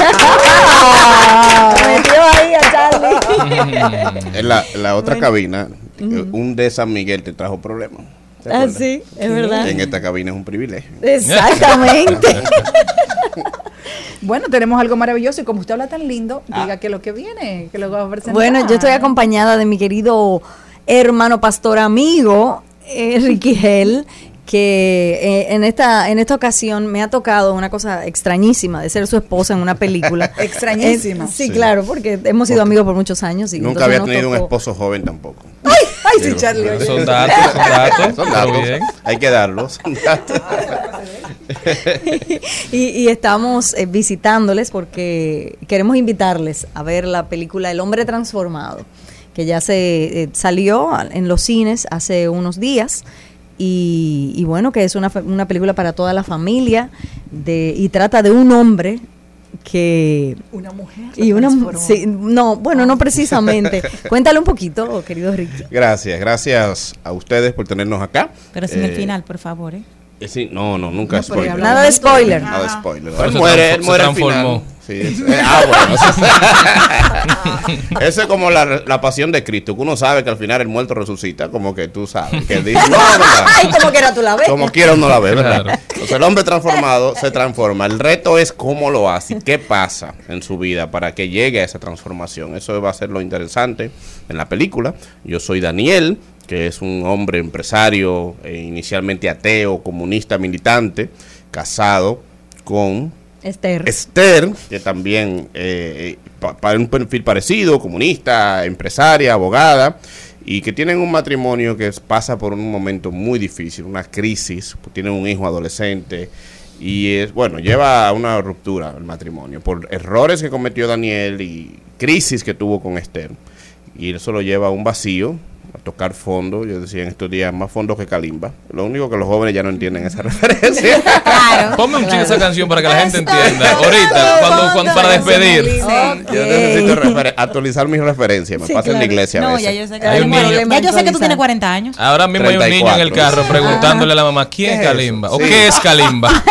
Ah, metió ahí a Charlie. <laughs> En la, en la otra Bueno. cabina, eh, un de San Miguel te trajo problemas. ¿Te Ah, sí, es verdad. En esta cabina es un privilegio. Exactamente. <laughs> Bueno, tenemos algo maravilloso y como usted habla tan lindo, diga que lo que viene, que lo va a presentar. Bueno, yo estoy acompañada de mi querido hermano pastor amigo, eh, Ricky Hell, que eh, en esta en esta ocasión me ha tocado una cosa extrañísima de ser su esposa en una película. <laughs> Extrañísima. Eh, sí, Sí. claro, porque hemos sido amigos por muchos años. Y Nunca había tenido un esposo joven tampoco. Ay, sí, Charlie. oye. Son datos, son datos. Son pero datos. bien. Hay que darlos. son datos. y, y estamos eh, visitándoles porque queremos invitarles a ver la película El hombre transformado, que ya se eh, salió en los cines hace unos días. Y, y bueno, que es una, una película para toda la familia de, y trata de un hombre que Una mujer. y una sí, no bueno no precisamente <laughs> cuéntale un poquito querido Ricky Gracias, gracias a ustedes por tenernos acá. Pero sin el Eh, final, por favor, ¿eh? eh, sí, no, no, nunca No, spoiler. nada de spoiler. Nada de spoiler. Él se muere, él muere se al final. Sí, es- eh, ah, bueno. eso- <laughs> Eso es como la, la pasión de Cristo, que uno sabe que al final el muerto resucita, como que tú sabes. Que dice, no, <laughs> ay como quiera tú la ves Como quiera uno la ve, ¿verdad? Claro. Entonces el hombre transformado se transforma. El reto es cómo lo hace y qué pasa en su vida para que llegue a esa transformación. Eso va a ser lo interesante en la película. Yo soy Daniel, que es un hombre empresario, eh, inicialmente ateo, comunista, militante, casado con Esther Esther, que también eh, pa- para un perfil parecido, comunista, empresaria, abogada, y que tienen un matrimonio que pasa por un momento muy difícil, una crisis, pues tienen un hijo adolescente, y es, bueno, lleva a una ruptura el matrimonio por errores que cometió Daniel y crisis que tuvo con Esther. Y eso lo lleva a un vacío, a tocar fondo. Yo decía en estos días, más fondo que Kalimba. Lo único que los jóvenes ya no entienden esa <laughs> referencia. Ponme un chingo esa canción para que la gente entienda. Ahorita, cuando, cuando para despedir. Yo necesito refer- actualizar mis referencias. Me Sí, pasa en la claro. iglesia a veces. ya yo sé que, Hay un niño- ya yo sé que tú tienes 40 años. Ahora mismo hay un niño en el 34. carro preguntándole a la mamá, ¿quién es ¿Qué es Kalimba? ¿O qué es Kalimba? <laughs>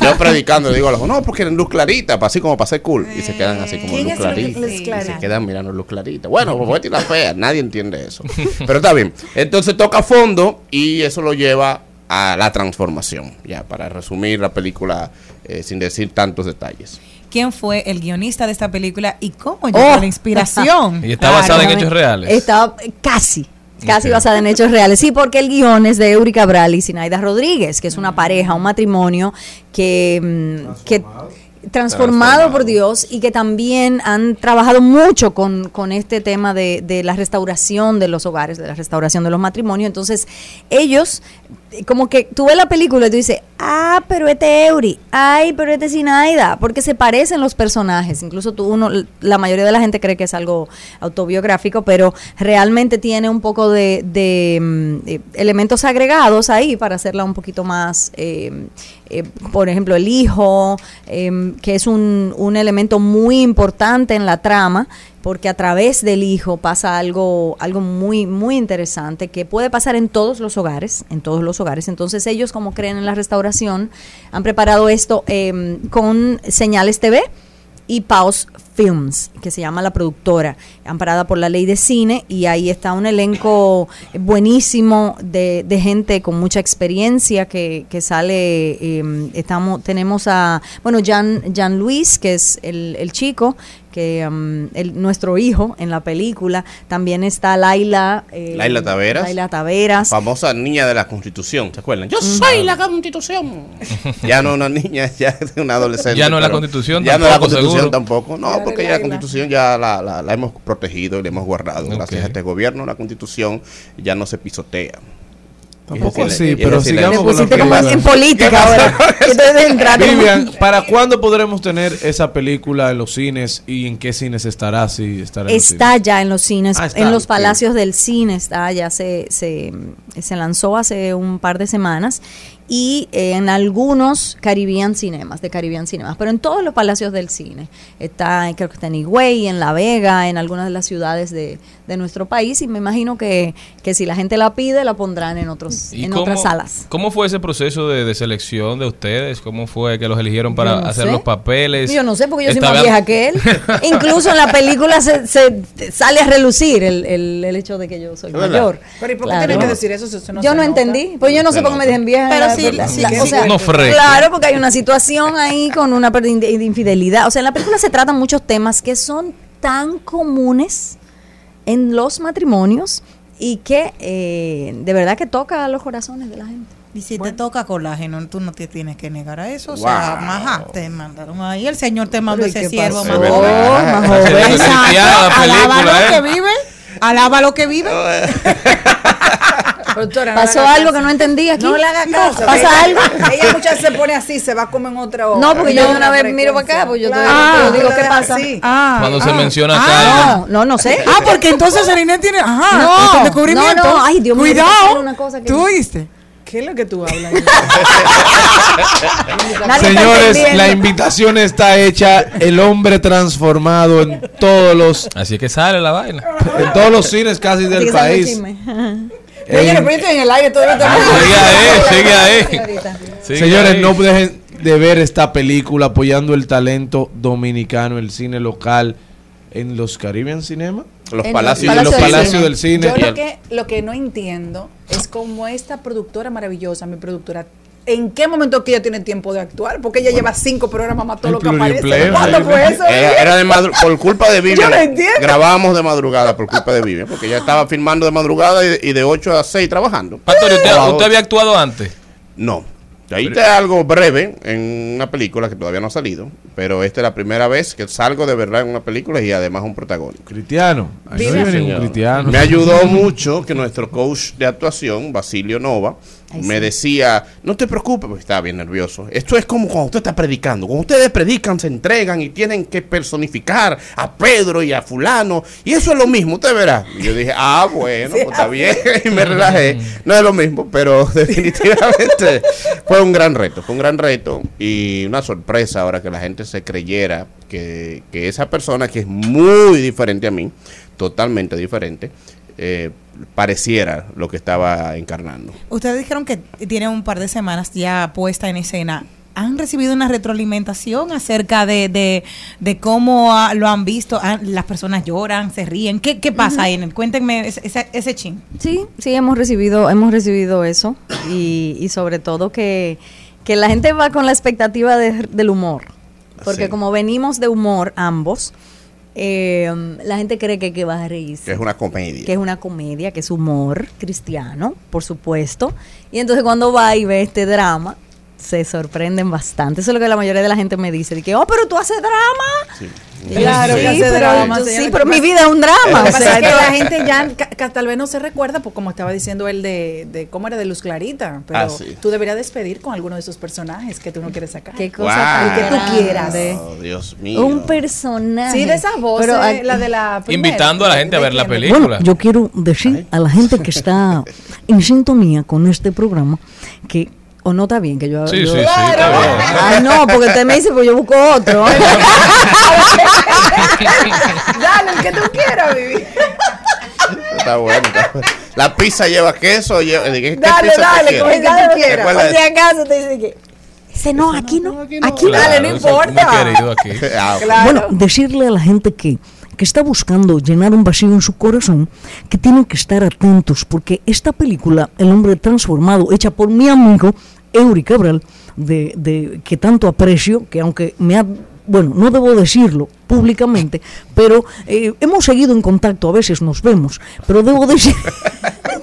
Yo, yo predicando digo a los no, porque en luz clarita, así como para ser cool. Y se quedan así como en ¿Quién luz clarita. Y se quedan mirando luz clarita. Bueno, pues Betty la fea, nadie entiende eso. <laughs> Pero está bien. Entonces toca fondo y eso lo lleva a la transformación. Ya, para resumir la película eh, sin decir tantos detalles. ¿Quién fue el guionista de esta película y cómo Oh. llegó la inspiración? <laughs> Y está basada en hechos reales. Está eh, casi. Casi basada en hechos reales. Sí, porque el guion es de Eury Cabral y Sinaida Rodríguez, que es una pareja, un matrimonio que, mm, que transformado por Dios y que también han trabajado mucho con, con este tema de, de la restauración de los hogares, de la restauración de los matrimonios. Entonces, ellos, como que tú ves la película y tú dices, ah, pero este Eury, ay, pero este Sinaida, porque se parecen los personajes. Incluso tú, uno, la mayoría de la gente cree que es algo autobiográfico, pero realmente tiene un poco de, de, mm, de elementos agregados ahí para hacerla un poquito más, eh, eh, por ejemplo, el hijo, em, que es un, un elemento muy importante en la trama, porque a través del hijo pasa algo, algo muy, muy interesante que puede pasar en todos los hogares, en todos los hogares. Entonces ellos, como creen en la restauración, han preparado esto em, con señales TV y Paus Films, que se llama la productora, amparada por la ley de cine, y ahí está un elenco buenísimo de, de gente con mucha experiencia que, que sale, eh, estamos, tenemos a, bueno, Jan, Jan Luis, que es el, el chico, que um, el- nuestro hijo en la película, también está Laila. eh, Laila Taveras. Laila Taveras. Famosa niña de la Constitución, ¿se acuerdan? Yo soy la Constitución. <laughs> Ya no una niña, ya es una adolescente. Ya no es la Constitución Ya no es la tampoco, Constitución seguro. tampoco. No, porque ya la Constitución ya la, la- la hemos protegido y la hemos guardado. Gracias a este gobierno, la Constitución ya no se pisotea. Tampoco así, pero sigamos con en política ahora. <laughs> <laughs> Vivian, <laughs> ¿para cuándo podremos tener esa película en los cines y en qué cines estará? Si estará en los Está ya en los cines, Ah, está. en los palacios del cine, está ya se, se, se lanzó hace un par de semanas y eh, en algunos Caribbean Cinemas, de Caribbean Cinemas, pero en todos los palacios del cine. Está, creo que está en Higüey, en La Vega, en algunas de las ciudades de, de nuestro país y me imagino que, que si la gente la pide, la pondrán en, otros, ¿Y en cómo- otras salas. ¿Cómo fue ese proceso de, de selección de ustedes? ¿Cómo fue que los eligieron para no hacer sé. los papeles? Yo no sé, porque yo soy más vieja <laughs> que él. Incluso en la película se, se sale a relucir el, el, el hecho de que yo soy mayor. Pero ¿y por qué Claro. tienen que decir eso si usted no yo no nota? entendí. Pues yo no sé por qué me dicen vieja. Pero sí, la- sí, la- que o sí. sea, Unos frescos. claro, porque hay una situación ahí con una de de infidelidad. O sea, en la película se tratan muchos temas que son tan comunes en los matrimonios y que eh, de verdad que toca a los corazones de la gente. Y si te toca colágeno, tú no te tienes que negar a eso. O sea, maja, te mandaron ahí. El Señor te mandó Pero ¿y ese siervo más joven. la Alaba lo ¿eh? que vive. Alaba lo que vive. <laughs> Doctora, no Pasó algo caso. que no entendí aquí. No le haga No, caso. ¿pasa Ella- algo? Ella muchas veces se pone así, se va a comer en otra No, porque yo de una vez miro para acá, pues yo, estoy- Ah, digo, ¿qué pasa? Ah, Cuando ah. se menciona Ah, acá. No, no, no sé. Ah, porque entonces Serena tiene. Ajá, No, descubrimiento. no, no, ay, Dios mío, Cuidado. una cosa que- ¿Tú oíste? ¿Qué es lo que tú hablas? <laughs> Señores, la invitación está hecha. El hombre transformado en todos los, Así es que sale la vaina. en todos los cines casi del país. Yo estoy en el aire todo el tiempo. Sigue ahí, <laughs> sigue ahí. Sigue Señores, no dejen de ver esta película apoyando el talento dominicano, el cine local en los Caribbean Cinema. Los En palacios, los del palacios cine. del cine. Yo lo que, lo que no entiendo es cómo esta productora maravillosa, mi productora, ¿en qué momento que ella tiene tiempo de actuar? Porque ella lleva cinco programas más todo lo que aparece. ¿Cuándo fue eso? Era, era de por culpa de <laughs> Vivian. Yo no entiendo. Grabábamos de madrugada por culpa de Vivian, porque ella estaba filmando de madrugada y de, y de 8 a 6 trabajando. Pastor, ¿usted, había actuado antes? No. Ahí está algo breve en una película que todavía no ha salido, pero esta es la primera vez que salgo de verdad en una película y además un protagónico. Cristiano. No Sí, cristiano. Me ayudó mucho que nuestro coach de actuación, Basilio Nova, me decía, no te preocupes, porque estaba bien nervioso. Esto es como cuando usted está predicando. Cuando ustedes predican, se entregan y tienen que personificar a Pedro y a fulano. Y eso es lo mismo, usted verá. Y yo dije, ah, bueno, pues está bien. <laughs> y me relajé. No es lo mismo, pero <laughs> definitivamente fue un gran reto. Fue un gran reto y una sorpresa ahora que la gente se creyera que, que esa persona que es muy diferente a mí, totalmente diferente, eh, pareciera lo que estaba encarnando. Ustedes dijeron que tienen un par de semanas ya puesta en escena. ¿Han recibido una retroalimentación acerca de, de, de cómo lo han visto? Ah, ¿Las personas lloran, se ríen? ¿Qué, qué pasa ahí en el? Cuéntenme ese, ese, ese chin. Sí, sí, hemos recibido, hemos recibido eso y, y sobre todo que, que la gente va con la expectativa de- del humor, porque Sí. como venimos de humor ambos, eh, la gente cree que, que va a reírse. Que es una comedia. que es una comedia, que es humor cristiano, por supuesto. Y entonces cuando va y ve este drama, se sorprenden bastante. Eso es lo que la mayoría de la gente me dice. De que, oh, pero tú haces drama. Claro, sí, que hace pero, drama, yo señora. sí, pero mi vida es un drama. Lo o sea, es que la gente ya tal vez no se recuerda, pues como estaba diciendo él de, de cómo era de Luz Clarita, pero Ah, sí. tú deberías despedir con alguno de esos personajes que tú no quieres sacar. Qué cosa que tú quieras. Oh, Dios mío. Un personaje. Sí, de esa voz, Pero, la de la primera. Invitando a la gente a ver la Bueno, película. yo quiero decir a la gente que está en sintonía con este programa que o no está bien que yo Sí, yo- sí, sí, está bien. Ay, no, porque usted me dice, pues yo busco otro. <laughs> Dale, el que tú quieras, Vivi. Está bueno. está bueno. La pizza lleva queso. Lleva, ¿de ¿qué, qué Dale, pizza dale, con el que tú quieras. Si acaso te dice que Dice, no, aquí no. Aquí Claro, dale, no importa. aquí. <laughs> Bueno, decirle a la gente que, que está buscando llenar un vacío en su corazón, que tienen que estar atentos, porque esta película, El hombre transformado, hecha por mi amigo Eury Cabral, de, de, que tanto aprecio, que aunque me ha... Bueno, no debo decirlo públicamente, pero eh, hemos seguido en contacto, a veces nos vemos, pero debo decir <laughs>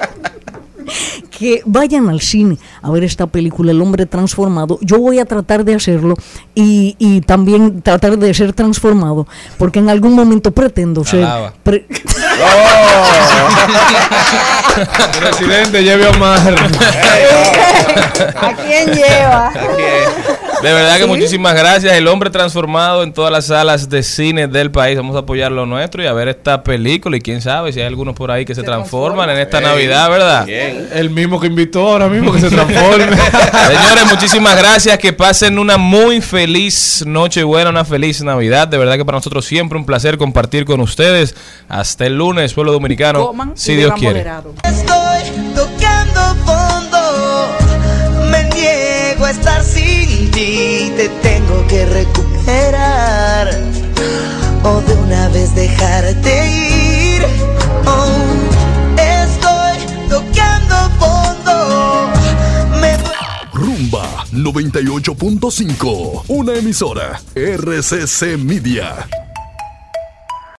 que vayan al cine a ver esta película El hombre transformado. Yo voy a tratar de hacerlo y, y también tratar de ser transformado, porque en algún momento pretendo ser... Alaba. <laughs> pre- Presidente, lleve a Omar. <laughs> ¿A quién lleva? De verdad que muchísimas gracias. El hombre transformado en todas las salas de cine del país. Vamos a apoyar lo nuestro y a ver esta película. Y quién sabe si hay algunos por ahí que se, transforman en esta Navidad, ¿verdad? El mismo que invitó ahora mismo que se transforme. <laughs> Señores, muchísimas gracias. Que pasen una muy feliz noche buena, una feliz Navidad. De verdad que para nosotros siempre un placer compartir con ustedes. Hasta el lunes, pueblo dominicano. si Dios quiere. Estoy tocando fondo, me niego estar sin ti, te tengo que recuperar o de una vez dejarte ir. Oh, estoy tocando fondo, me Rumba 98.5, una emisora RCC Media.